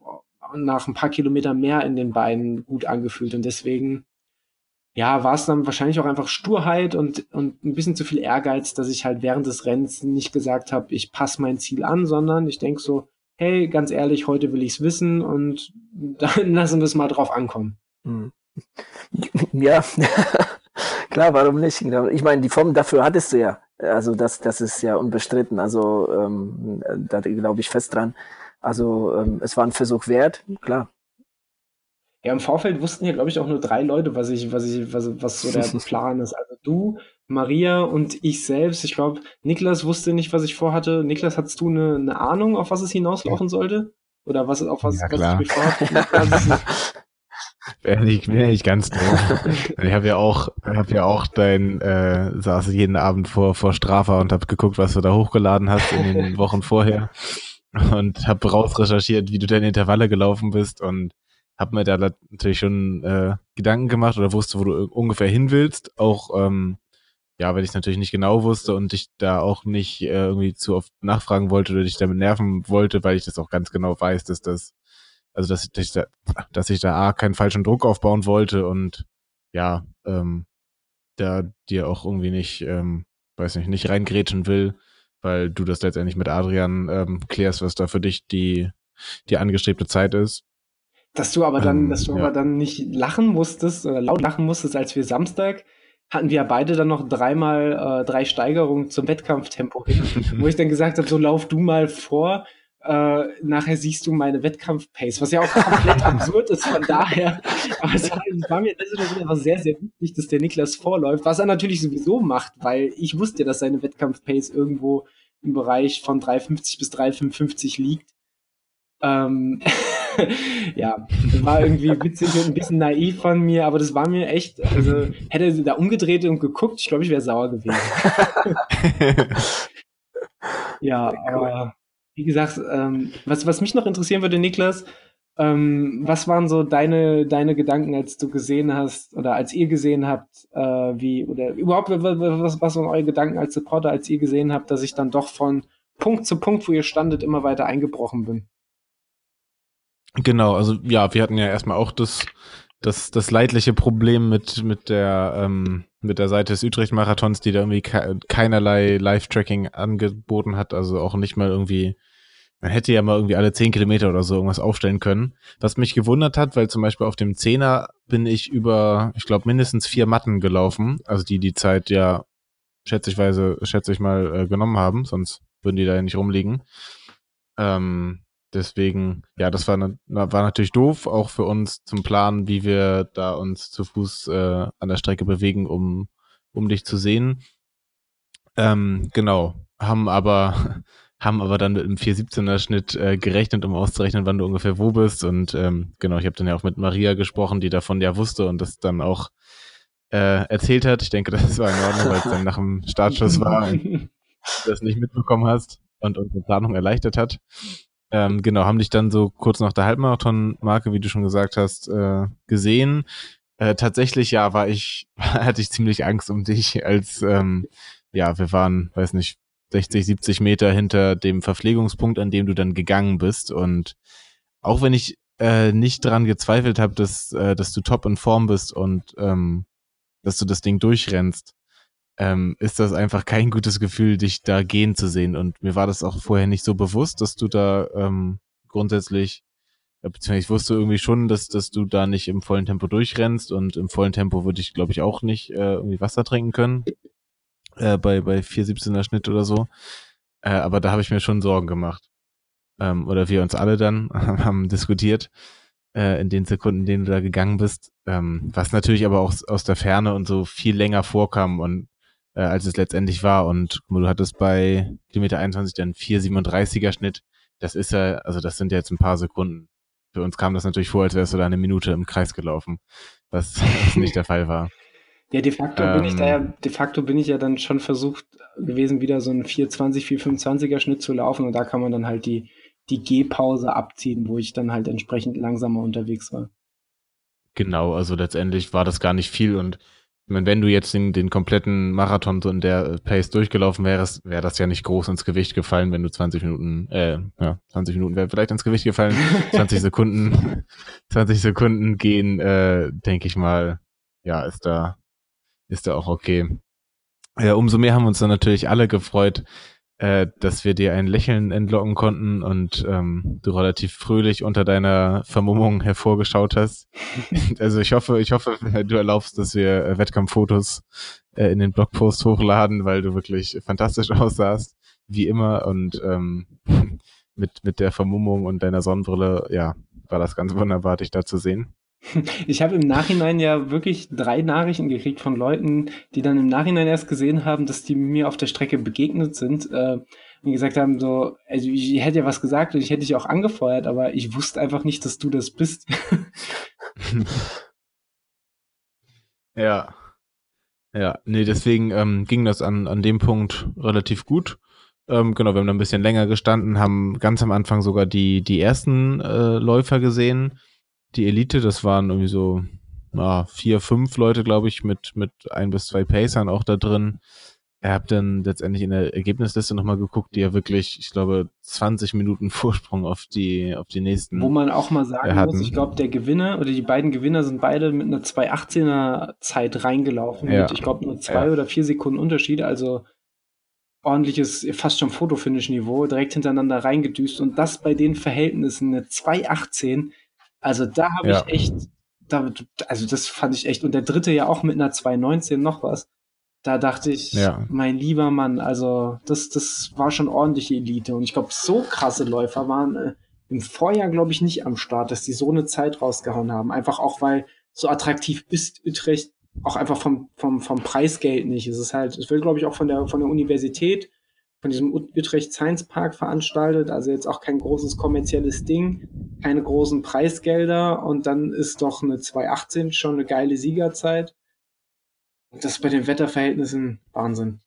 nach ein paar Kilometer mehr in den Beinen gut angefühlt. Und deswegen, ja, war es dann wahrscheinlich auch einfach Sturheit und, und ein bisschen zu viel Ehrgeiz, dass ich halt während des Rennens nicht gesagt habe, ich passe mein Ziel an, sondern ich denke so, hey, ganz ehrlich, heute will ich es wissen und dann lassen wir es mal drauf ankommen. Hm. Ja, klar, warum nicht? Ich meine, die Form dafür hattest du ja. Also das, das ist ja unbestritten. Also ähm, da glaube ich fest dran. Also ähm, es war ein Versuch wert, klar. Ja, im Vorfeld wussten ja, glaube ich, auch nur drei Leute, was ich, was ich, was, was so der Plan ist. Also du, Maria und ich selbst. Ich glaube, Niklas wusste nicht, was ich vorhatte. Niklas, hattest du eine, eine Ahnung, auf was es hinauslaufen sollte? Oder was, auf was, ja, was ich mich vorhatte? Wäre nicht, wär nicht ganz doof. Ich habe ja auch, hab ja auch dein, äh, saß jeden Abend vor, vor Strafa und habe geguckt, was du da hochgeladen hast in den Wochen vorher und habe rausrecherchiert, wie du deine Intervalle gelaufen bist und habe mir da natürlich schon äh, Gedanken gemacht oder wusste, wo du ungefähr hin willst. Auch ähm, ja, wenn ich es natürlich nicht genau wusste und ich da auch nicht äh, irgendwie zu oft nachfragen wollte oder dich damit nerven wollte, weil ich das auch ganz genau weiß, dass das, also dass, dass ich da, dass ich da A, keinen falschen Druck aufbauen wollte und ja, ähm, da dir auch irgendwie nicht, ähm, weiß nicht, nicht reingrätschen will, weil du das letztendlich mit Adrian ähm, klärst, was da für dich die, die angestrebte Zeit ist. Dass du aber dann, ähm, dass du ja. aber dann nicht lachen musstest oder laut lachen musstest, als wir Samstag hatten wir beide dann noch dreimal äh, drei Steigerungen zum Wettkampftempo hin, wo ich dann gesagt habe, so lauf du mal vor, äh, nachher siehst du meine Wettkampfpace, was ja auch komplett absurd ist von daher. Aber es war, es war mir das einfach sehr, sehr wichtig, dass der Niklas vorläuft, was er natürlich sowieso macht, weil ich wusste, dass seine Wettkampfpace irgendwo im Bereich von 3,50 bis 3,55 liegt. Ähm, ja, war irgendwie witzig und ein bisschen naiv von mir, aber das war mir echt, also hätte sie da umgedreht und geguckt, ich glaube, ich wäre sauer gewesen. ja, aber wie gesagt, ähm, was, was mich noch interessieren würde, Niklas, ähm, was waren so deine, deine Gedanken, als du gesehen hast oder als ihr gesehen habt, äh, wie, oder überhaupt, was, was waren eure Gedanken als Supporter, als ihr gesehen habt, dass ich dann doch von Punkt zu Punkt, wo ihr standet, immer weiter eingebrochen bin? Genau, also ja, wir hatten ja erstmal auch das, das, das leidliche Problem mit, mit der, ähm, mit der Seite des Utrecht-Marathons, die da irgendwie ke keinerlei Live-Tracking angeboten hat, also auch nicht mal irgendwie, man hätte ja mal irgendwie alle zehn Kilometer oder so irgendwas aufstellen können. Was mich gewundert hat, weil zum Beispiel auf dem Zehner bin ich über, ich glaube, mindestens vier Matten gelaufen, also die die Zeit ja schätze ich, schätze ich mal, äh, genommen haben, sonst würden die da ja nicht rumliegen. Ähm, Deswegen, ja, das war, war natürlich doof, auch für uns zum Planen, wie wir da uns zu Fuß äh, an der Strecke bewegen, um, um dich zu sehen. Ähm, genau, haben aber, haben aber dann mit einem 417er Schnitt äh, gerechnet, um auszurechnen, wann du ungefähr wo bist. Und ähm, genau, ich habe dann ja auch mit Maria gesprochen, die davon ja wusste und das dann auch äh, erzählt hat. Ich denke, das war in Ordnung, weil es dann nach dem Startschuss war und du das nicht mitbekommen hast und unsere Planung erleichtert hat. Ähm, genau, haben dich dann so kurz nach der Halbmarathon-Marke, wie du schon gesagt hast, äh, gesehen. Äh, tatsächlich, ja, war ich, hatte ich ziemlich Angst um dich, als, ähm, ja, wir waren, weiß nicht, 60, 70 Meter hinter dem Verpflegungspunkt, an dem du dann gegangen bist. Und auch wenn ich äh, nicht dran gezweifelt habe, dass, äh, dass du top in Form bist und ähm, dass du das Ding durchrennst, ähm, ist das einfach kein gutes Gefühl, dich da gehen zu sehen. Und mir war das auch vorher nicht so bewusst, dass du da ähm, grundsätzlich, ja, beziehungsweise ich wusste irgendwie schon, dass, dass du da nicht im vollen Tempo durchrennst und im vollen Tempo würde ich, glaube ich, auch nicht äh, irgendwie Wasser trinken können. Äh, bei, bei 4,17er Schnitt oder so. Äh, aber da habe ich mir schon Sorgen gemacht. Ähm, oder wir uns alle dann haben diskutiert äh, in den Sekunden, in denen du da gegangen bist, ähm, was natürlich aber auch aus der Ferne und so viel länger vorkam und äh, als es letztendlich war. Und du hattest bei Kilometer 21 dann 4,37er Schnitt. Das ist ja, also das sind ja jetzt ein paar Sekunden. Für uns kam das natürlich vor, als wärst du da eine Minute im Kreis gelaufen, was, nicht der Fall war. Ja, de facto ähm, bin ich da ja, ähm. de facto bin ich ja dann schon versucht gewesen, wieder so einen 420, 425er Schnitt zu laufen und da kann man dann halt die, die Gehpause abziehen, wo ich dann halt entsprechend langsamer unterwegs war. Genau, also letztendlich war das gar nicht viel und meine, wenn du jetzt den, den kompletten Marathon so in der Pace durchgelaufen wärst, wäre das ja nicht groß ins Gewicht gefallen, wenn du 20 Minuten, äh, ja, 20 Minuten wäre vielleicht ins Gewicht gefallen, 20 Sekunden, 20 Sekunden gehen, äh, denke ich mal, ja, ist da, ist da auch okay. Ja, umso mehr haben wir uns dann natürlich alle gefreut, äh, dass wir dir ein Lächeln entlocken konnten und ähm, du relativ fröhlich unter deiner Vermummung hervorgeschaut hast. also ich hoffe, ich hoffe, du erlaubst, dass wir äh, Wettkampffotos äh, in den Blogpost hochladen, weil du wirklich fantastisch aussahst, wie immer und ähm, mit mit der Vermummung und deiner Sonnenbrille, ja, war das ganz wunderbar, dich da zu sehen. Ich habe im Nachhinein ja wirklich drei Nachrichten gekriegt von Leuten, die dann im Nachhinein erst gesehen haben, dass die mir auf der Strecke begegnet sind äh, und gesagt haben, so, also ich hätte ja was gesagt und ich hätte dich auch angefeuert, aber ich wusste einfach nicht, dass du das bist. ja. Ja, nee, deswegen ähm, ging das an, an dem Punkt relativ gut. Ähm, genau, wir haben da ein bisschen länger gestanden, haben ganz am Anfang sogar die, die ersten äh, Läufer gesehen die Elite, das waren irgendwie so na, vier, fünf Leute, glaube ich, mit, mit ein bis zwei Pacern auch da drin. Er hat dann letztendlich in der Ergebnisliste nochmal geguckt, die ja wirklich, ich glaube, 20 Minuten Vorsprung auf die, auf die nächsten. Wo man auch mal sagen muss, ich glaube, der Gewinner oder die beiden Gewinner sind beide mit einer 2,18er Zeit reingelaufen. Ja. Mit, ich glaube, nur zwei ja. oder vier Sekunden Unterschied. Also ordentliches, fast schon Fotofinish-Niveau, direkt hintereinander reingedüst. Und das bei den Verhältnissen, eine 2,18. Also da habe ja. ich echt, da, also das fand ich echt. Und der dritte ja auch mit einer 2,19 noch was. Da dachte ich, ja. mein lieber Mann, also das, das war schon ordentliche Elite. Und ich glaube, so krasse Läufer waren äh, im Vorjahr, glaube ich, nicht am Start, dass die so eine Zeit rausgehauen haben. Einfach auch, weil so attraktiv ist Utrecht auch einfach vom, vom, vom Preisgeld nicht. Es ist halt, es wird, glaube ich, auch von der, von der Universität, von diesem Utrecht Science Park veranstaltet, also jetzt auch kein großes kommerzielles Ding, keine großen Preisgelder und dann ist doch eine 218 schon eine geile Siegerzeit. Das ist bei den Wetterverhältnissen Wahnsinn.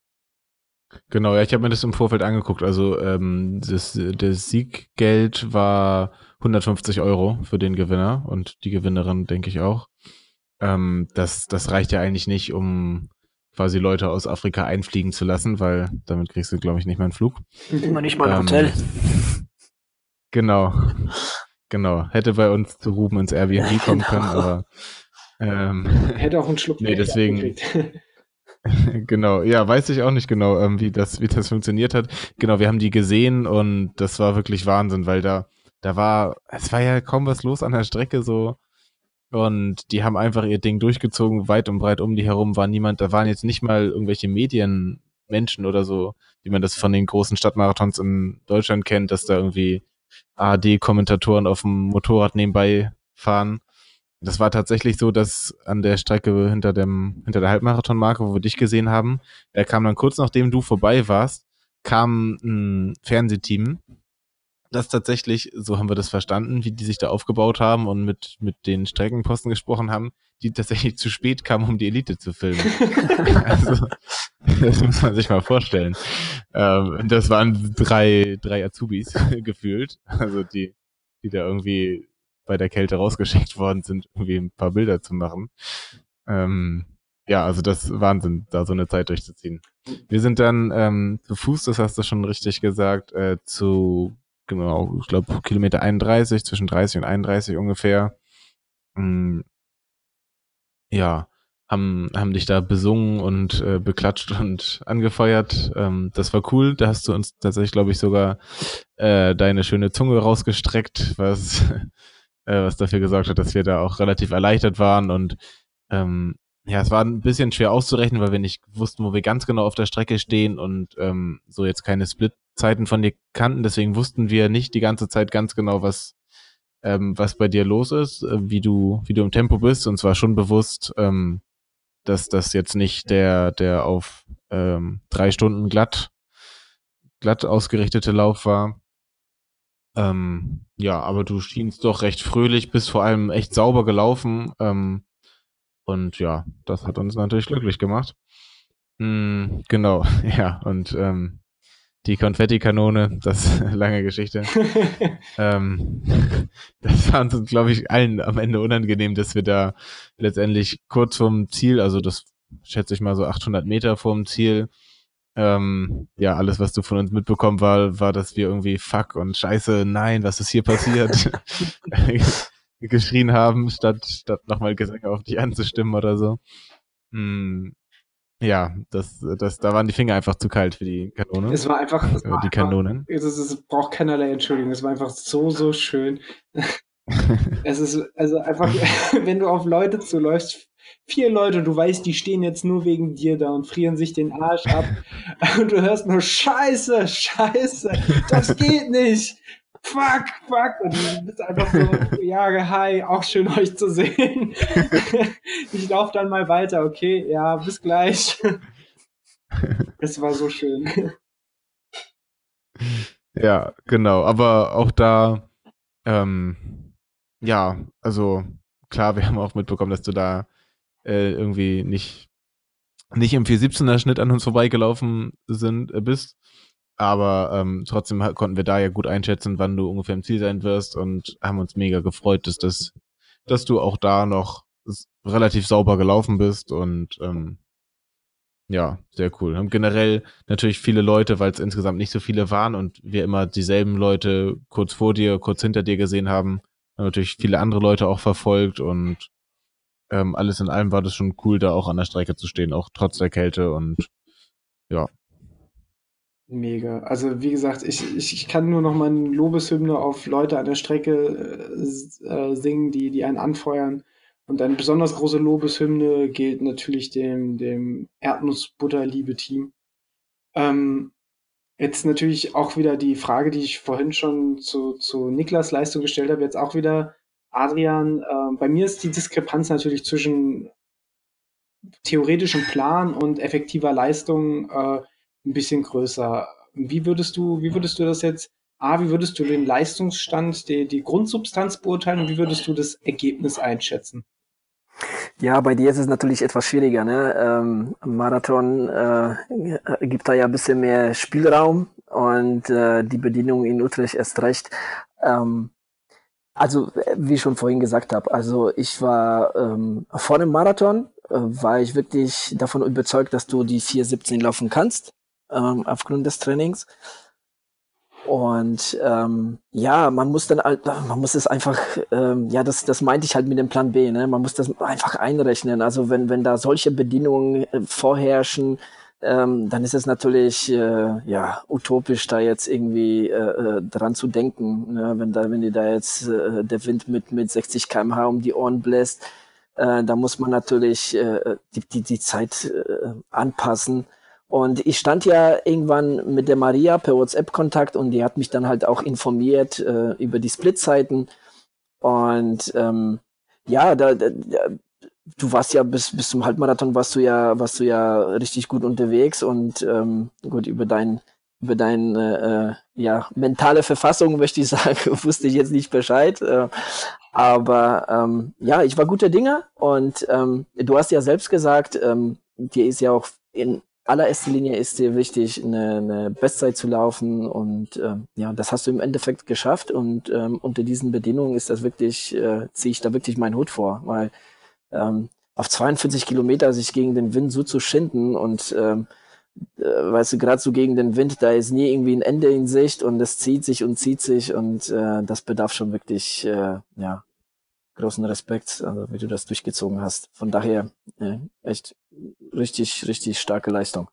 Genau, ja, ich habe mir das im Vorfeld angeguckt. Also ähm, das, das Sieggeld war 150 Euro für den Gewinner und die Gewinnerin, denke ich auch. Ähm, das, das reicht ja eigentlich nicht, um quasi Leute aus Afrika einfliegen zu lassen, weil damit kriegst du, glaube ich, nicht mal einen Flug. Immer nicht mal ein ähm, Hotel. Genau. Genau. Hätte bei uns zu Ruben ins Airbnb ja, kommen genau. können, aber ähm, Hätte auch einen Schluck Nee, deswegen. genau, ja, weiß ich auch nicht genau, ähm, wie das, wie das funktioniert hat. Genau, wir haben die gesehen und das war wirklich Wahnsinn, weil da, da war, es war ja kaum was los an der Strecke so. Und die haben einfach ihr Ding durchgezogen, weit und breit um die herum war niemand, da waren jetzt nicht mal irgendwelche Medienmenschen oder so, wie man das von den großen Stadtmarathons in Deutschland kennt, dass da irgendwie ARD-Kommentatoren auf dem Motorrad nebenbei fahren. Das war tatsächlich so, dass an der Strecke hinter dem, hinter der Halbmarathonmarke, wo wir dich gesehen haben, da kam dann kurz nachdem du vorbei warst, kam ein Fernsehteam, das tatsächlich, so haben wir das verstanden, wie die sich da aufgebaut haben und mit, mit den Streckenposten gesprochen haben, die tatsächlich zu spät kamen, um die Elite zu filmen. also, das muss man sich mal vorstellen. Ähm, das waren drei, drei Azubis gefühlt, also die, die da irgendwie bei der Kälte rausgeschickt worden sind, irgendwie ein paar Bilder zu machen. Ähm, ja, also das Wahnsinn, da so eine Zeit durchzuziehen. Wir sind dann ähm, zu Fuß, das hast du schon richtig gesagt, äh, zu, genau, ich glaube, Kilometer 31, zwischen 30 und 31 ungefähr. Ähm, ja, haben, haben dich da besungen und äh, beklatscht und angefeuert. Ähm, das war cool. Da hast du uns tatsächlich, glaube ich, sogar äh, deine schöne Zunge rausgestreckt, was äh, was dafür gesorgt hat, dass wir da auch relativ erleichtert waren und ähm, ja, es war ein bisschen schwer auszurechnen, weil wir nicht wussten, wo wir ganz genau auf der Strecke stehen und ähm, so jetzt keine Split-Zeiten von dir kannten. Deswegen wussten wir nicht die ganze Zeit ganz genau, was ähm, was bei dir los ist, äh, wie du wie du im Tempo bist. Und zwar schon bewusst, ähm, dass das jetzt nicht der der auf ähm, drei Stunden glatt glatt ausgerichtete Lauf war, ähm, ja, aber du schienst doch recht fröhlich, bist vor allem echt sauber gelaufen. Ähm, und ja, das hat uns natürlich glücklich gemacht. Mm, genau, ja, und ähm, die Konfettikanone, das lange Geschichte. ähm, das war uns, glaube ich, allen am Ende unangenehm, dass wir da letztendlich kurz vorm Ziel, also das schätze ich mal so 800 Meter vorm Ziel, ähm, ja, alles, was du von uns mitbekommen war, war, dass wir irgendwie Fuck und Scheiße, nein, was ist hier passiert? geschrien haben, statt, statt nochmal Gesänge auf dich anzustimmen oder so. Hm, ja, das, das, da waren die Finger einfach zu kalt für die Kanone. Es war einfach, es war die Kanonen. Es, ist, es braucht keinerlei Entschuldigung. Es war einfach so, so schön. es ist also einfach, wenn du auf Leute zuläufst, vier Leute, du weißt, die stehen jetzt nur wegen dir da und frieren sich den Arsch ab. und du hörst nur Scheiße, Scheiße, das geht nicht. Fuck, fuck. Und du bist einfach so, ja, hi, auch schön euch zu sehen. ich laufe dann mal weiter, okay, ja, bis gleich. Es war so schön. Ja, genau. Aber auch da, ähm, ja, also klar, wir haben auch mitbekommen, dass du da äh, irgendwie nicht, nicht im 417er Schnitt an uns vorbeigelaufen sind, äh, bist. Aber ähm, trotzdem konnten wir da ja gut einschätzen, wann du ungefähr im Ziel sein wirst und haben uns mega gefreut, dass das, dass du auch da noch relativ sauber gelaufen bist und ähm, ja, sehr cool. Haben generell natürlich viele Leute, weil es insgesamt nicht so viele waren und wir immer dieselben Leute kurz vor dir, kurz hinter dir gesehen haben. haben natürlich viele andere Leute auch verfolgt und ähm, alles in allem war das schon cool, da auch an der Strecke zu stehen, auch trotz der Kälte und ja. Mega. Also wie gesagt, ich, ich, ich kann nur noch mal eine Lobeshymne auf Leute an der Strecke äh, äh singen, die, die einen anfeuern. Und eine besonders große Lobeshymne gilt natürlich dem, dem Erdnussbutter-Liebe-Team. Ähm, jetzt natürlich auch wieder die Frage, die ich vorhin schon zu, zu Niklas Leistung gestellt habe, jetzt auch wieder Adrian. Äh, bei mir ist die Diskrepanz natürlich zwischen theoretischem Plan und effektiver Leistung äh, ein bisschen größer. Wie würdest du, wie würdest du das jetzt, A, wie würdest du den Leistungsstand, die, die Grundsubstanz beurteilen und wie würdest du das Ergebnis einschätzen? Ja, bei dir ist es natürlich etwas schwieriger. Ne? Ähm, Marathon äh, gibt da ja ein bisschen mehr Spielraum und äh, die Bedienung in Utrecht erst recht. Ähm, also, wie ich schon vorhin gesagt habe, also ich war ähm, vor dem Marathon, äh, war ich wirklich davon überzeugt, dass du die 4.17 laufen kannst, ähm, aufgrund des Trainings. Und ähm, ja, man muss dann man muss es einfach, ähm, ja, das, das meinte ich halt mit dem Plan B, ne? Man muss das einfach einrechnen. Also wenn, wenn da solche Bedingungen äh, vorherrschen, ähm, dann ist es natürlich äh, ja utopisch, da jetzt irgendwie äh, äh, dran zu denken. Ne? Wenn da, wenn dir da jetzt äh, der Wind mit mit 60 km/h um die Ohren bläst, äh, da muss man natürlich äh, die, die, die Zeit äh, anpassen. Und ich stand ja irgendwann mit der Maria per WhatsApp-Kontakt und die hat mich dann halt auch informiert äh, über die Splitzeiten. Und ähm, ja, da, da, du warst ja bis, bis zum Halbmarathon warst du ja, warst du ja richtig gut unterwegs und ähm, gut über dein über deine äh, ja, mentale Verfassung, möchte ich sagen, wusste ich jetzt nicht Bescheid. Äh, aber ähm, ja, ich war guter Dinge und ähm, du hast ja selbst gesagt, ähm, dir ist ja auch in allererster Linie ist dir wichtig, eine, eine Bestzeit zu laufen und ähm, ja, das hast du im Endeffekt geschafft und ähm, unter diesen Bedingungen ist das wirklich, äh, ziehe ich da wirklich meinen Hut vor, weil ähm, auf 42 Kilometer sich gegen den Wind so zu schinden und ähm, äh, weißt du, gerade so gegen den Wind, da ist nie irgendwie ein Ende in Sicht und es zieht sich und zieht sich und äh, das bedarf schon wirklich, äh, ja, großen Respekt, also wie du das durchgezogen hast. Von daher äh, echt richtig, richtig starke Leistung.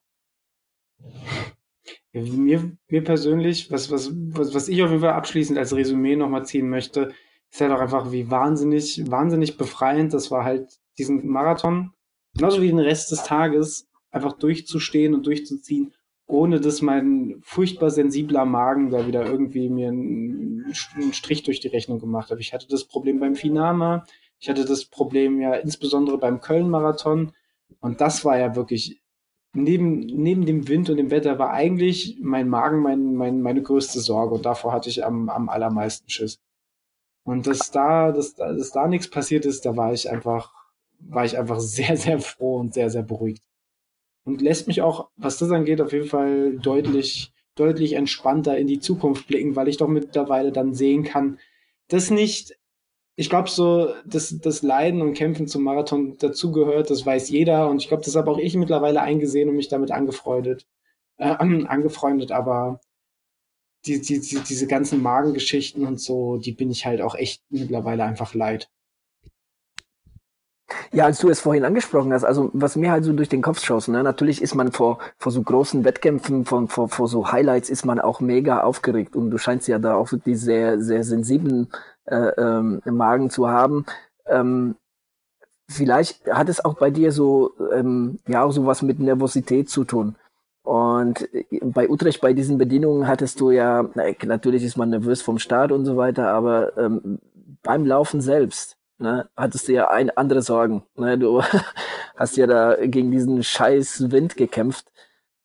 Mir, mir persönlich, was, was, was, was ich auf jeden Fall abschließend als Resümee nochmal ziehen möchte, ist halt auch einfach wie wahnsinnig, wahnsinnig befreiend. Das war halt diesen Marathon, genauso wie den Rest des Tages, einfach durchzustehen und durchzuziehen, ohne dass mein furchtbar sensibler Magen da wieder irgendwie mir einen, Strich durch die Rechnung gemacht hat. Ich hatte das Problem beim Finama, ich hatte das Problem ja insbesondere beim Köln-Marathon und das war ja wirklich neben, neben dem Wind und dem Wetter war eigentlich mein Magen mein, mein, meine größte Sorge und davor hatte ich am, am allermeisten Schiss. Und dass da, dass, dass da nichts passiert ist, da war ich einfach, war ich einfach sehr, sehr froh und sehr, sehr beruhigt und lässt mich auch, was das angeht, auf jeden Fall deutlich, deutlich entspannter in die Zukunft blicken, weil ich doch mittlerweile dann sehen kann, dass nicht, ich glaube so, dass das Leiden und Kämpfen zum Marathon dazugehört, das weiß jeder und ich glaube, das habe auch ich mittlerweile eingesehen und mich damit angefreundet, äh, angefreundet, aber die, die, die, diese ganzen Magengeschichten und so, die bin ich halt auch echt mittlerweile einfach leid. Ja, als du es vorhin angesprochen hast, also was mir halt so durch den Kopf schaust, ne, natürlich ist man vor, vor so großen Wettkämpfen, vor, vor, vor so Highlights ist man auch mega aufgeregt und du scheinst ja da auch wirklich sehr, sehr sensiblen äh, ähm, Magen zu haben. Ähm, vielleicht hat es auch bei dir so, ähm, ja, auch so was mit Nervosität zu tun. Und bei Utrecht, bei diesen Bedingungen hattest du ja, natürlich ist man nervös vom Start und so weiter, aber ähm, beim Laufen selbst, ne, hattest du ja ein, andere Sorgen. Ne? Du hast ja da gegen diesen scheiß Wind gekämpft.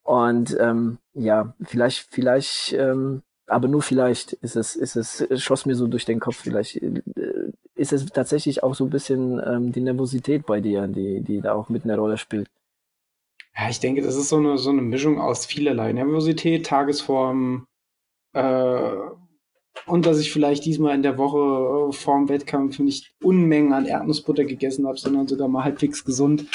Und ähm, ja, vielleicht, vielleicht, ähm, aber nur vielleicht ist es, ist es, schoss mir so durch den Kopf, vielleicht äh, ist es tatsächlich auch so ein bisschen ähm, die Nervosität bei dir, die, die da auch mit einer Rolle spielt. Ja, ich denke, das ist so eine, so eine Mischung aus vielerlei. Nervosität, Tagesform, äh, und dass ich vielleicht diesmal in der Woche äh, vorm Wettkampf nicht Unmengen an Erdnussbutter gegessen habe, sondern sogar mal halbwegs gesund.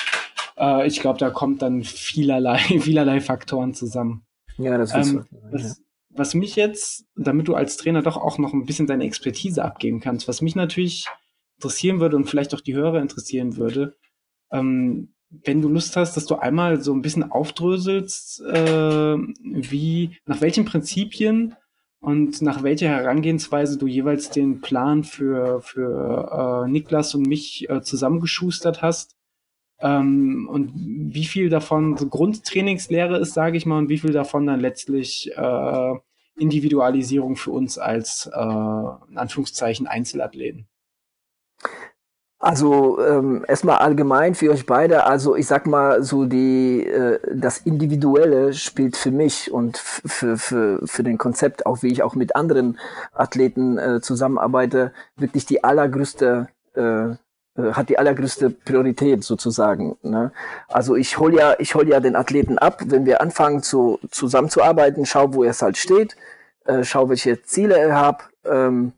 Äh, ich glaube, da kommt dann vielerlei, vielerlei Faktoren zusammen. Ja, das ist ähm, was, was mich jetzt, damit du als Trainer doch auch noch ein bisschen deine Expertise abgeben kannst, was mich natürlich interessieren würde und vielleicht auch die Hörer interessieren würde, ähm, wenn du Lust hast, dass du einmal so ein bisschen aufdröselst, äh, wie, nach welchen Prinzipien und nach welcher Herangehensweise du jeweils den Plan für, für äh, Niklas und mich äh, zusammengeschustert hast. Ähm, und wie viel davon so Grundtrainingslehre ist, sage ich mal, und wie viel davon dann letztlich äh, Individualisierung für uns als äh, in Anführungszeichen Einzelathleten. Also ähm, erstmal allgemein für euch beide. Also ich sag mal so die äh, das Individuelle spielt für mich und für für für den Konzept auch wie ich auch mit anderen Athleten äh, zusammenarbeite wirklich die allergrößte äh, äh hat die allergrößte Priorität sozusagen. Ne? Also ich hol ja ich hol ja den Athleten ab, wenn wir anfangen zu zusammenzuarbeiten, schau wo er halt steht, äh, schau welche Ziele er hat ähm,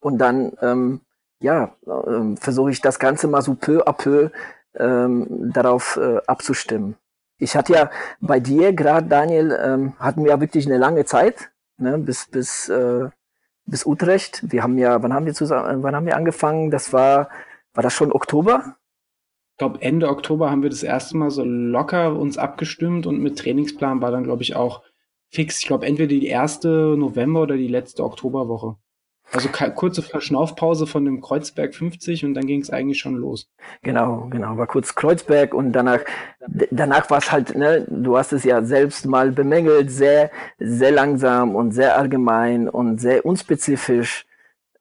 und dann ähm, ja, ähm, versuche ich das Ganze mal so peu à peu ähm, darauf äh, abzustimmen. Ich hatte ja bei dir gerade, Daniel, ähm, hatten wir ja wirklich eine lange Zeit, ne, bis, bis, äh, bis Utrecht. Wir haben ja, wann haben wir zusammen, wann haben wir angefangen? Das war, war das schon Oktober? Ich glaube, Ende Oktober haben wir das erste Mal so locker uns abgestimmt und mit Trainingsplan war dann, glaube ich, auch fix. Ich glaube, entweder die erste November oder die letzte Oktoberwoche. Also kurze Verschnaufpause von dem Kreuzberg 50 und dann ging es eigentlich schon los. Genau, genau, war kurz Kreuzberg und danach, danach war es halt, ne, du hast es ja selbst mal bemängelt, sehr, sehr langsam und sehr allgemein und sehr unspezifisch,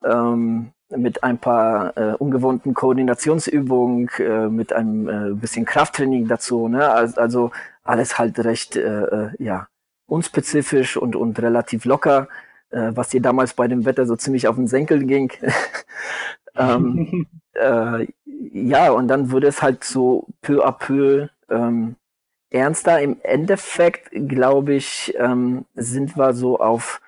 ähm, mit ein paar äh, ungewohnten Koordinationsübungen, äh, mit einem äh, bisschen Krafttraining dazu, ne, also, alles halt recht, äh, äh ja, unspezifisch und, und relativ locker äh, was dir damals bei dem Wetter so ziemlich auf den Senkel ging. ähm, äh, ja, und dann wurde es halt so peu à peu ähm, ernster. Im Endeffekt, glaube ich, ähm, sind wir so auf,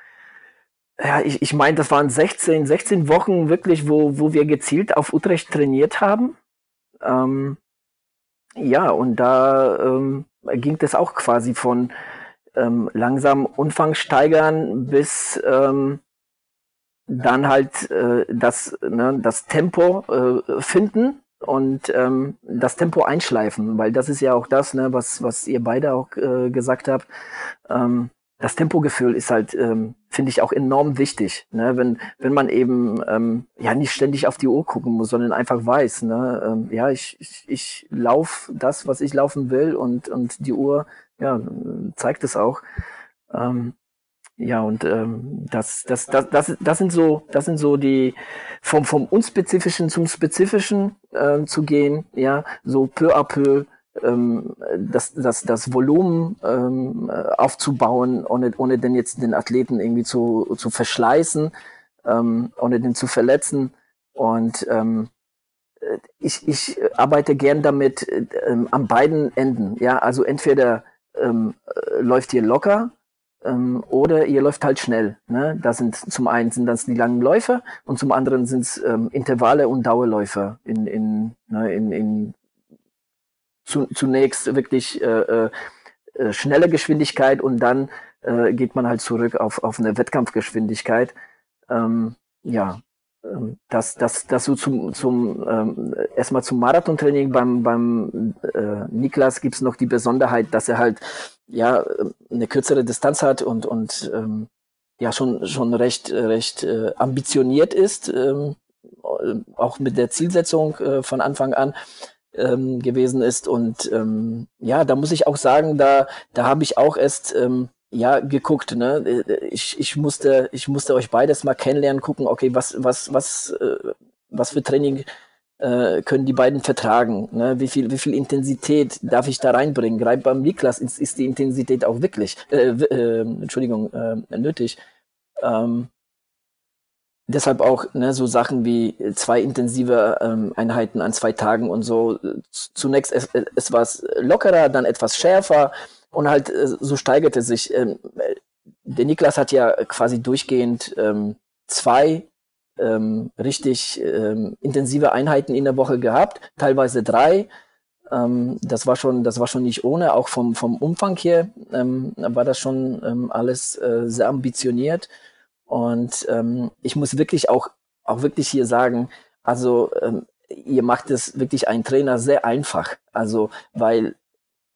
ja, ich, ich meine, das waren 16, 16 Wochen wirklich, wo, wo wir gezielt auf Utrecht trainiert haben. Ähm, ja, und da ähm, ging das auch quasi von ähm, langsam Umfang steigern, bis ähm, dann halt äh, das, ne, das Tempo äh, finden und ähm, das Tempo einschleifen, weil das ist ja auch das, ne, was, was ihr beide auch äh, gesagt habt. Ähm, das Tempogefühl ist halt, ähm, finde ich, auch enorm wichtig. Ne? Wenn, wenn man eben ähm, ja nicht ständig auf die Uhr gucken muss, sondern einfach weiß, ne? ähm, ja, ich, ich, ich laufe das, was ich laufen will und, und die Uhr ja, zeigt es auch. Ähm, ja, und ähm, das, das, das, das, das sind so, das sind so die vom, vom Unspezifischen zum Spezifischen äh, zu gehen, ja, so peu à peu ähm, das, das, das Volumen ähm, aufzubauen, ohne, ohne denn jetzt den Athleten irgendwie zu, zu verschleißen, ähm, ohne den zu verletzen. Und ähm, ich, ich arbeite gern damit ähm, an beiden Enden. Ja, also entweder ähm, äh, läuft ihr locker ähm, oder ihr läuft halt schnell. Ne? Das sind zum einen sind das die langen Läufe und zum anderen sind es ähm, Intervalle und Dauerläufe in, in, ne, in, in zu, zunächst wirklich äh, äh, äh, schnelle Geschwindigkeit und dann äh, geht man halt zurück auf, auf eine Wettkampfgeschwindigkeit. Ähm, ja, ähm, das, das, das so zum, zum ähm, erstmal zum Marathontraining beim, beim äh, Niklas gibt's noch die Besonderheit, dass er halt ja eine kürzere Distanz hat und, und ähm, ja schon, schon recht, recht äh, ambitioniert ist, ähm, auch mit der Zielsetzung äh, von Anfang an ähm, gewesen ist. Und ähm, ja, da muss ich auch sagen, da, da habe ich auch erst ähm, ja geguckt ne? Ich, ich musste ich musste euch beides mal kennenlernen gucken okay was was was äh, was für Training äh, können die beiden vertragen ne? wie viel wie viel Intensität darf ich da reinbringen? Gerade beim Niklas ist, ist die Intensität auch wirklich äh, äh, Entschuldigung äh, nötig. Ähm, deshalb auch ne, so Sachen wie zwei intensive ähm, Einheiten an zwei Tagen und so. Zunächst es, es war lockerer dann etwas schärfer und halt äh, so steigerte sich. Ähm, der Niklas hat ja quasi durchgehend ähm, zwei ähm, richtig ähm, intensive Einheiten in der Woche gehabt, teilweise drei. Ähm, das war schon, das war schon nicht ohne. Auch vom vom Umfang her ähm, war das schon ähm, alles äh, sehr ambitioniert. Und ähm, ich muss wirklich auch auch wirklich hier sagen, also ähm, ihr macht es wirklich ein Trainer sehr einfach. Also weil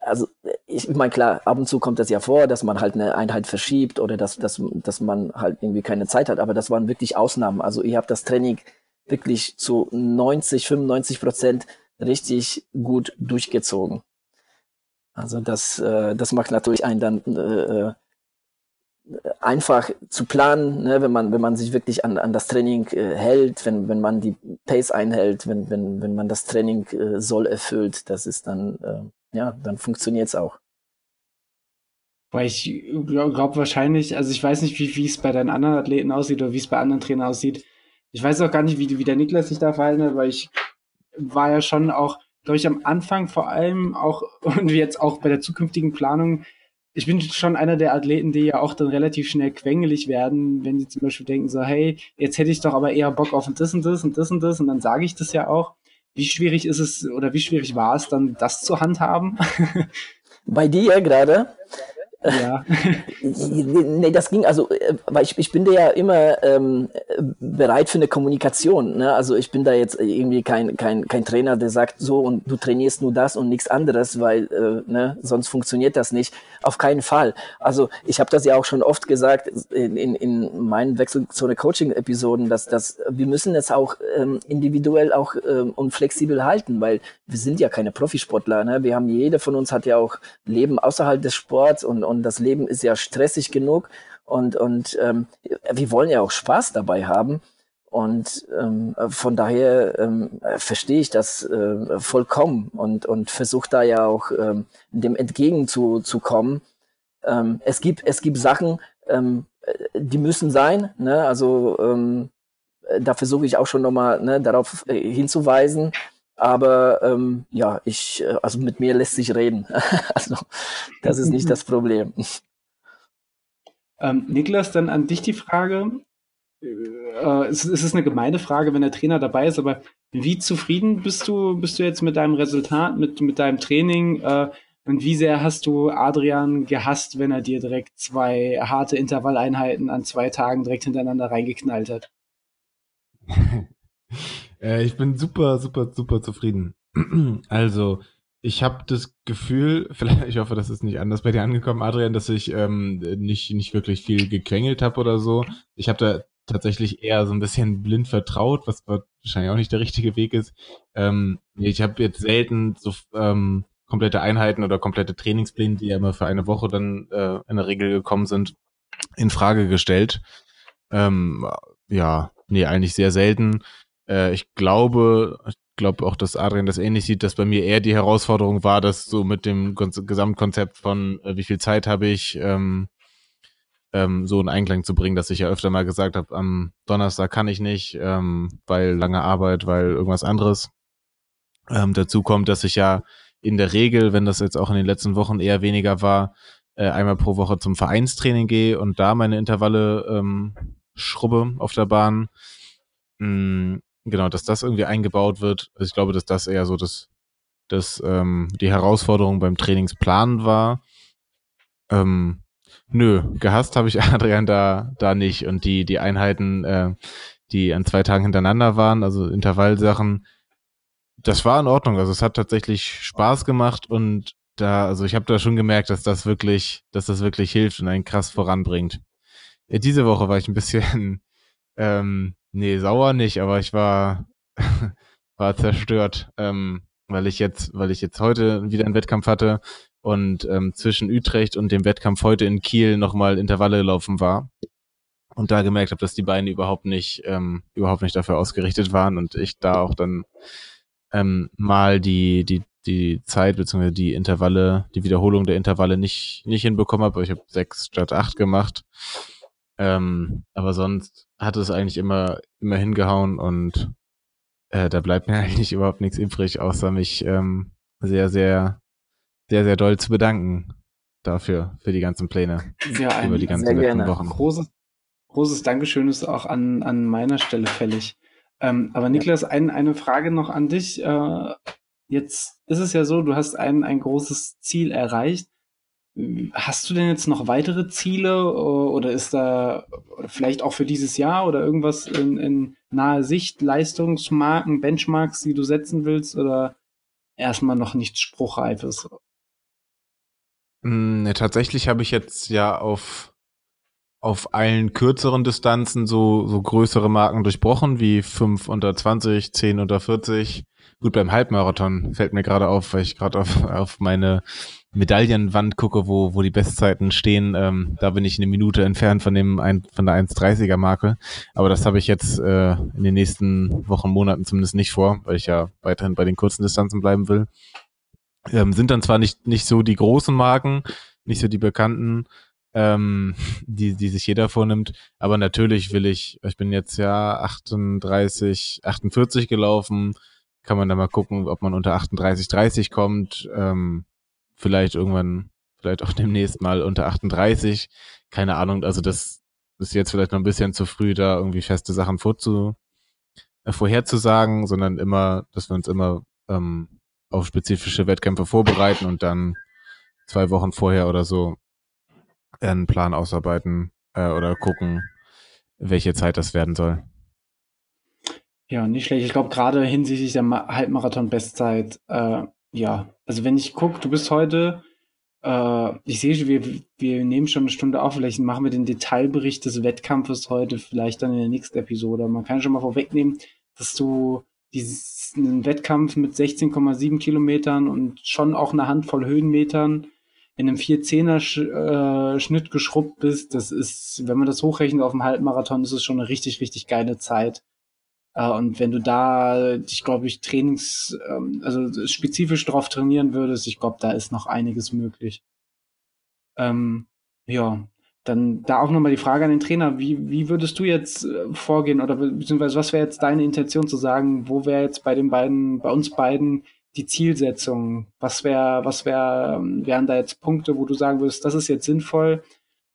also ich meine, klar, ab und zu kommt das ja vor, dass man halt eine Einheit verschiebt oder dass, dass, dass man halt irgendwie keine Zeit hat, aber das waren wirklich Ausnahmen. Also ihr habt das Training wirklich zu 90, 95 Prozent richtig gut durchgezogen. Also das, äh, das macht natürlich einen dann äh, einfach zu planen, ne, wenn man wenn man sich wirklich an, an das Training äh, hält, wenn wenn man die Pace einhält, wenn wenn wenn man das Training äh, soll erfüllt, das ist dann äh, ja, dann funktioniert es auch. Weil ich glaube glaub wahrscheinlich, also ich weiß nicht, wie, wie es bei deinen anderen Athleten aussieht oder wie es bei anderen Trainern aussieht. Ich weiß auch gar nicht, wie, wie der Niklas sich da verhalten hat, weil ich war ja schon auch, glaube ich, am Anfang vor allem auch und jetzt auch bei der zukünftigen Planung, ich bin schon einer der Athleten, die ja auch dann relativ schnell quengelig werden, wenn sie zum Beispiel denken so, hey, jetzt hätte ich doch aber eher Bock auf das und das und das und das und dann sage ich das ja auch. Wie schwierig ist es oder wie schwierig war es dann, das zu handhaben? Bei dir gerade? Ja. nee, das ging, also, äh, weil ich, ich bin da ja immer ähm, bereit für eine Kommunikation. Ne? Also ich bin da jetzt irgendwie kein, kein, kein Trainer, der sagt so und du trainierst nur das und nichts anderes, weil äh, ne, sonst funktioniert das nicht. Auf keinen Fall. Also ich habe das ja auch schon oft gesagt in, in, in meinen Wechselzone Coaching-Episoden, dass, dass wir müssen es auch ähm, individuell auch ähm, und flexibel halten, weil wir sind ja keine Profisportler. Ne? Wir haben, jeder von uns hat ja auch Leben außerhalb des Sports und, und das Leben ist ja stressig genug und, und ähm, wir wollen ja auch Spaß dabei haben. Und ähm, von daher ähm, verstehe ich das äh, vollkommen und, und versuche da ja auch ähm, dem entgegenzukommen. Ähm, es, gibt, es gibt Sachen, ähm, die müssen sein. Ne? Also ähm, da versuche ich auch schon nochmal ne, darauf äh, hinzuweisen. Aber ähm, ja, ich, äh, also mit mir lässt sich reden. also das ist nicht das Problem. Ähm, Niklas, dann an dich die Frage. Äh, es, es, ist eine gemeine Frage, wenn der Trainer dabei ist, aber wie zufrieden bist du, bist du jetzt mit deinem Resultat, mit, mit deinem Training? Äh, und wie sehr hast du Adrian gehasst, wenn er dir direkt zwei harte Intervalleinheiten an zwei Tagen direkt hintereinander reingeknallt hat? Äh, ich bin super, super, super zufrieden. also, ich habe das Gefühl, vielleicht, ich hoffe, das ist nicht anders bei dir angekommen, Adrian, dass ich ähm, nicht, nicht wirklich viel gequengelt habe oder so. Ich habe da tatsächlich eher so ein bisschen blind vertraut, was wahrscheinlich auch nicht der richtige Weg ist. Ähm, ich habe jetzt selten so ähm, komplette Einheiten oder komplette Trainingspläne, die ja immer für eine Woche dann äh, in der Regel gekommen sind, in Frage gestellt. Ähm, ja, nee, eigentlich sehr selten. Äh, ich glaube, ich glaube auch, dass Adrian das ähnlich sieht, dass bei mir eher die Herausforderung war, dass so mit dem Gesamtkonzept von äh, wie viel Zeit habe ich, ähm, ähm, so in Einklang zu bringen, dass ich ja öfter mal gesagt habe, am Donnerstag kann ich nicht, ähm, weil lange Arbeit, weil irgendwas anderes. Ähm, dazu kommt, dass ich ja in der Regel, wenn das jetzt auch in den letzten Wochen eher weniger war, äh, einmal pro Woche zum Vereinstraining gehe und da meine Intervalle ähm, schrubbe auf der Bahn. Mm, genau, dass das irgendwie eingebaut wird. Also ich glaube, dass das eher so das, das ähm, die Herausforderung beim Trainingsplan war. Ähm, nö, gehasst habe ich Adrian da da nicht und die die Einheiten, äh, die an zwei Tagen hintereinander waren, also Intervallsachen, das war in Ordnung. Also es hat tatsächlich Spaß gemacht und da, also ich habe da schon gemerkt, dass das wirklich, dass das wirklich hilft und einen krass voranbringt. Ja, diese Woche war ich ein bisschen ähm, Nee, sauer nicht, aber ich war, war zerstört, ähm, weil ich jetzt, weil ich jetzt heute wieder einen Wettkampf hatte und ähm, zwischen Utrecht und dem Wettkampf heute in Kiel nochmal Intervalle gelaufen war und da gemerkt habe, dass die Beine überhaupt nicht, ähm, überhaupt nicht dafür ausgerichtet waren und ich da auch dann ähm, mal die, die, die Zeit bzw. die Intervalle, die Wiederholung der Intervalle nicht, nicht hinbekommen habe. Ich habe sechs statt acht gemacht. Ähm, aber sonst hat es eigentlich immer, immer hingehauen und äh, da bleibt mir eigentlich überhaupt nichts übrig, außer mich ähm, sehr, sehr, sehr, sehr doll zu bedanken. dafür, für die ganzen Pläne. Ja, über die ganzen letzten Wochen. Großes, großes Dankeschön ist auch an, an meiner Stelle fällig. Ähm, aber Niklas, ein, eine Frage noch an dich. Äh, jetzt ist es ja so, du hast ein, ein großes Ziel erreicht. Hast du denn jetzt noch weitere Ziele oder ist da vielleicht auch für dieses Jahr oder irgendwas in, in naher Sicht, Leistungsmarken, Benchmarks, die du setzen willst oder erstmal noch nichts Spruchreifes? Mm, ne, tatsächlich habe ich jetzt ja auf, auf allen kürzeren Distanzen so, so größere Marken durchbrochen, wie 5 unter 20, 10 unter 40. Gut, beim Halbmarathon fällt mir gerade auf, weil ich gerade auf, auf meine Medaillenwand gucke, wo, wo die Bestzeiten stehen, ähm, da bin ich eine Minute entfernt von dem ein, von der 1,30er Marke. Aber das habe ich jetzt äh, in den nächsten Wochen, Monaten zumindest nicht vor, weil ich ja weiterhin bei den kurzen Distanzen bleiben will. Ähm, sind dann zwar nicht, nicht so die großen Marken, nicht so die bekannten, ähm, die, die sich jeder vornimmt, aber natürlich will ich, ich bin jetzt ja 38, 48 gelaufen, kann man da mal gucken, ob man unter 38, 30 kommt. Ähm, vielleicht irgendwann, vielleicht auch demnächst mal unter 38. Keine Ahnung, also das ist jetzt vielleicht noch ein bisschen zu früh, da irgendwie feste Sachen vorzu, äh, vorherzusagen, sondern immer, dass wir uns immer ähm, auf spezifische Wettkämpfe vorbereiten und dann zwei Wochen vorher oder so einen Plan ausarbeiten äh, oder gucken, welche Zeit das werden soll. Ja, nicht schlecht. Ich glaube, gerade hinsichtlich der Halbmarathon-Bestzeit äh, ja, also wenn ich gucke, du bist heute, äh, ich sehe, wir, wir nehmen schon eine Stunde auf, vielleicht machen wir den Detailbericht des Wettkampfes heute, vielleicht dann in der nächsten Episode. Man kann schon mal vorwegnehmen, dass du diesen Wettkampf mit 16,7 Kilometern und schon auch eine Handvoll Höhenmetern in einem 4-10er äh, Schnitt geschrubbt bist. Das ist, wenn man das hochrechnet auf dem Halbmarathon, ist es schon eine richtig, richtig geile Zeit. Äh, und wenn du da dich, glaube ich, Trainings, ähm, also spezifisch drauf trainieren würdest, ich glaube, da ist noch einiges möglich. Ähm, ja, dann da auch nochmal die Frage an den Trainer, wie, wie würdest du jetzt äh, vorgehen oder beziehungsweise was wäre jetzt deine Intention zu sagen, wo wäre jetzt bei den beiden, bei uns beiden die Zielsetzung? Was wäre, was wäre, ähm, wären da jetzt Punkte, wo du sagen würdest, das ist jetzt sinnvoll,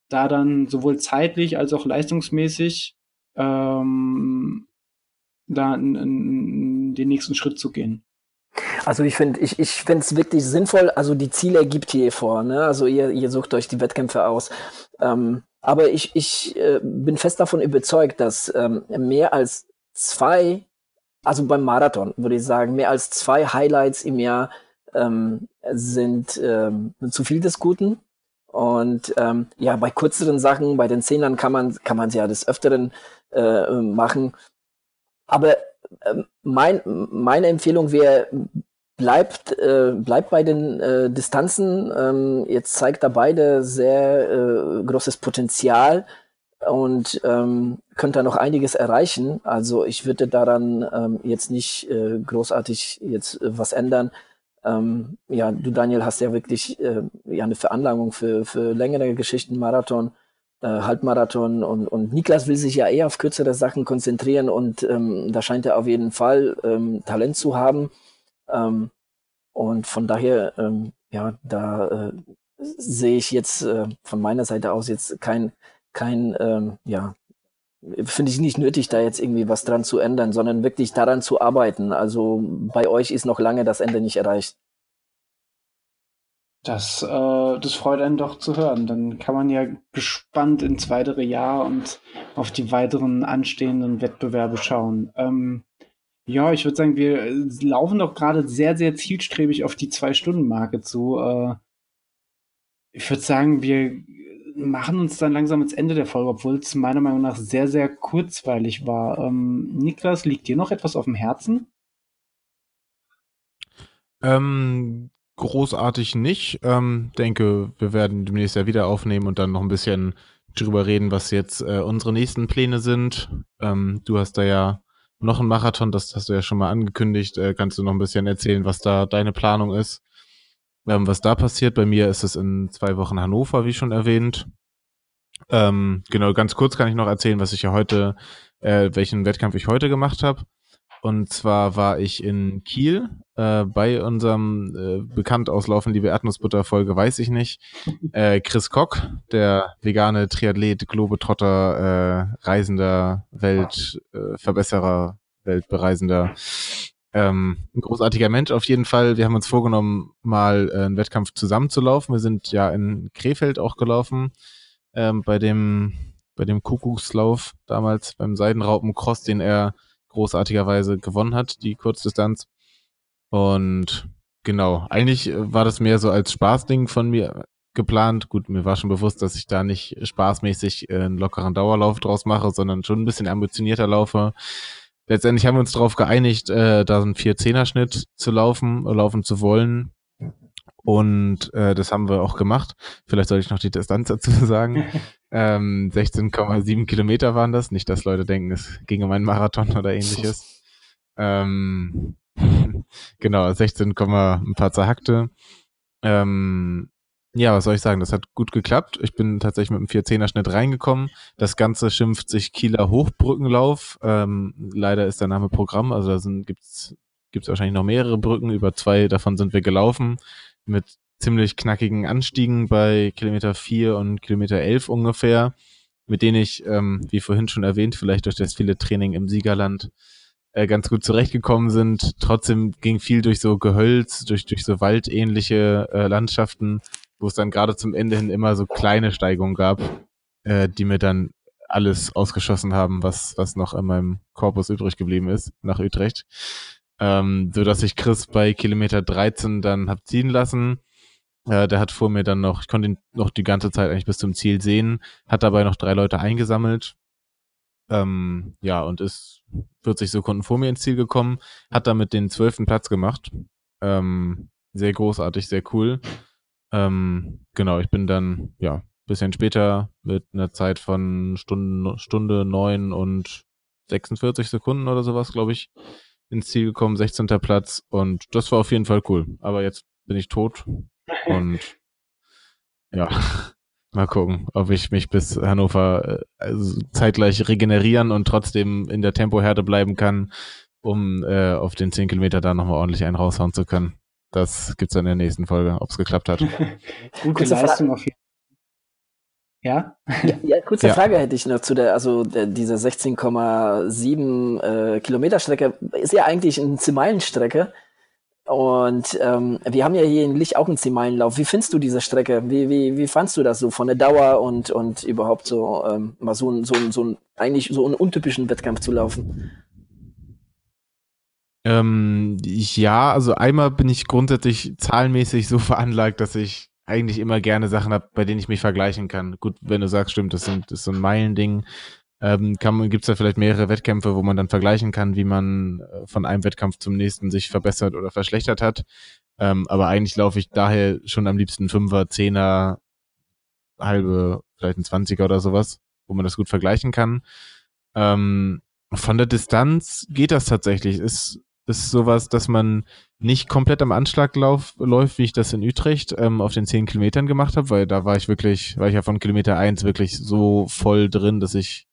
da dann sowohl zeitlich als auch leistungsmäßig ähm, da in, in den nächsten Schritt zu gehen. Also ich finde, ich, ich finde es wirklich sinnvoll. Also die Ziele gibt ihr vor, ne? Also ihr, ihr sucht euch die Wettkämpfe aus. Ähm, aber ich, ich äh, bin fest davon überzeugt, dass ähm, mehr als zwei, also beim Marathon würde ich sagen, mehr als zwei Highlights im Jahr ähm, sind ähm, zu viel des Guten. Und ähm, ja, bei kürzeren Sachen, bei den Zehnern kann man kann man ja des Öfteren äh, machen. Aber äh, mein, meine Empfehlung wäre, bleibt, äh, bleibt bei den äh, Distanzen. Ähm, jetzt zeigt da beide sehr äh, großes Potenzial und ähm, könnt da noch einiges erreichen. Also ich würde daran ähm, jetzt nicht äh, großartig jetzt äh, was ändern. Ähm, ja, du Daniel hast ja wirklich äh, ja eine Veranlagung für, für längere Geschichten, Marathon äh, Halbmarathon und, und Niklas will sich ja eher auf kürzere Sachen konzentrieren und ähm, da scheint er auf jeden Fall ähm, Talent zu haben. Ähm, und von daher, ähm, ja, da äh, sehe ich jetzt äh, von meiner Seite aus jetzt kein, kein, ähm, ja, finde ich nicht nötig, da jetzt irgendwie was dran zu ändern, sondern wirklich daran zu arbeiten. Also bei euch ist noch lange das Ende nicht erreicht. Das, äh, das freut einen doch zu hören. Dann kann man ja gespannt ins weitere Jahr und auf die weiteren anstehenden Wettbewerbe schauen. Ähm, ja, ich würde sagen, wir laufen doch gerade sehr, sehr zielstrebig auf die Zwei-Stunden-Marke zu. Äh, ich würde sagen, wir machen uns dann langsam ins Ende der Folge, obwohl es meiner Meinung nach sehr, sehr kurzweilig war. Ähm, Niklas, liegt dir noch etwas auf dem Herzen? Ähm, großartig nicht. Ähm, denke, wir werden demnächst ja wieder aufnehmen und dann noch ein bisschen drüber reden, was jetzt äh, unsere nächsten Pläne sind. Ähm, du hast da ja noch einen Marathon, das hast du ja schon mal angekündigt. Äh, kannst du noch ein bisschen erzählen, was da deine Planung ist? Ähm, was da passiert? Bei mir ist es in zwei Wochen Hannover, wie schon erwähnt. Ähm, genau, ganz kurz kann ich noch erzählen, was ich ja heute, äh, welchen Wettkampf ich heute gemacht habe. Und zwar war ich in Kiel äh, bei unserem äh, bekannt auslaufen, liebe Erdnussbutter Folge, weiß ich nicht. Äh, Chris Kock, der vegane Triathlet, Globetrotter, äh, Reisender, Weltverbesserer, äh, Weltbereisender. Ähm, ein großartiger Mensch auf jeden Fall. Wir haben uns vorgenommen, mal äh, einen Wettkampf zusammenzulaufen. Wir sind ja in Krefeld auch gelaufen ähm, bei dem bei dem Kuckuckslauf damals beim Seidenraupencross, den er großartigerweise gewonnen hat, die Kurzdistanz. Und genau, eigentlich äh, war das mehr so als Spaßding von mir geplant. Gut, mir war schon bewusst, dass ich da nicht spaßmäßig äh, einen lockeren Dauerlauf draus mache, sondern schon ein bisschen ambitionierter laufe. Letztendlich haben wir uns darauf geeinigt, äh, da so einen 4-10er-Schnitt zu laufen, laufen zu wollen. Und äh, das haben wir auch gemacht. Vielleicht soll ich noch die Distanz dazu sagen. ähm, 16,7 Kilometer waren das. Nicht, dass Leute denken, es ging um einen Marathon oder ähnliches. ähm, genau, 16, ein paar zerhackte. Ähm, ja, was soll ich sagen? Das hat gut geklappt. Ich bin tatsächlich mit einem 4-10er-Schnitt reingekommen. Das Ganze schimpft sich Kieler Hochbrückenlauf. Ähm, leider ist der Name Programm. Also da sind, gibt's, gibt's wahrscheinlich noch mehrere Brücken. Über zwei davon sind wir gelaufen mit ziemlich knackigen Anstiegen bei Kilometer 4 und Kilometer 11 ungefähr, mit denen ich, ähm, wie vorhin schon erwähnt, vielleicht durch das viele Training im Siegerland äh, ganz gut zurechtgekommen sind. Trotzdem ging viel durch so Gehölz, durch, durch so waldähnliche äh, Landschaften, wo es dann gerade zum Ende hin immer so kleine Steigungen gab, äh, die mir dann alles ausgeschossen haben, was, was noch in meinem Korpus übrig geblieben ist, nach Utrecht ähm, so dass ich Chris bei Kilometer 13 dann hab ziehen lassen. Äh, der hat vor mir dann noch, ich konnte ihn noch die ganze Zeit eigentlich bis zum Ziel sehen, hat dabei noch drei Leute eingesammelt. Ähm, ja, und ist 40 Sekunden vor mir ins Ziel gekommen, hat damit den zwölften Platz gemacht. Ähm, sehr großartig, sehr cool. Ähm, genau, ich bin dann, ja, bisschen später mit einer Zeit von Stunde, Stunde neun und 46 Sekunden oder sowas, glaube ich, ins Ziel gekommen, 16. Platz und das war auf jeden Fall cool. Aber jetzt bin ich tot und ja, mal gucken, ob ich mich bis Hannover äh, also zeitgleich regenerieren und trotzdem in der Tempohärte bleiben kann, um äh, auf den 10 Kilometer da nochmal ordentlich einen raushauen zu können. Das gibt's dann in der nächsten Folge, ob es geklappt hat. Gute Leistung auf jeden ja? ja? Ja, kurze ja. Frage hätte ich noch zu der, also der, diese 16,7 äh, Kilometer Strecke ist ja eigentlich eine 10-Meilen-Strecke. Und ähm, wir haben ja hier in Lich auch einen 10-Meilen-Lauf. Wie findest du diese Strecke? Wie, wie, wie fandst du das so von der Dauer und, und überhaupt so ähm, mal so, so, so eigentlich so einen untypischen Wettkampf zu laufen? Ähm, ja, also einmal bin ich grundsätzlich zahlenmäßig so veranlagt, dass ich eigentlich immer gerne Sachen habe, bei denen ich mich vergleichen kann. Gut, wenn du sagst, stimmt, das, sind, das ist so ein Meilending. Ähm, Gibt es da vielleicht mehrere Wettkämpfe, wo man dann vergleichen kann, wie man äh, von einem Wettkampf zum nächsten sich verbessert oder verschlechtert hat. Ähm, aber eigentlich laufe ich daher schon am liebsten Fünfer, Zehner, halbe, vielleicht ein Zwanziger oder sowas, wo man das gut vergleichen kann. Ähm, von der Distanz geht das tatsächlich. Ist ist sowas, dass man nicht komplett am Anschlag lauf, läuft, wie ich das in Utrecht ähm, auf den 10 Kilometern gemacht habe, weil da war ich wirklich, war ich ja von Kilometer 1 wirklich so voll drin, dass ich,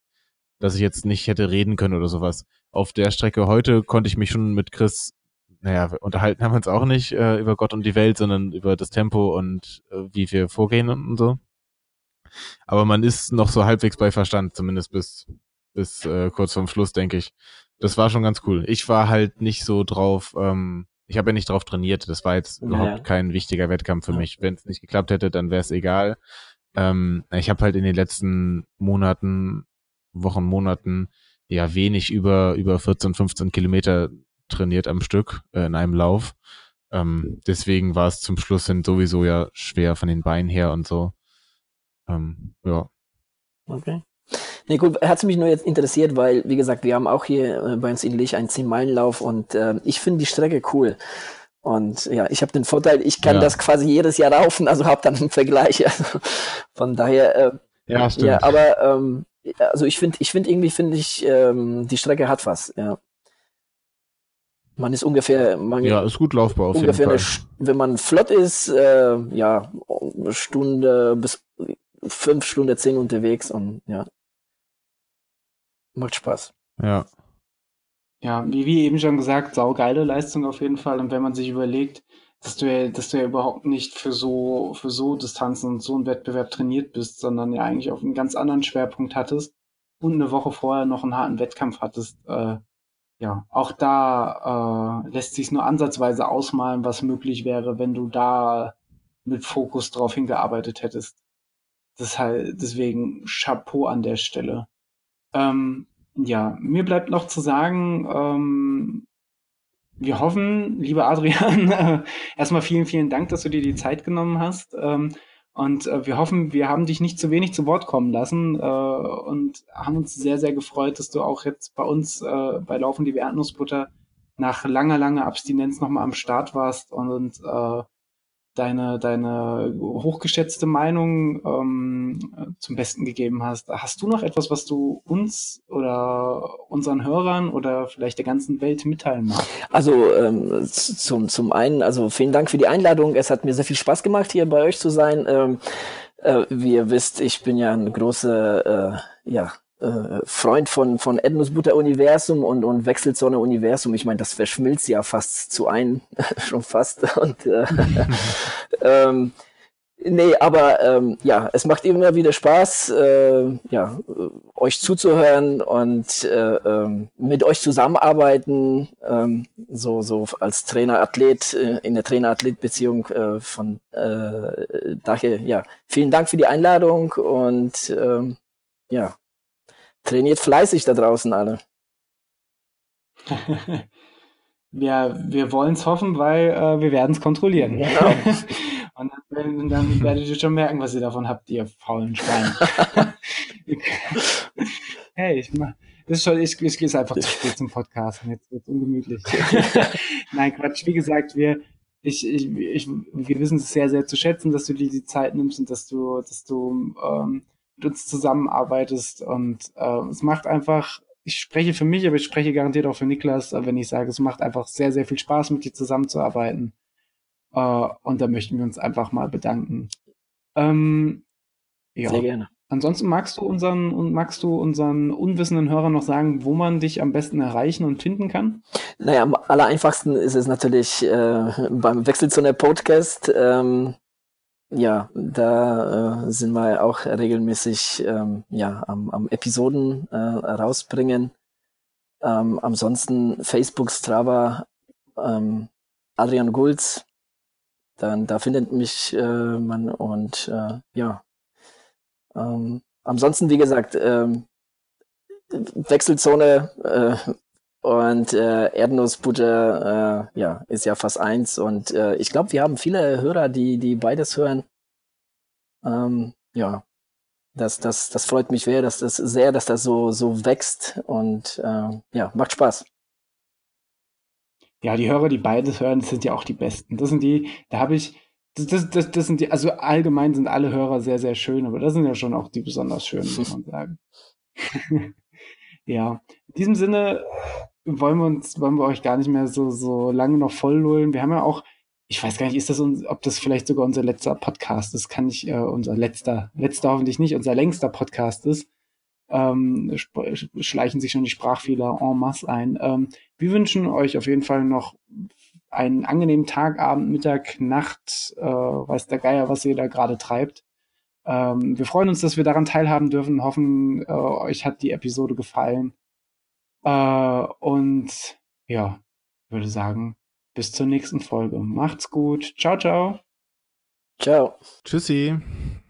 dass ich jetzt nicht hätte reden können oder sowas. Auf der Strecke heute konnte ich mich schon mit Chris, naja, unterhalten haben wir uns auch nicht äh, über Gott und die Welt, sondern über das Tempo und äh, wie wir vorgehen und, so. Aber man ist noch so halbwegs bei Verstand, zumindest bis, bis äh, kurz vorm Schluss, denke ich das war schon ganz cool. Ich war halt nicht so drauf, ähm, ich habe ja nicht drauf trainiert. Das war jetzt ja. überhaupt kein wichtiger Wettkampf für mich. Wenn es nicht geklappt hätte, dann wäre es egal. Ähm, ich habe halt in den letzten Monaten, Wochen, Monaten ja wenig über über 14, 15 Kilometer trainiert am Stück äh, in einem Lauf. Ähm, deswegen war es zum Schluss hin sowieso ja schwer von den Beinen her und so. Ähm, ja. Okay. Nee, gut, hat mich nur jetzt interessiert, weil, wie gesagt, wir haben auch hier äh, bei uns in Lich einen 10-Meilen-Lauf und äh, ich finde die Strecke cool. Und ja, ich habe den Vorteil, ich kann ja. das quasi jedes Jahr laufen, also habe dann einen Vergleich. Also, von daher, äh, ja, stimmt. Ja, aber ähm, also ich finde, ich finde irgendwie finde ich, ähm, die Strecke hat was. Ja, man ist ungefähr, man ja, ist gut laufbar auf ungefähr jeden Fall. Eine, wenn man flott ist, äh, ja, eine Stunde bis fünf Stunden zehn unterwegs und ja, Macht Spaß. Ja. Ja, wie, wie eben schon gesagt, saugeile Leistung auf jeden Fall. Und wenn man sich überlegt, dass du ja, dass du ja überhaupt nicht für so, für so Distanzen und so einen Wettbewerb trainiert bist, sondern ja eigentlich auf einen ganz anderen Schwerpunkt hattest und eine Woche vorher noch einen harten Wettkampf hattest, äh, ja, auch da äh, lässt sich nur ansatzweise ausmalen, was möglich wäre, wenn du da mit Fokus drauf hingearbeitet hättest. Das halt, deswegen Chapeau an der Stelle. Ähm, ja, mir bleibt noch zu sagen, ähm, wir hoffen, lieber Adrian, äh, erstmal vielen, vielen Dank, dass du dir die Zeit genommen hast. Ähm, und äh, wir hoffen, wir haben dich nicht zu wenig zu Wort kommen lassen äh, und haben uns sehr, sehr gefreut, dass du auch jetzt bei uns bei Laufen die Erdnussbutter nach langer, langer Abstinenz nochmal am Start warst und, und äh, deine, deine hochgeschätzte Meinung ähm, zum Besten gegeben hast. Hast du noch etwas, was du uns oder unseren Hörern oder vielleicht der ganzen Welt mitteilen magst? Also ähm, zum, zum einen, also vielen Dank für die Einladung. Es hat mir sehr viel Spaß gemacht, hier bei euch zu sein. Ähm, äh, wie ihr wisst, ich bin ja ein großer äh, ja, äh, Freund von, von Erdnussbutter Universum und, und Wechselzone Universum. Ich meine, das verschmilzt ja fast zu ein, schon fast. Und äh, ähm, nee, aber ähm, ja, es macht immer wieder Spaß, äh, ja, euch zuzuhören und äh, ähm, mit euch zusammenarbeiten, ähm, so, so als Trainer-Athlet, äh, in der Trainer-Athlet-Beziehung äh, von äh, daher, ja, vielen Dank für die Einladung und ähm, ja, Trainiert fleißig da draußen alle. ja, wir wollen es hoffen, weil äh, wir werden es kontrollieren. Genau. Und dann, dann, werdet ihr schon merken, was ihr davon habt, ihr faulen Schweine. hey, ich mach, das ist schon, ich, ich gehe einfach zu spät zum Podcast und jetzt wird es ungemütlich. Nein, Quatsch. Wie gesagt, wir, ich, ich, ich, wir wissen es sehr, sehr zu schätzen, dass du dir die Zeit nimmst und dass du, dass du ähm, mit uns zusammenarbeitest. Und äh, es macht einfach, ich spreche für mich, aber ich spreche garantiert auch für Niklas, äh, wenn ich sage, es macht einfach sehr, sehr viel Spaß, mit dir zusammenzuarbeiten. Äh, und da möchten wir uns einfach mal bedanken. Ähm, ja. Sehr gerne. Ansonsten magst du unseren magst du unseren unwissenden Hörern noch sagen, wo man dich am besten erreichen und finden kann? Naja, am aller einfachsten ist es natürlich äh, beim Wechsel zu einer Podcast. Ähm, ja, da äh, sind wir auch regelmäßig ähm, ja, am, am Episoden äh, rausbringen. Ähm, ansonsten Facebook, Strava, ähm, Adrian Gulz, dann da findet mich äh, man und äh, ja. Ähm, ansonsten, wie gesagt, ähm, Wechselzone äh, und äh, Erdnussbutter, äh, ja, ist ja fast eins. Und äh, ich glaube, wir haben viele Hörer, die, die beides hören. Ähm, ja, das, das, das freut mich sehr, dass das sehr, dass das so, so wächst und äh, ja, macht Spaß. Ja, die Hörer, die beides hören, das sind ja auch die besten. Das sind die, da habe ich, das, das, das, das sind die, also allgemein sind alle Hörer sehr, sehr schön, aber das sind ja schon auch die besonders schönen, muss man sagen. ja, in diesem Sinne wollen wir uns, wollen wir euch gar nicht mehr so, so lange noch voll lullen. Wir haben ja auch, ich weiß gar nicht, ist das, ob das vielleicht sogar unser letzter Podcast ist, kann ich, äh, unser letzter, letzter hoffentlich nicht, unser längster Podcast ist. Ähm, schleichen sich schon die Sprachfehler en masse ein. Ähm, wir wünschen euch auf jeden Fall noch einen angenehmen Tag, Abend, Mittag, Nacht, äh, weiß der Geier, was ihr da gerade treibt. Ähm, wir freuen uns, dass wir daran teilhaben dürfen, hoffen, äh, euch hat die Episode gefallen. Äh, und ja, würde sagen, bis zur nächsten Folge. Macht's gut. Ciao, ciao. Ciao. Tschüssi.